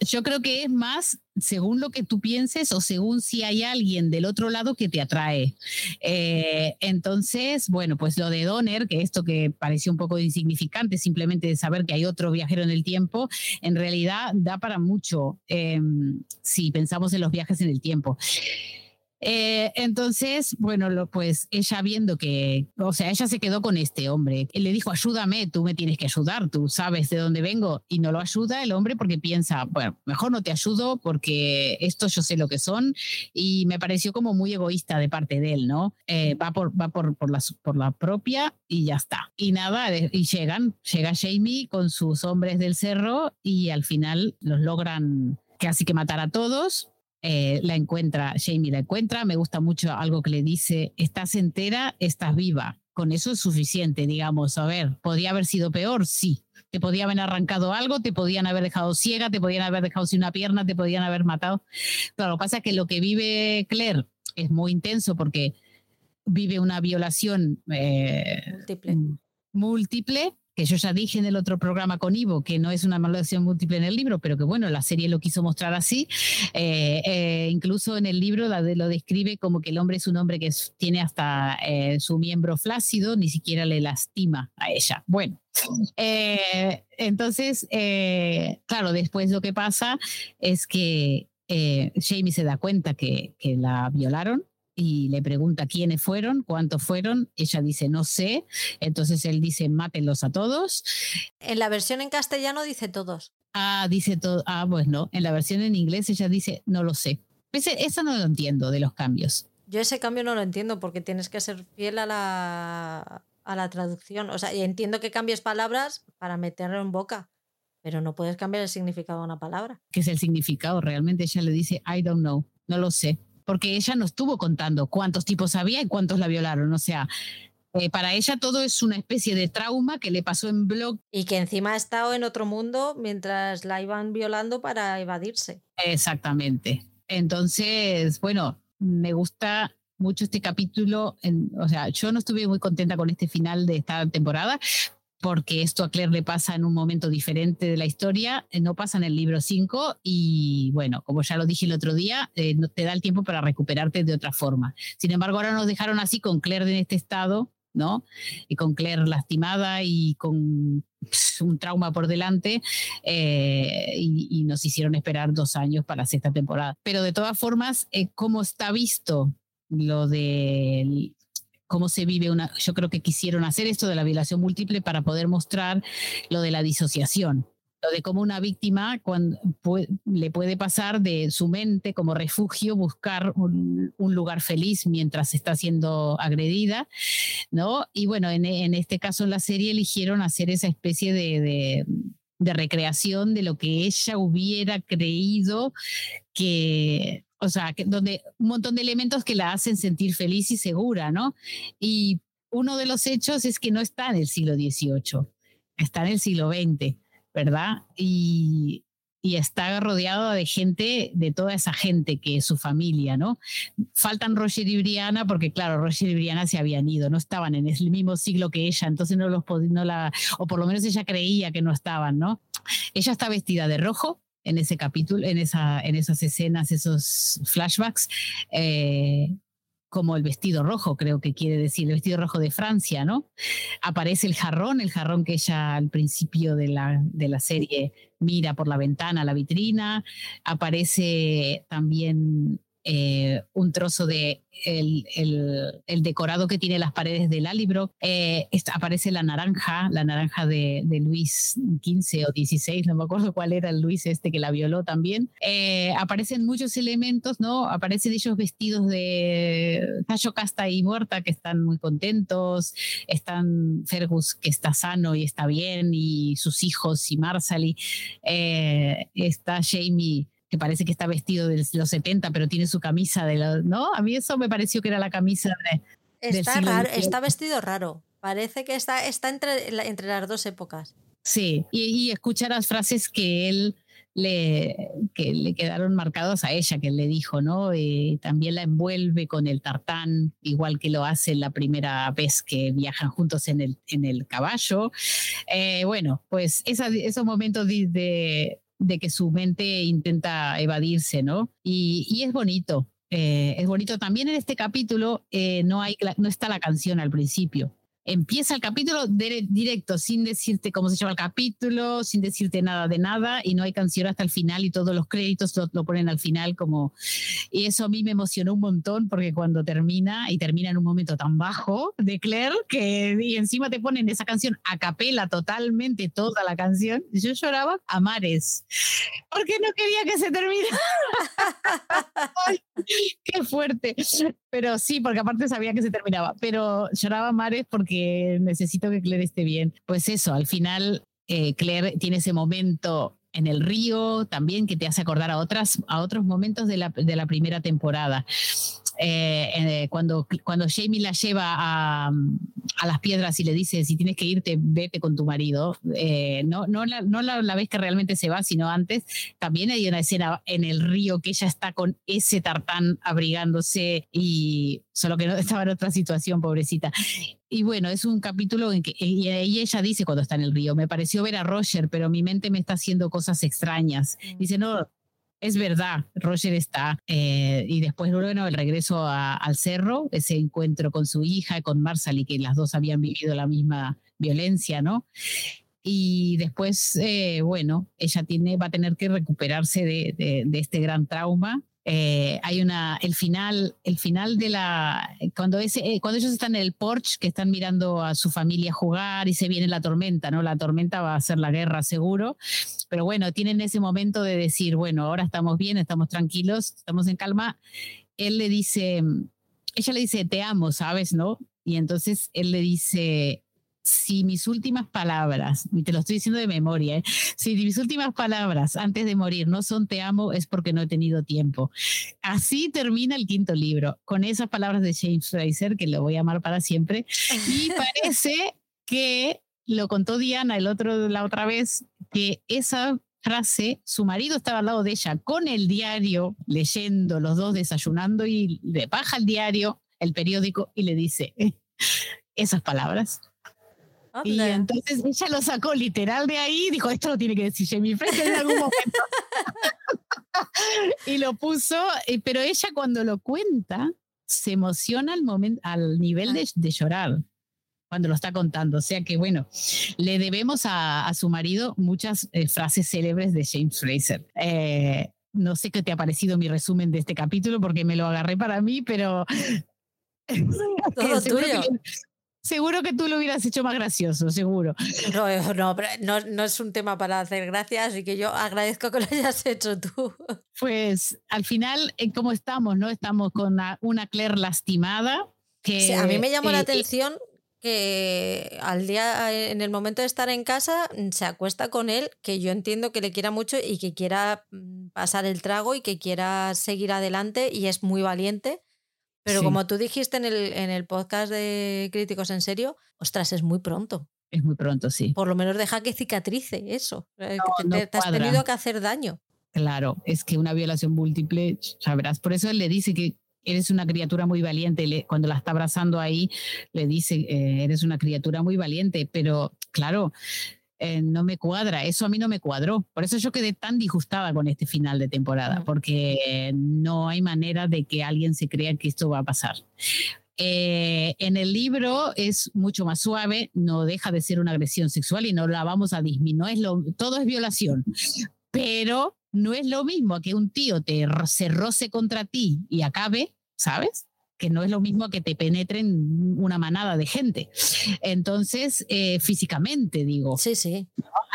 yo creo que es más según lo que tú pienses o según si hay alguien del otro lado que te atrae. Eh, entonces, bueno, pues lo de Donner, que esto que pareció un poco insignificante, simplemente de saber que hay otro viajero en el tiempo, en realidad da para mucho em, si pensamos en los viajes en el tiempo. Eh, entonces, bueno, lo, pues ella viendo que, o sea, ella se quedó con este hombre. Él le dijo, ayúdame, tú me tienes que ayudar, tú sabes de dónde vengo. Y no lo ayuda el hombre porque piensa, bueno, mejor no te ayudo porque esto yo sé lo que son. Y me pareció como muy egoísta de parte de él, ¿no? Eh, va por, va por, por, la, por la propia y ya está. Y nada, y llegan, llega Jamie con sus hombres del cerro y al final los logran casi que matar a todos eh, la encuentra, Jamie la encuentra, me gusta mucho algo que le dice, estás entera, estás viva. Con eso es suficiente, digamos. A ver, ¿podría haber sido peor? Sí. Te podían haber arrancado algo, te podían haber dejado ciega, te podían haber dejado sin una pierna, te podían haber matado. Pero lo que pasa es que lo que vive Claire es muy intenso porque vive una violación eh, múltiple. múltiple que yo ya dije en el otro programa con Ivo, que no es una maldición múltiple en el libro, pero que bueno, la serie lo quiso mostrar así. Eh, eh, incluso en el libro lo describe como que el hombre es un hombre que tiene hasta eh, su miembro flácido, ni siquiera le lastima a ella. Bueno, entonces, claro, después lo que pasa es que Jamie se da cuenta que, que la violaron y le pregunta quiénes fueron, cuántos fueron. Ella dice, no sé. Entonces él dice, mátenlos a todos. En la versión en castellano dice todos. Ah, dice todo. Ah, pues no. En la versión en inglés ella dice, no lo sé. eso no lo entiendo de los cambios. Yo ese cambio no lo entiendo porque tienes que ser fiel a la, a la traducción. O sea, entiendo que cambies palabras para meterlo en boca, pero no puedes cambiar el significado de una palabra. ¿Qué es el significado? Realmente ella le dice, I don't know, no lo sé porque ella no estuvo contando cuántos tipos había y cuántos la violaron. O sea, eh, para ella todo es una especie de trauma que le pasó en blog. Y que encima ha estado en otro mundo mientras la iban violando para evadirse. Exactamente. Entonces, bueno, me gusta mucho este capítulo. o sea, yo no estuve muy contenta con este final de esta temporada, porque esto a Claire le pasa en un momento diferente de la historia, eh, no pasa en el libro 5 y bueno, como ya lo dije el otro día, eh, no te da el tiempo para recuperarte de otra forma. Sin embargo, ahora nos dejaron así con Claire en este estado, ¿no? Y con Claire lastimada y con un trauma por delante eh, y, nos hicieron esperar dos años para la sexta temporada. Pero de todas formas, ¿cómo está visto lo de cómo se vive una, yo creo que quisieron hacer esto de la violación múltiple para poder mostrar lo de la disociación, lo de cómo una víctima cuando, le puede pasar de su mente como refugio buscar un, lugar feliz mientras está siendo agredida, ¿no? Y bueno, en, este caso en la serie eligieron hacer esa especie de de recreación de lo que ella hubiera creído que, o sea, que, donde un montón de elementos que la hacen sentir feliz y segura, ¿no? Y uno de los hechos es que no está en el siglo XVIII, está en el siglo XX, ¿verdad? Y, y está rodeado de gente, de toda esa gente que es su familia, ¿no? Faltan Roger y Brianna porque, claro, Roger y Brianna se habían ido, no estaban en el mismo siglo que ella, entonces no los no la, o por lo menos ella creía que no estaban, ¿no? Ella está vestida de rojo, en ese capítulo, en, esa, en esas escenas, esos flashbacks, eh, como el vestido rojo, creo que quiere decir, el vestido rojo de Francia, ¿no? Aparece el jarrón, el jarrón que ella al principio de la, de la serie mira por la ventana, la vitrina, aparece también eh, un trozo de el, el, decorado que tiene las paredes del Alibro. Eh, aparece la naranja, la naranja de, Luis XV o XVI, no me acuerdo cuál era el Luis este que la violó también. Eh, aparecen muchos elementos, ¿no? Aparecen ellos vestidos de Cayo Casta y Muerta que están muy contentos, están Fergus que está sano y está bien, y sus hijos y Marsali. Está Jamie que parece que está vestido de los 70, pero tiene su camisa de los, ¿no? A mí eso me pareció que era la camisa de... Está, raro, está vestido raro. Parece que está, está entre, entre las dos épocas. Sí, y, escucha las frases que él le, que le quedaron marcados a ella, que él le dijo, ¿no? Y también la envuelve con el tartán, igual que lo hace la primera vez que viajan juntos en el, en el caballo. Eh, bueno, pues esos momentos de, de que su mente intenta evadirse, ¿no? Y, es bonito, eh, es bonito. También en este capítulo eh, no, hay, no está la canción al principio empieza el capítulo directo, sin decirte cómo se llama el capítulo, sin decirte nada de nada, y no hay canción hasta el final y todos los créditos lo, ponen al final como... Y eso a mí me emocionó un montón porque cuando termina, y termina en un momento tan bajo de Claire, que y encima te ponen esa canción a capela totalmente, toda la canción, yo lloraba a mares, porque no quería que se terminara. ¡Qué fuerte! Pero sí, porque aparte sabía que se terminaba, pero lloraba mares porque necesito que Claire esté bien. Pues eso, al final eh, Claire tiene ese momento en el río también que te hace acordar a, otras, a otros momentos de la, de la primera temporada. Eh, eh, cuando, cuando Jamie la lleva a, a, las piedras y le dice, si tienes que irte, vete con tu marido, eh, no, no, la, no la, vez que realmente se va, sino antes, también hay una escena en el río que ella está con ese tartán abrigándose y solo que no estaba en otra situación, pobrecita. Y bueno, es un capítulo en que y ella dice cuando está en el río, me pareció ver a Roger, pero mi mente me está haciendo cosas extrañas. Mm. Dice, no, es verdad, Roger está. Eh, y después, bueno, el regreso al cerro, ese encuentro con su hija, con Marsali, que las dos habían vivido la misma violencia, ¿no? Y después, eh, bueno, ella tiene, va a tener que recuperarse de, de este gran trauma eh, hay una, el final, el final de la, cuando, ese, eh, cuando ellos están en el porch, que están mirando a su familia jugar y se viene la tormenta, ¿no? La tormenta va a ser la guerra seguro, pero bueno, tienen ese momento de decir, bueno, ahora estamos bien, estamos tranquilos, estamos en calma. Él le dice, ella le dice, te amo, ¿sabes? ¿No? Y entonces él le dice, si mis últimas palabras, y te lo estoy diciendo de memoria, ¿eh? si mis últimas palabras antes de morir no son te amo, es porque no he tenido tiempo. Así termina el quinto libro, con esas palabras de James Fraser, que lo voy a amar para siempre. Y parece que lo contó Diana el otro, la otra vez, que esa frase, su marido estaba al lado de ella con el diario, leyendo, los dos desayunando, y le baja el diario, el periódico, y le dice esas palabras. Y entonces ella lo sacó literal de ahí y dijo, esto lo tiene que decir Jamie Fraser en algún momento. y lo puso, eh, pero ella cuando lo cuenta se emociona al, momento, al nivel de, de, llorar cuando lo está contando. O sea que bueno, le debemos a, a su marido muchas eh, frases célebres de James Fraser. Eh, no sé qué te ha parecido mi resumen de este capítulo porque me lo agarré para mí, pero... Todo tuyo. Seguro que tú lo hubieras hecho más gracioso, seguro. No, eh, no, no, no es un tema para hacer gracia, así que yo agradezco que lo hayas hecho tú. Pues al final, eh, ¿cómo estamos? ¿No? Estamos con una, Claire lastimada. Que, a mí me llamó la eh, atención que al día, en el momento de estar en casa, mm, se acuesta con él, que yo entiendo que le quiera mucho y que quiera mm, pasar el trago y que quiera seguir adelante y es muy valiente. Pero como tú dijiste en el, en el podcast de Críticos en Serio, ostras, es muy pronto. Es muy pronto, sí. Por lo menos deja que cicatrice eso. Eh, que te, has tenido que hacer daño. Claro, es que una violación múltiple, sabrás. Por eso él le dice que eres una criatura muy valiente. cuando la está abrazando ahí, le dice, eh, eres una criatura muy valiente. Pero claro, eh, no me cuadra, eso a mí no me cuadró. Por eso yo quedé tan disgustada con este final de temporada, porque no hay manera de que alguien se crea que esto va a pasar. Eh, en el libro es mucho más suave, no deja de ser una agresión sexual y no la vamos a disminuir, es lo, todo es violación, pero no es lo mismo que un tío te se roce contra ti y acabe, ¿sabes? Que no es lo mismo que te penetren una manada de gente. Entonces, eh, físicamente, digo, Sí, sí.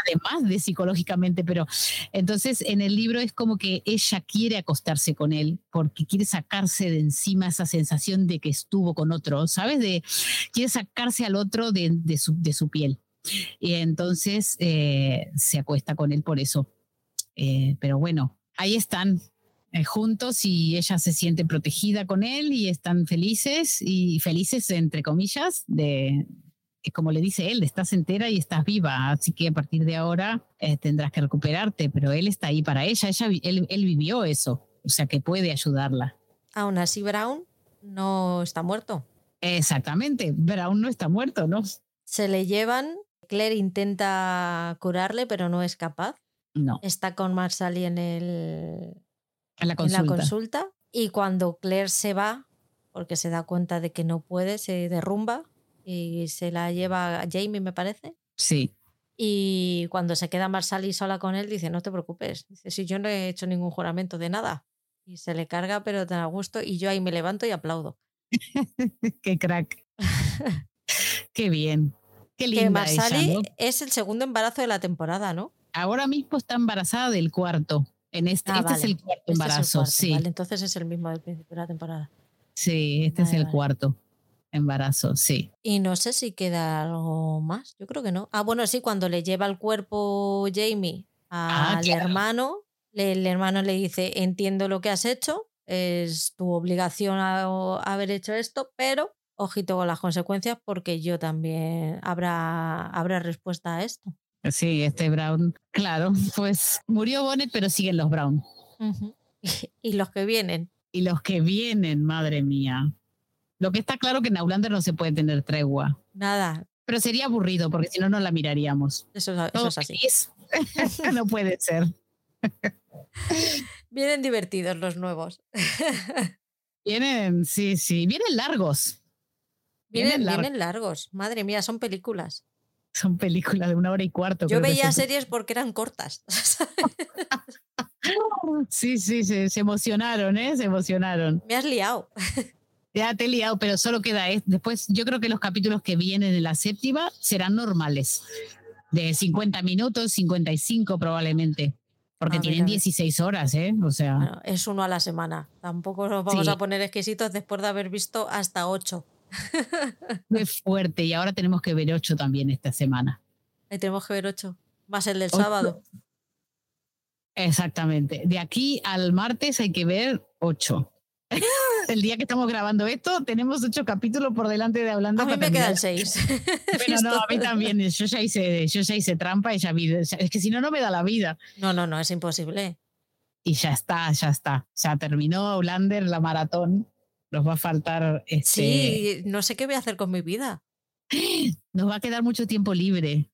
además de psicológicamente, pero entonces en el libro es como que ella quiere acostarse con él porque quiere sacarse de encima esa sensación de que estuvo con otro, ¿sabes? De, quiere sacarse al otro de, de su, de su piel. Y entonces eh, se acuesta con él por eso. Eh, pero bueno, ahí están eh, juntos y ella se siente protegida con él y están felices y felices entre comillas de como le dice él, estás entera y estás viva, así que a partir de ahora eh, tendrás que recuperarte, pero él está ahí para ella, ella él, él vivió eso, o sea que puede ayudarla. Aún así, Brown no está muerto. Exactamente, Brown no está muerto, ¿no? Se le llevan. Claire intenta curarle, pero no es capaz. No, Está con Marsali en, el, en la en consulta. la consulta. Y cuando Claire se va, porque se da cuenta de que no puede, se derrumba y se la lleva a Jamie, me parece. Sí, Y cuando se queda Marsali sola con él, dice, no te preocupes. Dice, si yo no he hecho ningún juramento de nada. Y se le carga, pero te da gusto. Y yo ahí me levanto y aplaudo. qué crack. qué bien. Qué Que linda Marsali ella, ¿no? es el segundo embarazo de la temporada, ¿no? Ahora mismo está embarazada del cuarto. En este, Ah, este es vale. el cuarto Este es el embarazo, cuarto, sí. vale, entonces es el mismo del principio de la temporada. Sí, este es Vale, el vale. cuarto embarazo, sí. Y no sé si queda algo más. Yo creo que no. Ah, bueno, sí, cuando le lleva el cuerpo Jamie Ah, al claro. hermano, le- el hermano le dice, entiendo lo que has hecho, es tu obligación a- haber hecho esto, pero ojito con las consecuencias porque yo también habrá, habrá respuesta a esto. Sí, este Brown, claro, pues murió Bonnet, pero siguen los Brown. Y los que vienen. Y los que vienen, madre mía. Lo que está claro que en Aulander no se puede tener tregua. Nada, Pero sería aburrido porque si no, no la miraríamos. eso, es- eso Todo es así. feliz. no puede ser. Vienen divertidos los nuevos. Vienen, sí, sí, vienen largos. Vienen, Vienen largos. vienen largos. Madre mía, son películas. Son películas de una hora y cuarto. Yo veía series porque eran cortas. sí, sí, sí, se emocionaron, ¿eh? Se emocionaron. Me has liado. Ya te he liado, pero solo queda. Después, yo creo que los capítulos que vienen de la séptima serán normales. De 50 minutos, 55 probablemente. Porque tienen 16 horas, ¿eh? O sea. Es uno a la semana. Tampoco nos vamos a poner exquisitos después de haber visto hasta 8. Muy fuerte. Y ahora tenemos que ver ocho también esta semana. Ahí tenemos que ver ocho. Más el del ocho. sábado. Exactamente. De aquí al martes hay que ver ocho. el día que estamos grabando esto, tenemos ocho capítulos por delante de hablando. A mí me quedan seis. Pero no, a mí también. Yo ya hice, yo ya hice trampa y ya vi. Es que si no, no me da la vida. No, no, no, es imposible. Y ya está, ya está. Ya terminó Blander la maratón. Nos va a faltar. Este, Sí, no sé qué voy a hacer con mi vida. Nos va a quedar mucho tiempo libre.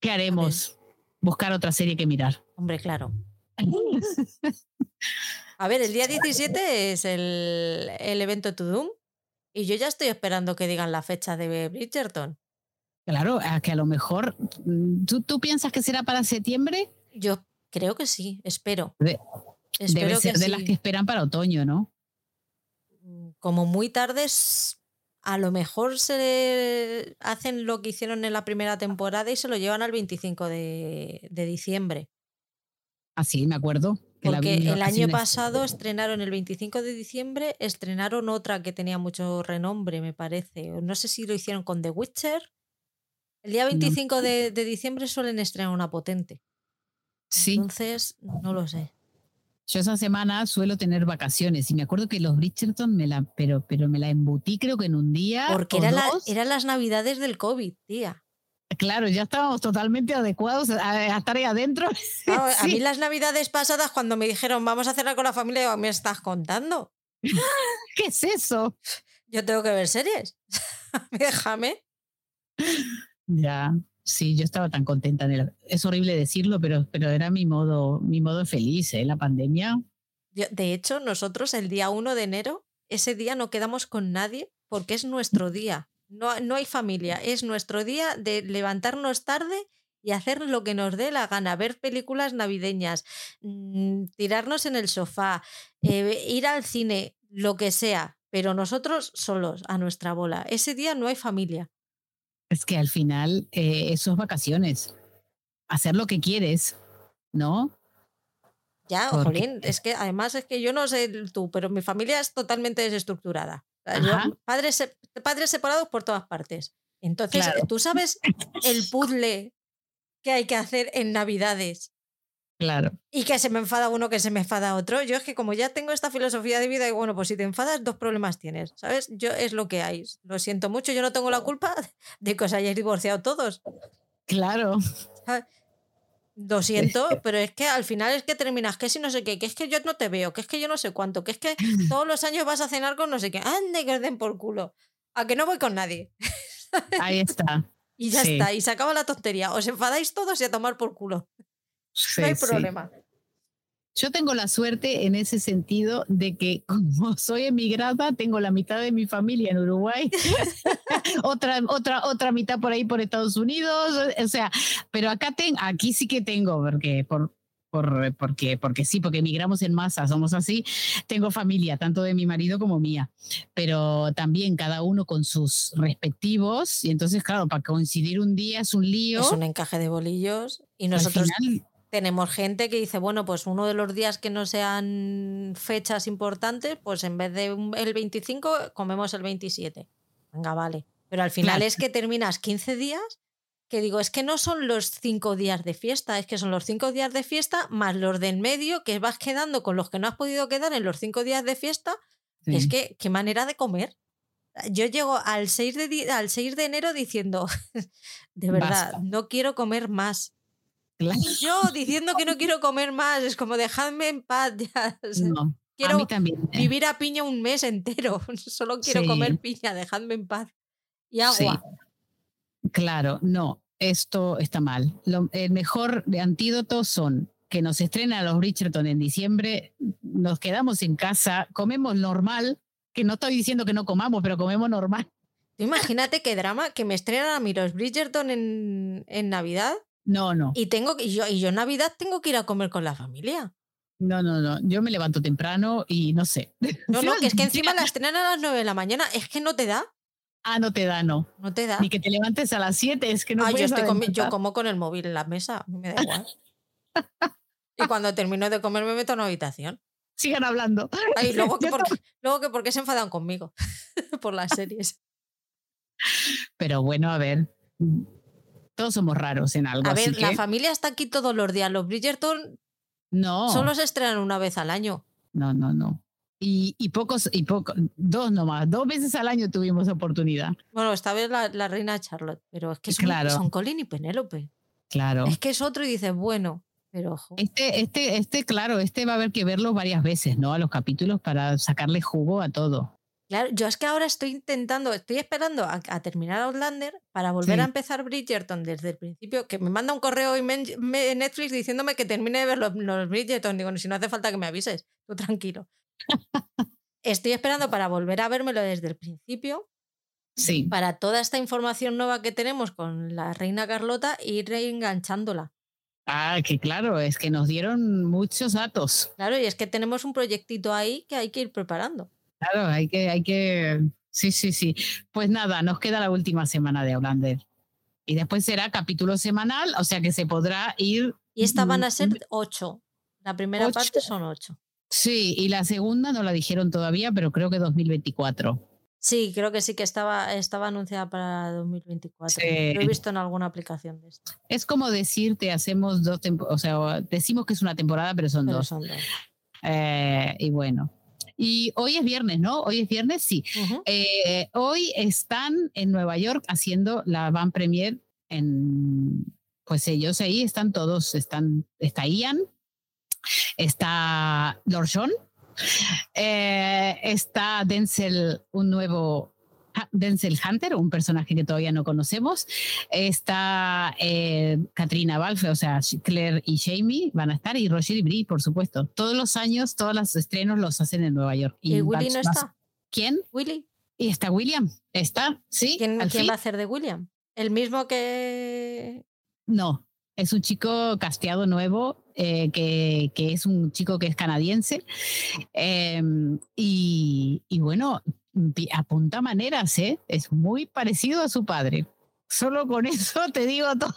¿Qué haremos? Buscar otra serie que mirar. Hombre, claro. A ver, el día 17 es el, el evento To Doom. Y yo ya estoy esperando que digan la fecha de Bridgerton. Claro, a que a lo mejor. mm, ¿Tú, tú piensas que será para septiembre? Yo creo que sí, espero. De- espero Debe ser que de sí. las que esperan para otoño, ¿no? Como muy tardes, a lo mejor se hacen lo que hicieron en la primera temporada y se lo llevan al 25 de, de diciembre. Ah, sí, me acuerdo. que la vi Porque el año pasado estrenaron el 25 de diciembre, estrenaron otra que tenía mucho renombre, me parece. No sé si lo hicieron con The Witcher. El día No. 25 de, de diciembre suelen estrenar una potente. Sí, Entonces, no lo sé. Yo esa semana suelo tener vacaciones y me acuerdo que los Bridgerton me la, pero, pero me la embutí creo que en un día. Porque o era la- eran las navidades del COVID, tía. Claro, ya estábamos totalmente adecuados a, a estar ahí adentro. Claro, A mí las navidades pasadas, cuando me dijeron vamos a cenar con la familia, digo, ¿me estás contando? ¿Qué es eso? Yo tengo que ver series. Déjame. Ya, sí, yo estaba tan contenta. es horrible decirlo, pero, pero era mi modo, mi modo feliz, ¿eh? La pandemia. De hecho, nosotros el día 1 de enero, ese día no quedamos con nadie porque es nuestro día. No, no hay familia, es nuestro día de levantarnos tarde y hacer lo que nos dé la gana, ver películas navideñas, mm, tirarnos en el sofá, eh, ir al cine, lo que sea, pero nosotros solos, a nuestra bola. Ese día no hay familia. Es que al final eh, eso es vacaciones. Hacer lo que quieres, ¿no? Ya, jolín, es que además es que yo no sé tú, pero mi familia es totalmente desestructurada. Yo- padres, padres separados por todas partes. Entonces, Claro. ¿tú sabes el puzzle que hay que hacer en Navidades? Claro. Y que se me enfada uno, que se me enfada otro. Yo es que como ya tengo esta filosofía de vida, y bueno, pues si te enfadas, dos problemas tienes, ¿sabes? Yo es lo que hay. Lo siento mucho, yo no tengo la culpa de que os hayáis divorciado todos. Claro. Lo siento, pero es que al final es que terminas que si no sé qué, que es que yo no te veo, que es que yo no sé cuánto, que es que todos los años vas a cenar con no sé qué. Ande que os den por culo. A que no voy con nadie. Ahí está. Y ya Sí. está, y se acaba la tontería. Os enfadáis todos y a tomar por culo. Sí, no hay sí. problema. Yo tengo la suerte en ese sentido de que como soy emigrada, tengo la mitad de mi familia en Uruguay, otra, otra, otra mitad por ahí por Estados Unidos, o sea, pero acá ten, aquí sí que tengo, porque por, por, porque, porque sí, porque emigramos en masa, somos así, tengo familia, tanto de mi marido como mía, pero también cada uno con sus respectivos, y entonces, claro, para coincidir un día es un lío. Es un encaje de bolillos. Y Al nosotros final, tenemos gente que dice, bueno, pues uno de los días que no sean fechas importantes, pues en vez de un- el 25, comemos el 27. Venga, vale. Pero al final Claro. es que terminas 15 días, que digo, es que no son los 5 días de fiesta, es que son los 5 días de fiesta más los del medio que vas quedando con los que no has podido quedar en los 5 días de fiesta. sí. Es que, qué manera de comer. Yo llego al 6 de, al 6 de enero diciendo, de verdad, Basta. no quiero comer más. Claro. Yo diciendo que no quiero comer más, es como dejadme en paz ya. o sea, No, a quiero mí también. eh. vivir a piña un mes entero. Solo quiero comer piña, dejadme en paz. Y Sí. agua. Claro, no, esto está mal. Lo- el mejor de antídoto son que nos estrenan los Bridgerton en diciembre, nos quedamos en casa, comemos normal, que no estoy diciendo que no comamos, pero comemos normal. Imagínate qué drama que me estrenan a mí los Bridgerton en, en Navidad No, no, y tengo y yo, y yo en Navidad tengo que ir a comer con la familia. no, no, no. Yo me levanto temprano y no sé. No, no, que es que encima Llega- la estrenan a las 9 de la mañana. Es que no te da. Ah, no te da, no. No te da. Ni que te levantes a las 7, es que no Ah, yo, puedes estoy comi- yo como con el móvil en la mesa, me da igual. y cuando termino de comer me meto en una habitación. Sigan hablando. Ay, luego, que Yo luego que por qué se enfadan conmigo por las series. Pero bueno, a ver, todos somos raros en algo. A ver, así la que familia está aquí todos los días. Los Bridgerton no, solo se estrenan una vez al año. no, no, no. Y, y pocos, y pocos, dos nomás, dos veces al año tuvimos oportunidad. Bueno, esta vez la, la reina Charlotte, pero es que son, Claro. son Colin y Penélope. Claro. Es que es otro y dices, bueno, pero ojo. Este, este, este, claro, este va a haber que verlo varias veces, ¿no? A los capítulos para sacarle jugo a todo. Claro, yo es que ahora estoy intentando, estoy esperando a, a terminar Outlander para volver Sí. a empezar Bridgerton desde el principio, que me manda un correo y me- me- Netflix diciéndome que termine de ver los, los Bridgerton. Digo, si no hace falta que me avises, tú tranquilo. estoy esperando para volver a vérmelo desde el principio, Sí, para toda esta información nueva que tenemos con la reina Carlota, ir reenganchándola. Ah, que claro, es que nos dieron muchos datos. Claro, y es que tenemos un proyectito ahí que hay que ir preparando. Claro, hay que, hay que. Sí, sí, sí. Pues nada, nos queda la última semana de Outlander. Y después será capítulo semanal, o sea que se podrá ir. Y esta van a ser Mm, ocho. La primera Ocho. parte son ocho. Sí, y la segunda no la dijeron todavía, pero creo que 2024. Sí, creo que sí que estaba, estaba anunciada para 2024. Sí. Lo he visto en alguna aplicación de esto. Es como decirte, hacemos dos o sea, decimos que es una temporada, pero son Pero dos. son dos. Eh, y bueno. Y hoy es viernes, ¿no? Hoy es viernes, sí. Eh, hoy están en Nueva York haciendo la van premier en, pues ellos ahí están todos, están, está Ian, está Lord John, eh, está Denzel, un nuevo Denzel Hunter, un personaje que todavía no conocemos, está eh, Katrina Balfe, o sea, Claire y Jamie van a estar, y Roger y Brie, por supuesto. Todos los años, todos los estrenos los hacen en Nueva York. ¿Y Willy vas- no está? ¿Quién? ¿Willy? Y está William. Está, sí. ¿Quién, quién va a hacer de William? ¿El mismo que...? No, Es un chico casteado nuevo, eh, que, que, es un chico que es canadiense. Eh, y, y, bueno, apunta maneras, ¿eh? Es muy parecido a su padre. Solo con eso te digo todo.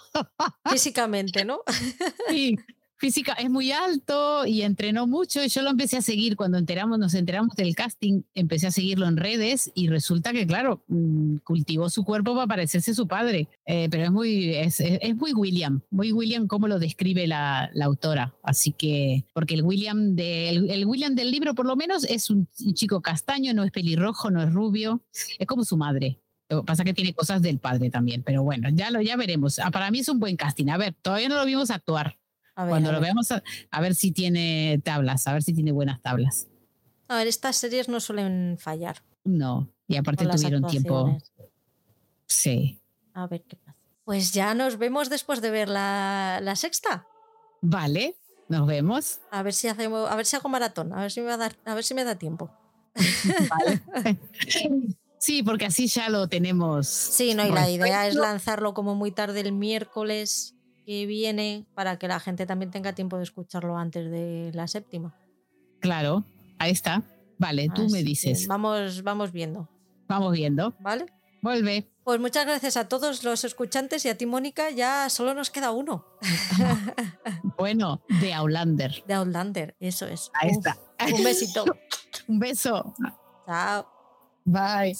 Físicamente, ¿no? Sí, física es muy alto y entrenó mucho y yo lo empecé a seguir cuando enteramos, nos enteramos del casting, empecé a seguirlo en redes y resulta que claro, mm, cultivó su cuerpo para parecerse su padre, eh, pero es muy, es, es, muy William, muy William como lo describe la, la autora, así que, porque el William, de, el, William del libro por lo menos es un chico castaño, no es pelirrojo, no es rubio, es como su madre, pasa que tiene cosas del padre también, pero bueno, ya lo ya veremos. Ah, para mí es un buen casting. A ver, todavía no lo vimos actuar. A ver, Cuando a lo ver. veamos, a, a, ver si tiene tablas, a ver si tiene buenas tablas. A ver, estas series no suelen fallar. No, y aparte tuvieron tiempo. Sí. A ver qué pasa. Pues ya nos vemos después de ver la, la sexta. Vale, nos vemos. A ver si hacemos, a ver si hago maratón, a ver si me va a dar, a ver si me da tiempo. Vale. Sí, porque así ya lo tenemos. Sí, no, y la idea es lanzarlo como muy tarde el miércoles que viene para que la gente también tenga tiempo de escucharlo antes de la séptima. Claro, ahí está. Vale, tú me dices. Vamos, vamos viendo. Vamos viendo. ¿Vale? Vuelve. Pues muchas gracias a todos los escuchantes y a ti, Mónica. Ya solo nos queda uno. bueno, de Outlander. De Outlander, eso es. Ahí Uf, está. Un besito. Un beso. Chao. Bye.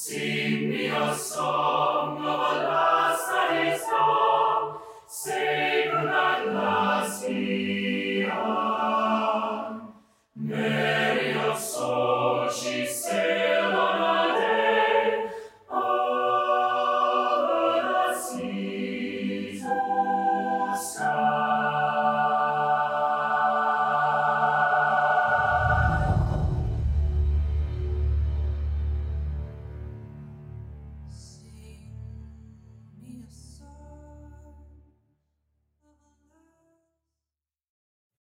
Mary of soul, she's